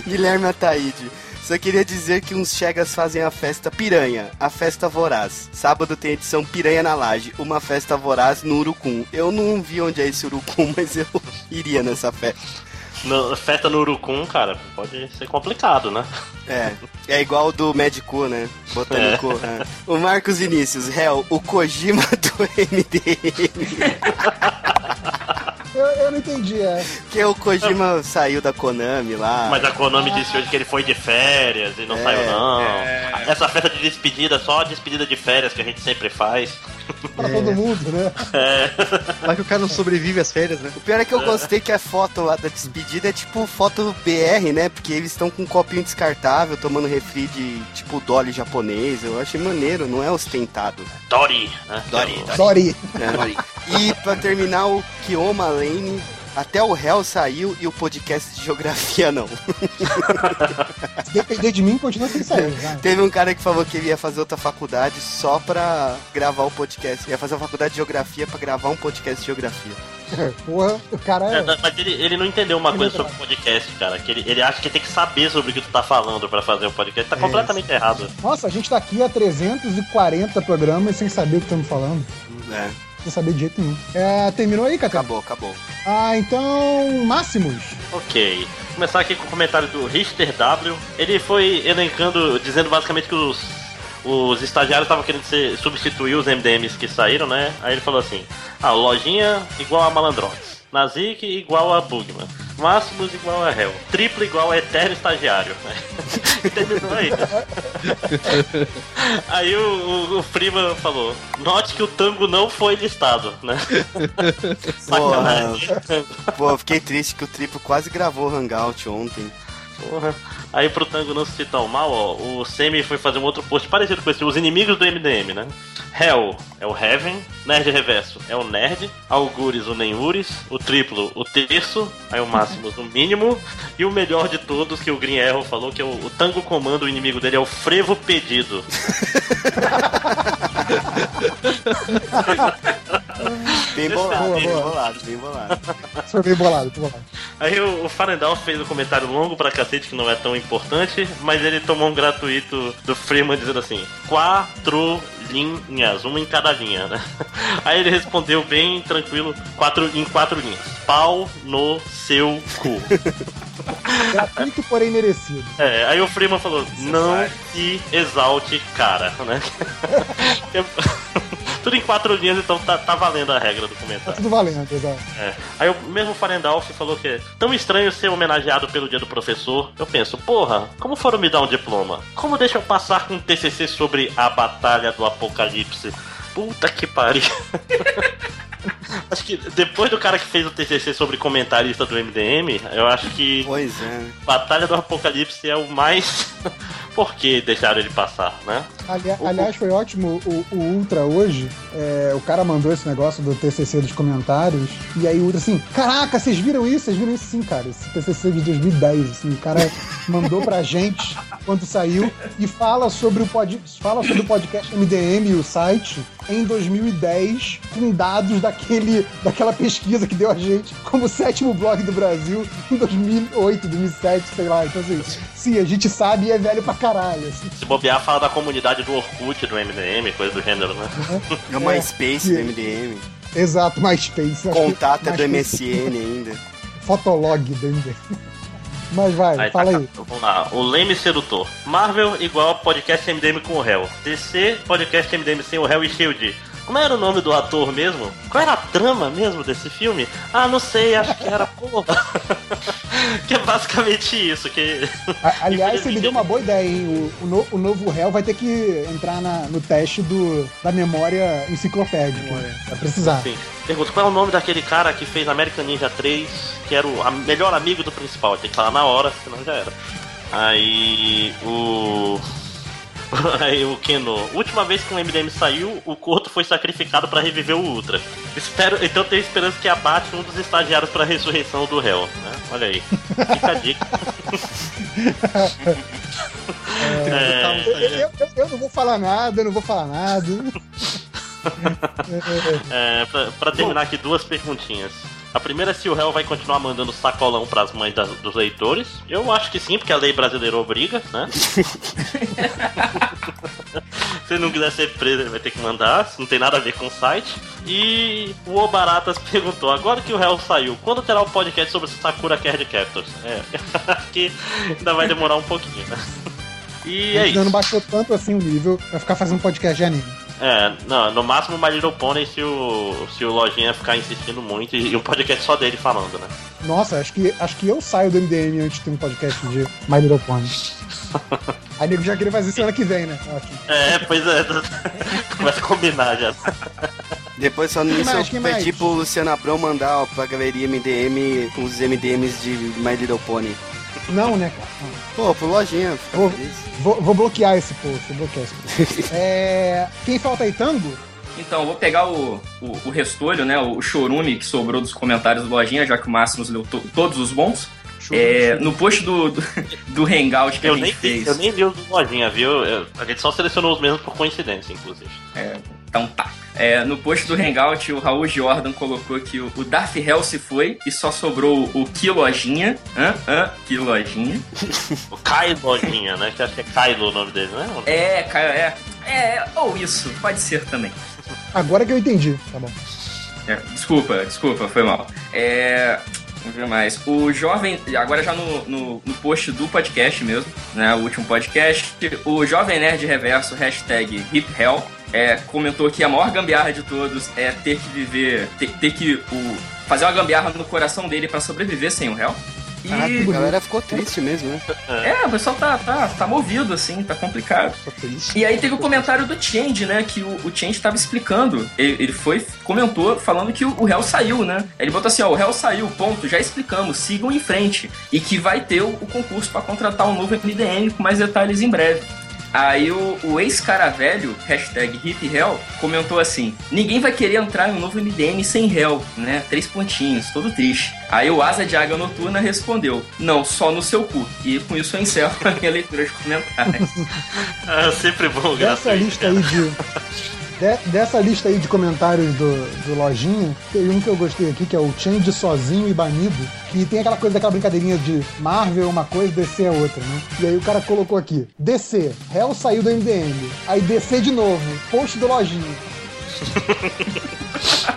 Guilherme Ataíde. Só queria dizer que uns chegas fazem a festa piranha, a festa voraz. Sábado tem edição piranha na laje, uma festa voraz no Urucum. Eu não vi onde é esse Urucum, mas eu iria nessa festa.
No- festa no Urucum, cara, pode ser complicado, né?
É, é igual do Médico, né? Botânico. é. O Marcos Vinícius, réu, o Kojima do MDM.
Eu, eu não entendi, é.
Que o Kojima saiu da Konami lá.
Mas a Konami disse hoje que ele foi de férias e não
É,
saiu, não.
é.
Essa festa de despedida, só a despedida de férias que a gente sempre faz.
Pra todo mundo, né?
Lá que o cara não sobrevive às férias, né?
O pior é que eu gostei que a foto lá da despedida é tipo foto BR, né? Porque eles estão com um copinho descartável, tomando refri de tipo Dolly japonês. Eu achei maneiro, não é ostentado.
Dory, né?
Dory,
Sorry.
É. E pra terminar, o Kioma Lane. Até o réu saiu e o podcast de geografia não.
Se depender de mim, continua sem sair. vai.
Teve um cara que falou que ele ia fazer outra faculdade só pra gravar o podcast. Ia fazer uma faculdade de geografia pra gravar um podcast de geografia.
Porra, o cara
É,
é.
mas ele, ele não entendeu uma coisa sobre podcast, cara. Que ele, ele acha que tem que saber sobre o que tu tá falando pra fazer o podcast. Tá
É.
completamente errado.
Nossa, a gente tá aqui há 340 programas sem saber o que estamos falando.
É,
Sem saber de jeito nenhum. É, terminou aí, Catena?
acabou, acabou.
Ah, então. Máximos.
Ok. Começar aqui com o comentário do Richter W. Ele foi elencando, dizendo basicamente que os, os estagiários estavam querendo ser, substituir os MDMs que saíram, né? Aí ele falou assim: ah, lojinha igual a Malandrox. Nazik igual a Bugman. Máximos igual a Hell. Triplo igual a Eterno Estagiário. Terminou aí. Aí o, o, o Freeman falou: Note que o tango não foi listado, né? Sacanagem.
Pô, eu fiquei triste que o Triplo quase gravou o Hangout ontem.
Porra. Aí pro Tango não se tão mal, ó, o Semi foi fazer um outro post parecido com esse, os inimigos do MDM, né? Hell é o Heaven, Nerd Reverso é o Nerd, Algures o Nenhures, o Triplo o Terço, aí o Máximos o Mínimo, e o melhor de todos que o Green Arrow falou que é o, o Tango Comando, o inimigo dele é o Frevo Pedido.
Bem bolado,
Boa,
bem
boa.
bolado, bem bolado.
Foi bem bolado, bem bolado.
Aí o, o Farendal fez um comentário longo pra cacete que não é tão importante, mas ele tomou um gratuito do Freeman dizendo assim: quatro linhas, uma em cada linha, né? Aí ele respondeu bem tranquilo, quatro, em quatro linhas: pau no seu cu.
Gratuito, porém merecido.
É, aí o Freeman falou: não se exalte, cara, né? Tudo em quatro linhas, então tá, tá valendo a regra do
Tá
comentário.
tudo valendo, exato.
É. Aí o mesmo Farendalf falou que é tão estranho ser homenageado pelo dia do professor. Eu penso, porra, como foram me dar um diploma? Como deixa eu passar com um TCC sobre a Batalha do Apocalipse? Puta que pariu. acho que depois do cara que fez o TCC sobre comentarista do MDM, eu acho que
Pois é.
Batalha do Apocalipse é o mais por que deixaram ele passar, né?
Ali- aliás, foi ótimo o, o Ultra hoje. é, o cara mandou esse negócio do TCC dos comentários. E aí o Ultra assim: Caraca, vocês viram isso? Vocês viram isso sim, cara? Esse TCC de 2010. Assim, o cara mandou pra gente quando saiu e fala sobre o, pod, fala sobre o podcast MDM e o site em 2010 com dados daquele, daquela pesquisa que deu a gente como sétimo blog do Brasil em 2008, 2007, sei lá. Então assim, sim, a gente sabe e é velho pra caralho. assim.
Se bobear, fala da comunidade do Orkut, do MDM, coisa do gênero, né?
É o MySpace do MDM.
Exato, MySpace.
Contata é do MSN ainda.
Fotolog do MDM. Mas vai,
Aí,
fala
tá,
aí.
Vamos lá. O Leme Sedutor. Marvel igual podcast MDM com o réu. DC, podcast MDM sem o réu e cheio de. Como era o nome do ator mesmo? Qual era a trama mesmo desse filme? Ah, não sei, acho que era porra. que é basicamente isso. Que...
Aliás, você me deu uma boa ideia, hein? O, o, no- o novo réu vai ter que entrar na- no teste do, da memória enciclopédica. Vai precisar.
Sim. Pergunta, qual é o nome daquele cara que fez American Ninja 3, que era o melhor amigo do principal? Tem que falar na hora, senão já era. Aí o. Aí o Keno, última vez que o MDM saiu, o Corto foi sacrificado pra reviver o Ultra. Espero, então tenho esperança que abate um dos estagiários pra ressurreição do réu, né? Olha aí. Fica a dica. É,
Eu, eu- eu- eu não vou falar nada, eu não vou falar nada.
É, pra, pra terminar aqui, duas perguntinhas. A primeira é se o réu vai continuar mandando sacolão pras mães das- dos leitores. Eu acho que sim, porque a lei brasileira obriga, né? se não quiser ser preso, ele vai ter que mandar. Isso não tem nada a ver com o site. E o O Baratas perguntou: agora que o réu saiu, quando terá o podcast sobre Sakura Card Captors? É, acho que ainda vai demorar um pouquinho, né? E é
Ainda
isso.
não baixou tanto assim o nível pra ficar fazendo podcast de anime.
É, não, no máximo My Little Pony se o, se o Lojinha ficar insistindo muito e, e um podcast só dele falando, né?
Nossa, acho que, acho que eu saio do MDM antes de ter um podcast de My Little Pony. Aí nego já queria fazer semana que vem, né? Ótimo.
É, pois é, começa a combinar já.
Depois só nisso
mais,
eu pedi
mais?
pro Luciano Abrão mandar ó, pra galeria MDM com os MDMs de My Little Pony.
Não, né, cara?
Pô, pro lojinha.
Vou, vou, vou bloquear esse post, vou bloquear esse post. É, quem falta aí, Tango?
Então, eu vou pegar o, o, o restolho, né? O chorume que sobrou dos comentários do Lojinha, já que o Máximos leu to- todos os bons. É, no post do, do, do Hangout que
Eu
a gente
nem,
fez.
eu nem vi os do Lojinha, viu? Eu- a gente só selecionou os mesmos por coincidência, inclusive.
É, então tá. É, no post do Hangout, o Raul Jordan colocou que o, o Darth Hell se foi e só sobrou o Que Lojinha. Hã? Hã? Que Lojinha.
O Kai Lojinha, né? Que acho que é Kylo o nome dele, né?
É, cara, é. É, ou isso, pode ser também.
Agora que eu entendi. Tá bom.
É, desculpa, desculpa, foi mal. É. Vamos ver mais. O jovem. Agora já no, no, no post do podcast mesmo, né? O último podcast. O Jovem Nerd Reverso, hashtag HipHell, é, comentou que a maior gambiarra de todos é ter que viver. ter, ter que o, fazer uma gambiarra no coração dele pra sobreviver sem o réu. E.
Caraca, a galera ficou triste mesmo, né?
É, o pessoal tá, tá, tá movido, assim, tá complicado. E aí teve o comentário do Change, né? Que o, o Change tava explicando. Ele, ele foi, comentou, falando que o, o réu saiu, né? Ele botou assim, ó, o réu saiu, ponto, já explicamos, sigam em frente. E que vai ter o, o concurso pra contratar um novo MDM com mais detalhes em breve. Aí o, o ex-cara velho, hashtag HipHell, comentou assim: Ninguém vai querer entrar em um novo MDM sem réu, né? Três pontinhos, todo triste. Aí o Asa de Águia Noturna respondeu: Não, só no seu cu. E com isso eu encerro a minha leitura de comentários.
É sempre bom,
Dessa
gratuito.
lista aí de. De- dessa lista aí de comentários do, do Lojinha, tem um que eu gostei aqui, que é o Change sozinho e banido, que tem aquela coisa daquela brincadeirinha de Marvel é uma coisa, DC é outra, né? E aí o cara colocou aqui, DC, Hell saiu do MDM, aí DC de novo, post do Lojinha.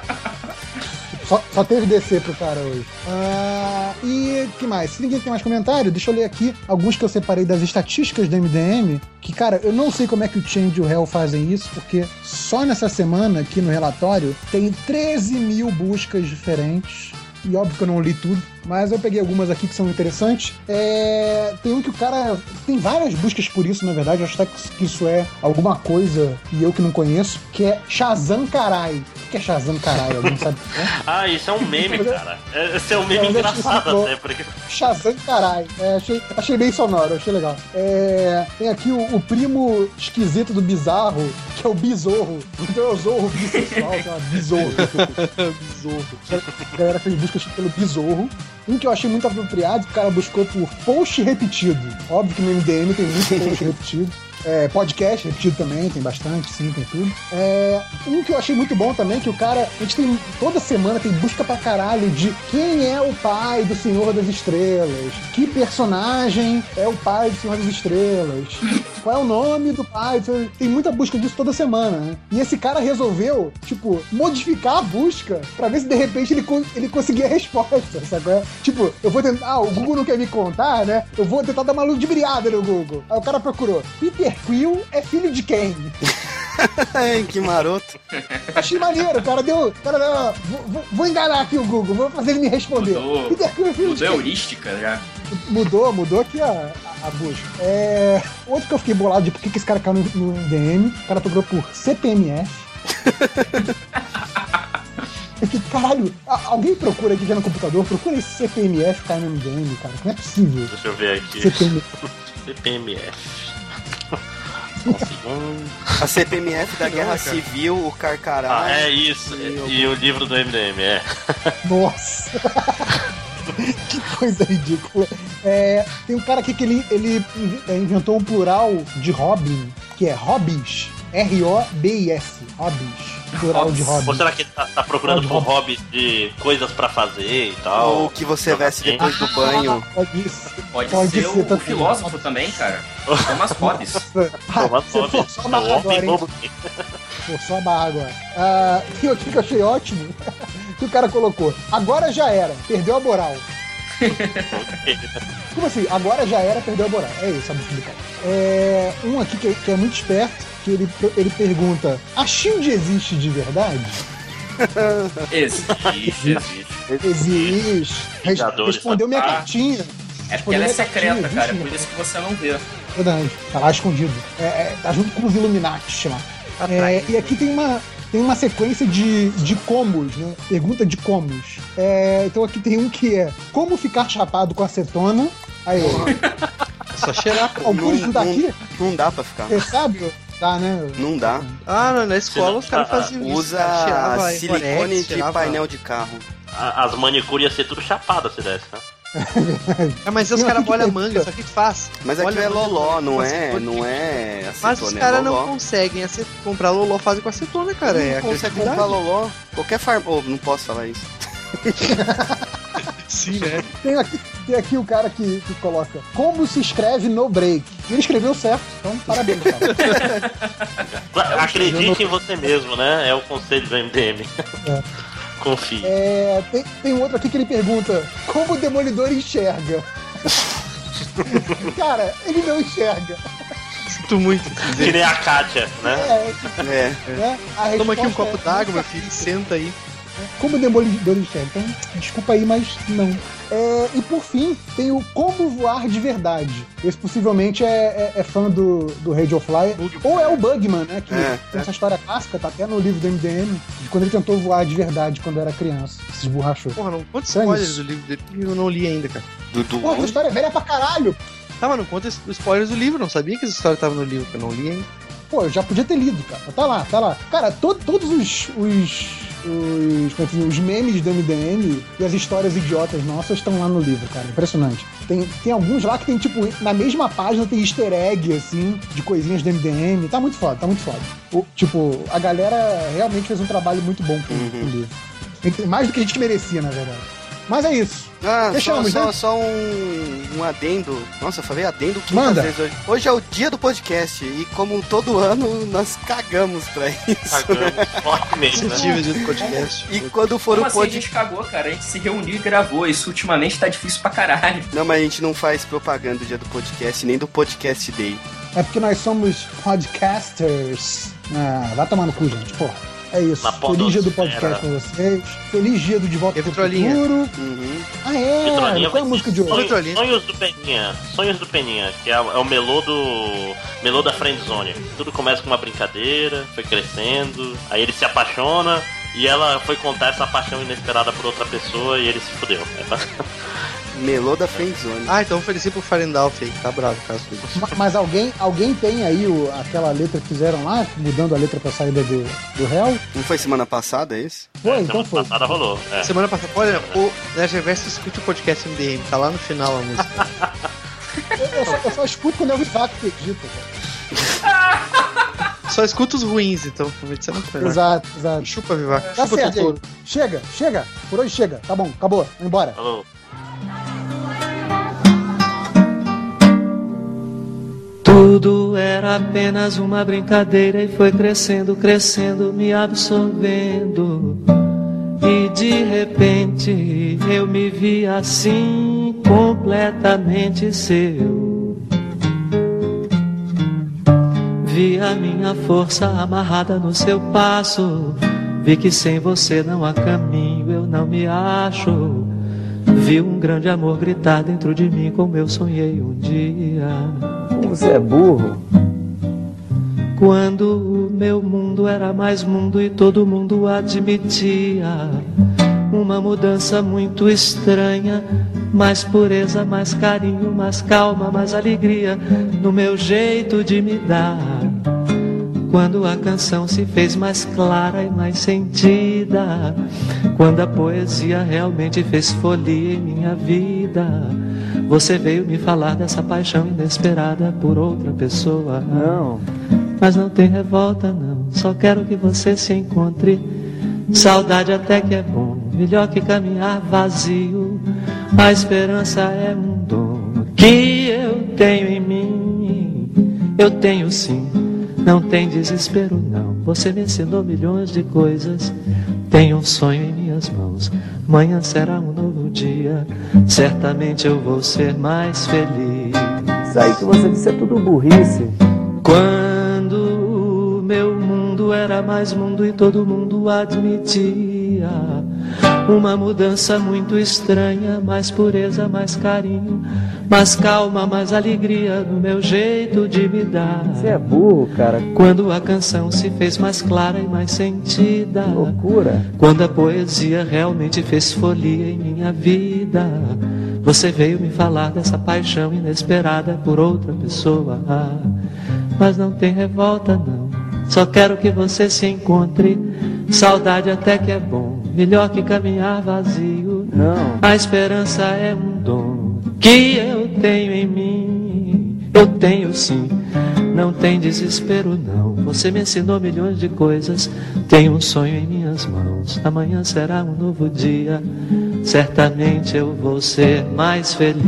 Só, só teve DC pro cara hoje. Ah, e que mais? Se ninguém tem mais comentário, deixa eu ler aqui alguns que eu separei das estatísticas do MDM. Que, cara, eu não sei como é que o Change e o Hell fazem isso, porque só nessa semana, aqui no relatório, tem 13 mil buscas diferentes. E óbvio que eu não li tudo. Mas eu peguei algumas aqui que são interessantes. É, tem um que o cara. Tem várias buscas por isso, na verdade. Eu acho até que isso é alguma coisa e eu que não conheço, que é Shazam Carai. O que é Shazam Carai? Alguém sabe? o que é?
Ah, isso é um meme, cara. É- Esse é um meme
Não, deixa
engraçado até, porque.
Shazam Carai. É, achei, achei bem sonoro, achei legal. É, tem aqui o, o primo esquisito do bizarro, que é o Besouro. Então é o Zorro bissexual, que é uma Besouro. Besouro. A galera fez buscas pelo Besouro. Um que eu achei muito apropriado, o cara buscou por post repetido. Óbvio que no MDM tem muito post repetido. É, podcast repetido também, tem bastante, sim, tem tudo. É, um que eu achei muito bom também, que o cara, a gente tem, toda semana tem busca pra caralho de quem é o pai do Senhor das Estrelas, que personagem é o pai do Senhor das Estrelas, qual é o nome do pai, tem muita busca disso toda semana, né? E esse cara resolveu, tipo, modificar a busca pra ver se de repente ele, ele conseguia a resposta, sabe? Tipo, eu vou tentar, ah, o Google não quer me contar, né? Eu vou tentar dar uma ludibriada no Google. Aí o cara procurou, Peter Quill é filho de quem?
Que maroto.
Achei maneiro, o cara deu. Cara, deu- vou, vou- enganar aqui o Google, vou fazer ele me responder.
Mudou.
Peter Quill é filho de
Mudou a
quem?
heurística já.
Mudou, mudou aqui a, a, a busca. É, outro que eu fiquei bolado de por que esse cara caiu no, no DM, o cara procurou por CPMF. Eu fiquei, caralho, alguém procura aqui já no computador, procura esse CPMF cai no DM, cara, não é possível.
Deixa eu ver aqui.
CPMF.
CPMF.
A CPMF da Guerra Civil, o Carcará.
Ah, é isso. E o livro do MDM, é.
Nossa! que coisa ridícula. É, tem um cara aqui que ele, ele inv- inventou um plural de Robin, que é Hobbies. R-O-B-I-S. Hobbies. Plural de Robin.
Ou será que ele tá, tá procurando por hobbies de coisas pra fazer e tal?
Ou o que você veste depois do banho.
Pode ser.
Pode,
Pode
ser,
ser
o, o filósofo também, cara. Thomas Hobbes.
Thomas Hobbes,
forçou a barra
o
agora. Ah, e outro que eu achei ótimo, que o cara colocou. Agora já era, perdeu a moral. Como assim? Agora já era, perdeu a moral. É isso, a busca do cara. É, um aqui que, que é muito esperto, que ele, ele pergunta: a Shield existe de verdade?
Existe, existe.
Existe. Res- respondeu minha
tá?
cartinha.
É porque ela é secreta,
cartinha,
cara. É
existe,
por isso que você não vê.
Verdade. Tá lá escondido. É, é, tá junto com os Illuminati lá. É, e aqui tem uma, tem uma sequência de, de comos, né? Pergunta de comos. É, então aqui tem um que é como ficar chapado com acetona. Aí,
É só cheirar,
alguns
Não,
daqui,
não, não dá pra ficar.
você sabe? Tá, né?
Não dá.
Ah, não, na escola os caras
Ah,
faziam isso.
Usa
cara.
Silicone de
cheirava-
painel de carro.
As manicures iam ser tudo chapadas se desse, né?
Ah, mas os caras molham a manga, só que faz.
Mas aquilo é loló, não é, não é
Mas os
é
caras não conseguem acet- comprar loló, fazem com acetona, cara. É
Não
a
consegue
criatividade.
comprar loló. Qualquer farm... Oh, não posso falar isso.
Sim, né?
Tem aqui, tem aqui o cara que, que coloca como se escreve no break. E ele escreveu certo, então parabéns, cara.
Acredite em você mesmo, né? É o conselho do MDM.
É.
Confie.
É, tem, tem um outro aqui que ele pergunta como o Demolidor enxerga. cara, ele não enxerga.
Sinto muito.
Que nem a Kátia, né?
É,
É.
né? A
Toma aqui um copo
é-
d'água, meu filho, senta aí.
Como o Demolidor enxerga. Então, desculpa aí, mas não. É, e por fim, tem o Como Voar de Verdade. Esse possivelmente é, é- é fã do, do Radio Fly. Ou é o Bugman, né? Que
É,
tem essa história clássica, tá até no livro do MDM, de quando ele tentou voar de verdade quando era criança. Se esborrachou.
Porra, não conta
Então é
spoilers do livro dele. Eu não li ainda, cara.
Dudu.
Pô, essa história é velha pra caralho.
Tá, mas não conta os spoilers do livro. Não sabia que essa história tava no livro, que eu não li ainda.
Pô, eu já podia ter lido, cara. Tá lá, tá lá. Cara, to- todos os. os os, é os memes do MDM e as histórias idiotas nossas estão lá no livro, cara. Impressionante. Tem, tem alguns lá que tem, tipo, na mesma página tem easter egg, assim, de coisinhas do MDM. Tá muito foda, tá muito foda. O- tipo, a galera realmente fez um trabalho muito bom com,
Uhum.
com o livro. Tem- Mais do que a gente merecia, na verdade. Mas é isso.
Ah, só,
Fechamos,
só,
né?
só um, um adendo. Nossa, eu falei adendo 500
Manda.
hoje. Hoje é o dia do podcast e como todo ano nós cagamos pra isso.
Cagamos fortemente, né?
Dia do podcast.
E quando for
Como
o
assim a
podcast.
gente cagou, cara? A gente se reuniu e gravou. Isso ultimamente tá difícil pra caralho.
Não, mas a gente não faz propaganda do dia do podcast, nem do podcast day.
É porque nós somos podcasters. Ah, vai tomar no cu, gente, porra. É isso.
Na
Feliz dia do podcast pra vocês. Feliz dia do De Volta pro? Futuro.
Uhum.
Ah, é?
Vitrolinha
Qual é a música de hoje?
Sonhos. Sonhos do Peninha. Sonhos do Peninha, que é, é o melô do. melô da Friendzone. Tudo começa com uma brincadeira, foi crescendo, aí ele se apaixona e ela foi contar essa paixão inesperada por outra pessoa e ele se fudeu. É
Melô da Friendzone.
Ah, então ofereci pro Farendalf aí, que tá bravo caso disso.
Ma- Mas alguém, alguém tem aí o, aquela letra que fizeram lá, mudando a letra pra saída do, do réu?
Não foi semana passada, é isso?
Foi, então
Semana
foi.
passada rolou. É.
Semana passada, olha, o Nerd Reverso escute o podcast MDM, tá lá no final a música.
Eu, eu só, eu só escuto quando eu vi fato que cara.
Só escuta os ruins, então, você não foi.
Exato, exato.
Chupa, Vivaco.
Tá
Chupa
certo. Chega, chega. Por hoje chega. Tá bom, acabou. Vamos embora.
Falou.
Tudo era apenas uma brincadeira e foi crescendo, crescendo, me absorvendo. E de repente eu me vi assim, completamente seu. Vi a minha força amarrada no seu passo. Vi que sem você não há caminho, eu não me acho. Vi um grande amor gritar dentro de mim como eu sonhei um dia.
Você é burro.
Quando o meu mundo era mais mundo e todo mundo admitia uma mudança muito estranha, mais pureza, mais carinho, mais calma, mais alegria no meu jeito de me dar. Quando a canção se fez mais clara e mais sentida, quando a poesia realmente fez folia em minha vida, você veio me falar dessa paixão inesperada por outra pessoa.
Não.
Mas não tem revolta, não. Só quero que você se encontre. Saudade até que é bom, melhor que caminhar vazio. A esperança é um dom que eu tenho em mim. Eu tenho sim, não tem desespero, não. Você me ensinou milhões de coisas. Tenho um sonho em minhas mãos. Amanhã será um novo dia. Certamente eu vou ser mais feliz.
Isso aí que você disse é tudo burrice.
Quando o meu mundo era mais mundo e todo mundo admitia uma mudança muito estranha, mais pureza, mais carinho, mais calma, mais alegria no meu jeito de me dar.
Você é burro, cara.
Quando a canção se fez mais clara e mais sentida.
Que loucura.
Quando a poesia realmente fez folia em minha vida. Você veio me falar dessa paixão inesperada por outra pessoa. Mas não tem revolta, não. Só quero que você se encontre. Saudade até que é bom. Melhor que caminhar vazio.
Não.
A esperança é um dom que eu tenho em mim. Eu tenho sim. Não tem desespero, não. Você me ensinou milhões de coisas. Tenho um sonho em minhas mãos. Amanhã será um novo dia. Certamente eu vou ser mais feliz.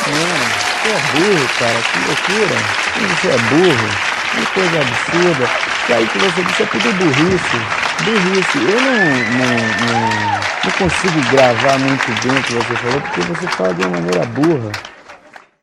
Você é burro, cara. Que loucura. Você é burro. Que coisa absurda. Isso aí que você disse é tudo burrice. Burrice. Eu não, não, não, não consigo gravar muito bem o que você falou, porque você fala de uma maneira burra.